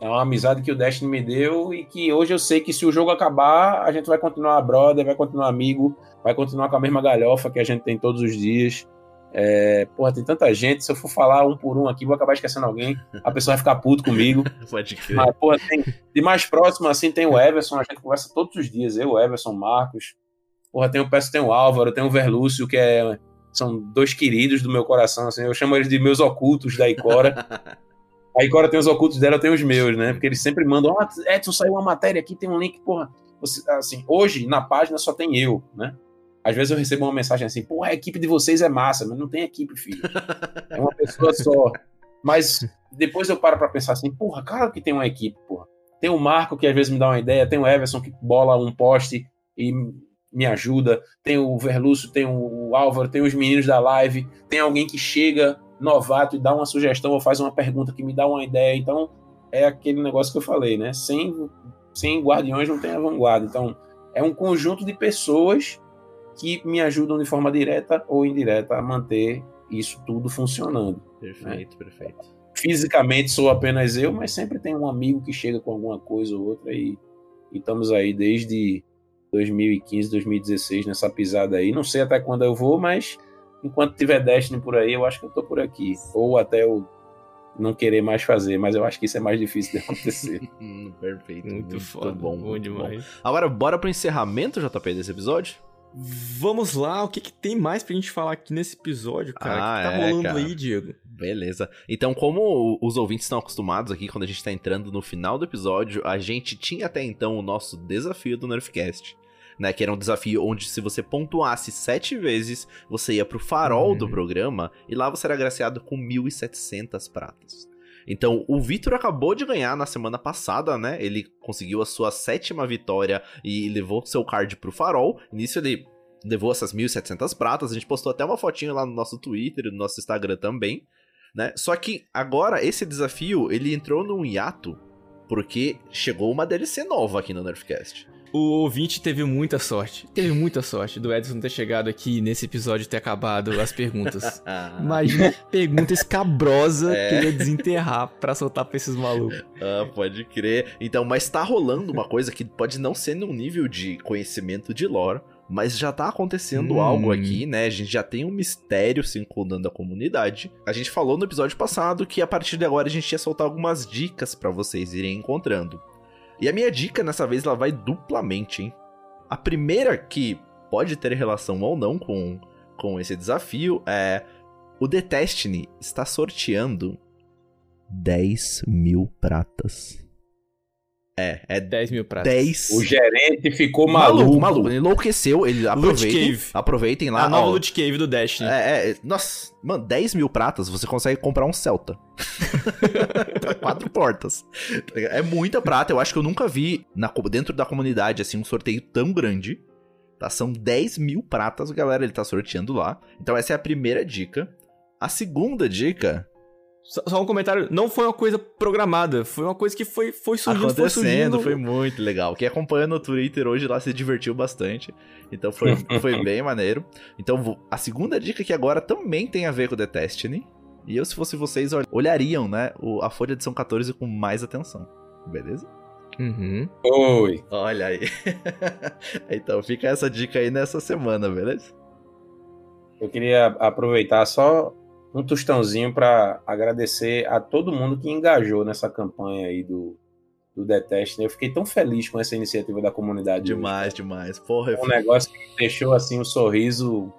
é uma amizade que o Destiny me deu e que hoje eu sei que se o jogo acabar, a gente vai continuar brother, vai continuar amigo, vai continuar com a mesma galhofa que a gente tem todos os dias. É, porra, tem tanta gente, se eu for falar um por um aqui, vou acabar esquecendo alguém, a pessoa vai ficar puto comigo. Pode crer. Mas, porra, tem, de mais próximo, assim, tem o Everson, a gente conversa todos os dias, eu, o Everson, Marcos. Porra, tem o peço, tem o Álvaro, tem o Verlúcio, que é, são dois queridos do meu coração, assim, eu chamo eles de meus ocultos da Icora. A Icora tem os ocultos dela, eu tenho os meus, né? Porque eles sempre mandam, ah, Edson, saiu uma matéria aqui, tem um link, porra. Você, assim, hoje, na página, só tem eu, né? Às vezes eu recebo uma mensagem assim, porra, a equipe de vocês é massa, mas não tem equipe, filho. É uma pessoa só. Mas depois eu paro pra pensar assim, porra, claro que tem uma equipe, porra. Tem o Marco, que às vezes me dá uma ideia, tem o Everson, que bola um poste e me ajuda, tem o Verlúcio, tem o Álvaro, tem os meninos da live, tem alguém que chega novato e dá uma sugestão ou faz uma pergunta que me dá uma ideia. Então, é aquele negócio que eu falei, né? Sem, sem guardiões não tem a vanguarda. Então, é um conjunto de pessoas que me ajudam de forma direta ou indireta a manter isso tudo funcionando. Perfeito, né? perfeito. Fisicamente sou apenas eu, mas sempre tem um amigo que chega com alguma coisa ou outra e, e estamos aí desde 2015, 2016 nessa pisada aí. Não sei até quando eu vou, mas enquanto tiver Destiny por aí, eu acho que eu tô por aqui. Ou até eu não querer mais fazer, mas eu acho que isso é mais difícil de acontecer. Hum, perfeito. Muito, muito foda, bom, bom muito demais. Bom. Agora, bora pro encerramento, JP, desse episódio? Vamos lá, o que, que tem mais pra gente falar aqui nesse episódio, cara? Ah, o que tá é, rolando cara. aí, Diego? Beleza. Então, como os ouvintes estão acostumados aqui, quando a gente tá entrando no final do episódio, a gente tinha até então o nosso desafio do Nerfcast né? Que era um desafio onde se você pontuasse sete vezes, você ia pro farol uhum. do programa e lá você era agraciado com 1.700 pratas. Então, o Vitor acabou de ganhar na semana passada, né? Ele conseguiu a sua sétima vitória e levou seu card pro farol. Nisso ele levou essas 1.700 pratas. A gente postou até uma fotinho lá no nosso Twitter e no nosso Instagram também, né? Só que agora esse desafio, ele entrou num hiato porque chegou uma DLC nova aqui no Nerfcast. O ouvinte teve muita sorte. Teve muita sorte do Edson ter chegado aqui nesse episódio e ter acabado as perguntas. Imagina pergunta escabrosa é. que ele ia desenterrar pra soltar pra esses malucos. Ah, pode crer. Então, mas tá rolando uma coisa que pode não ser num nível de conhecimento de lore, mas já tá acontecendo hum. algo aqui, né? A gente já tem um mistério circundando a comunidade. A gente falou no episódio passado que a partir de agora a gente ia soltar algumas dicas para vocês irem encontrando. E a minha dica nessa vez ela vai duplamente, hein? A primeira que pode ter relação ou não com, com esse desafio é o The Destiny está sorteando 10 mil pratas. É, é 10 mil pratas. 10. O gerente ficou maluco. Maluco, maluco. Ele enlouqueceu. Ele aproveitem, aproveitem lá. A nova ó, Loot Cave do Destiny. É, é, nossa, mano, 10 mil pratas você consegue comprar um Celta. Quatro portas. É muita prata. Eu acho que eu nunca vi na, dentro da comunidade assim um sorteio tão grande. Tá? São 10 mil pratas, galera. Ele tá sorteando lá. Então essa é a primeira dica. A segunda dica só, só, um comentário, não foi uma coisa programada, foi uma coisa que foi, foi surgindo, foi surgindo. Foi muito legal. Quem acompanha no Twitter hoje lá se divertiu bastante. Então foi, foi bem maneiro. Então a segunda dica que agora também tem a ver com The Destiny. E eu, se fosse vocês, olhariam, né, a folha de São 14 com mais atenção. Beleza? Uhum. Oi. Olha aí. então fica essa dica aí nessa semana, beleza? Eu queria aproveitar só um tostãozinho para agradecer a todo mundo que engajou nessa campanha aí do, do Deteste. Né? Eu fiquei tão feliz com essa iniciativa da comunidade. Demais, hoje, demais. Porra, um negócio que deixou assim um sorriso.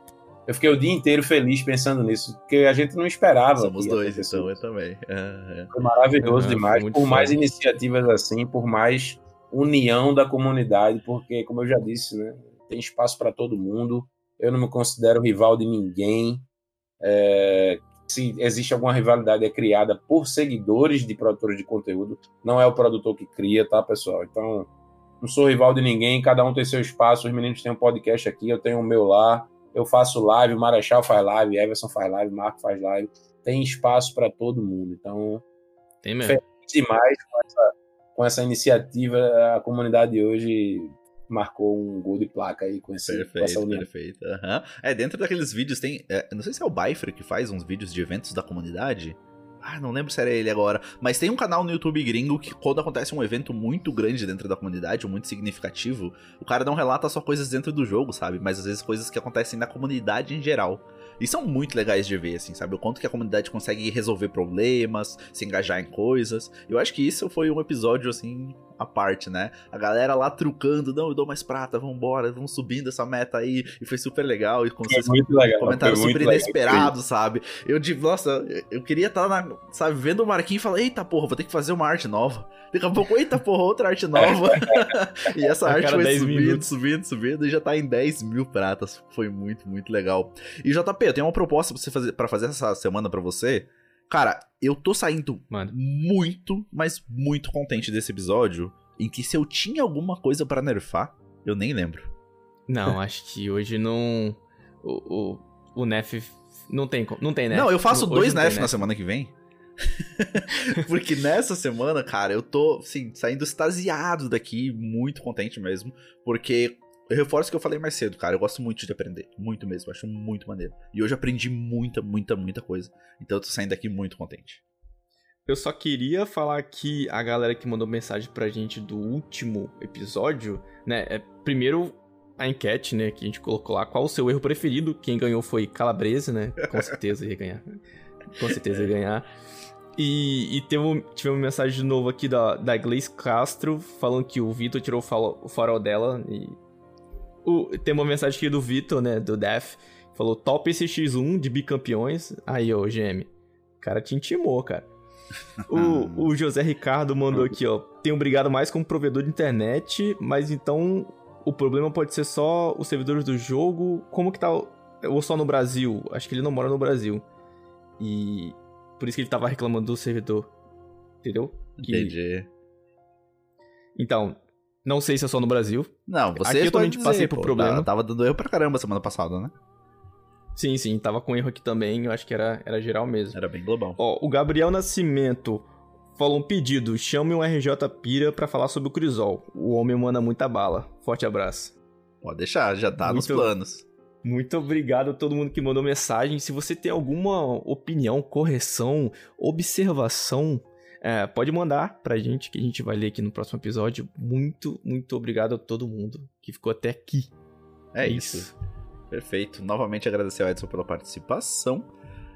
Eu fiquei o dia inteiro feliz pensando nisso, porque a gente não esperava. Somos dois, então, eu também. É, é. Foi maravilhoso é, demais. Por mais iniciativas assim, por mais união da comunidade, porque, como eu já disse, né, tem espaço para todo mundo. Eu não me considero rival de ninguém. É, se existe alguma rivalidade é criada por seguidores de produtores de conteúdo, não é o produtor que cria, tá, pessoal? Então, não sou rival de ninguém, cada um tem seu espaço, os meninos têm um podcast aqui, eu tenho o meu lá, eu faço live, o Marechal faz live, Everson faz live, Marco faz live, tem espaço para todo mundo. Então, tem mesmo. feliz demais com essa, com essa iniciativa, a comunidade hoje marcou um gol de placa aí com, esse, perfeito, com essa união. Perfeito, uhum. É, dentro daqueles vídeos tem. É, não sei se é o Byfree que faz uns vídeos de eventos da comunidade. Ah, não lembro se era ele agora. Mas tem um canal no YouTube gringo que, quando acontece um evento muito grande dentro da comunidade, muito significativo, o cara não relata só coisas dentro do jogo, sabe? Mas às vezes coisas que acontecem na comunidade em geral. E são muito legais de ver, assim, sabe? O quanto que a comunidade consegue resolver problemas, se engajar em coisas. Eu acho que isso foi um episódio, assim, à parte, né? A galera lá trucando, não, eu dou mais prata, vambora, vamos subindo essa meta aí. E foi super legal. E com vocês muito legal, comentário super inesperado, sabe? Eu de, nossa, eu queria estar, na, sabe, vendo o Marquinhos e falar, eita porra, vou ter que fazer uma arte nova. Daqui a pouco, eita porra, outra arte nova. e essa a arte foi subindo, minutos. subindo, subindo, e já tá em 10 mil pratas. Foi muito, muito legal. E JP, eu tenho uma proposta pra, você fazer, pra fazer essa semana pra você Cara, eu tô saindo Mano. muito, mas muito contente desse episódio. Em que se eu tinha alguma coisa pra nerfar, eu nem lembro. Não, acho que hoje não. O, o, o Nef não tem, não tem Nef. Não, eu faço dois Nef na semana que vem. Porque nessa semana, cara, eu tô, assim, saindo extasiado daqui, muito contente mesmo. Porque eu reforço o que eu falei mais cedo, cara. Eu gosto muito de aprender. Muito mesmo. Acho muito maneiro. E hoje aprendi muita, muita, muita coisa. Então eu tô saindo daqui muito contente. Eu só queria falar que a galera que mandou mensagem pra gente do último episódio, né? É, primeiro a enquete, né? Que a gente colocou lá. Qual o seu erro preferido? Quem ganhou foi Calabrese, né? Com certeza ia ganhar. Com certeza ia ganhar. E, e teve, tivemos uma mensagem de novo aqui da, da Gleice Castro, falando que o Vitor tirou o farol dela. E o, tem uma mensagem aqui do Vitor, né? Do Def. Falou top SX1 de bicampeões. Aí, ô, GM. O cara te intimou, cara. O, o José Ricardo mandou aqui, ó. Tenho brigado mais com o provedor de internet, mas então o problema pode ser só os servidores do jogo. Como que tá. Ou só no Brasil? Acho que ele não mora no Brasil. E por isso que ele tava reclamando do servidor. Entendeu? Que- Entendi. Então, não sei se é só no Brasil. Não, você Aqui eu também dizer, passei por pô, problema. tá- Tava dando erro pra caramba semana passada, né? Sim, sim, tava com erro aqui também. Eu acho que era, era geral mesmo. Era bem global. Ó, o Gabriel Nascimento falou um pedido: chame um RJ Pira pra falar sobre o Crisol. O homem manda muita bala. Forte abraço. Pode deixar, já tá nos Muito- planos. Muito obrigado a todo mundo que mandou mensagem. Se você tem alguma opinião, correção, observação, é, pode mandar pra gente que a gente vai ler aqui no próximo episódio. Muito, muito obrigado a todo mundo que ficou até aqui. É isso. Perfeito. Novamente agradecer ao Edson pela participação.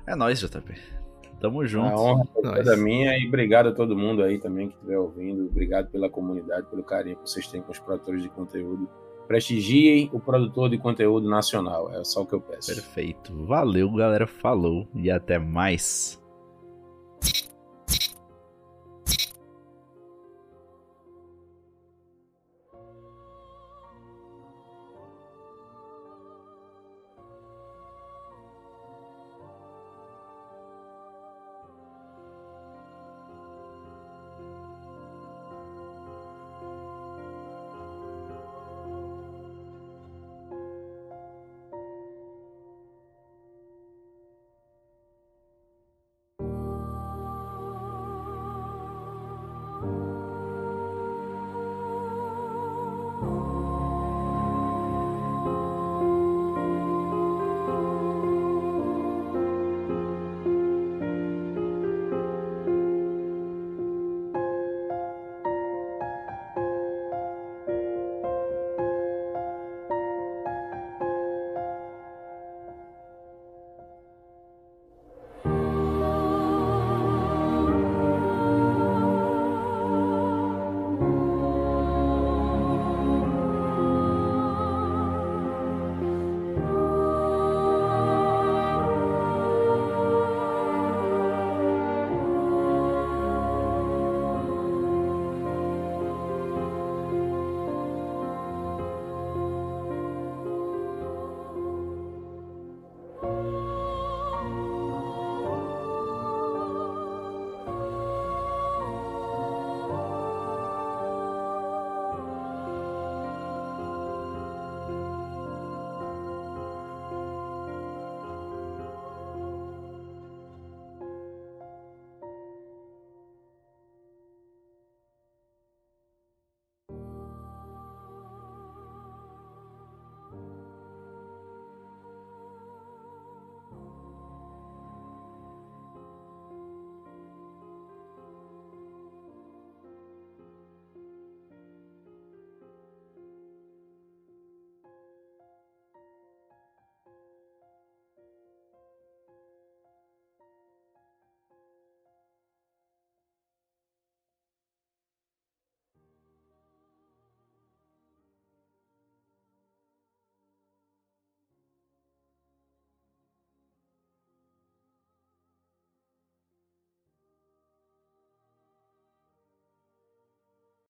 É nóis, JP. Tamo junto. A honra toda minha e obrigado a todo mundo aí também que estiver ouvindo. Obrigado pela comunidade, pelo carinho que vocês têm com os produtores de conteúdo. Prestigiem o produtor de conteúdo nacional. É só o que eu peço. Perfeito. Valeu, galera. Falou e até mais.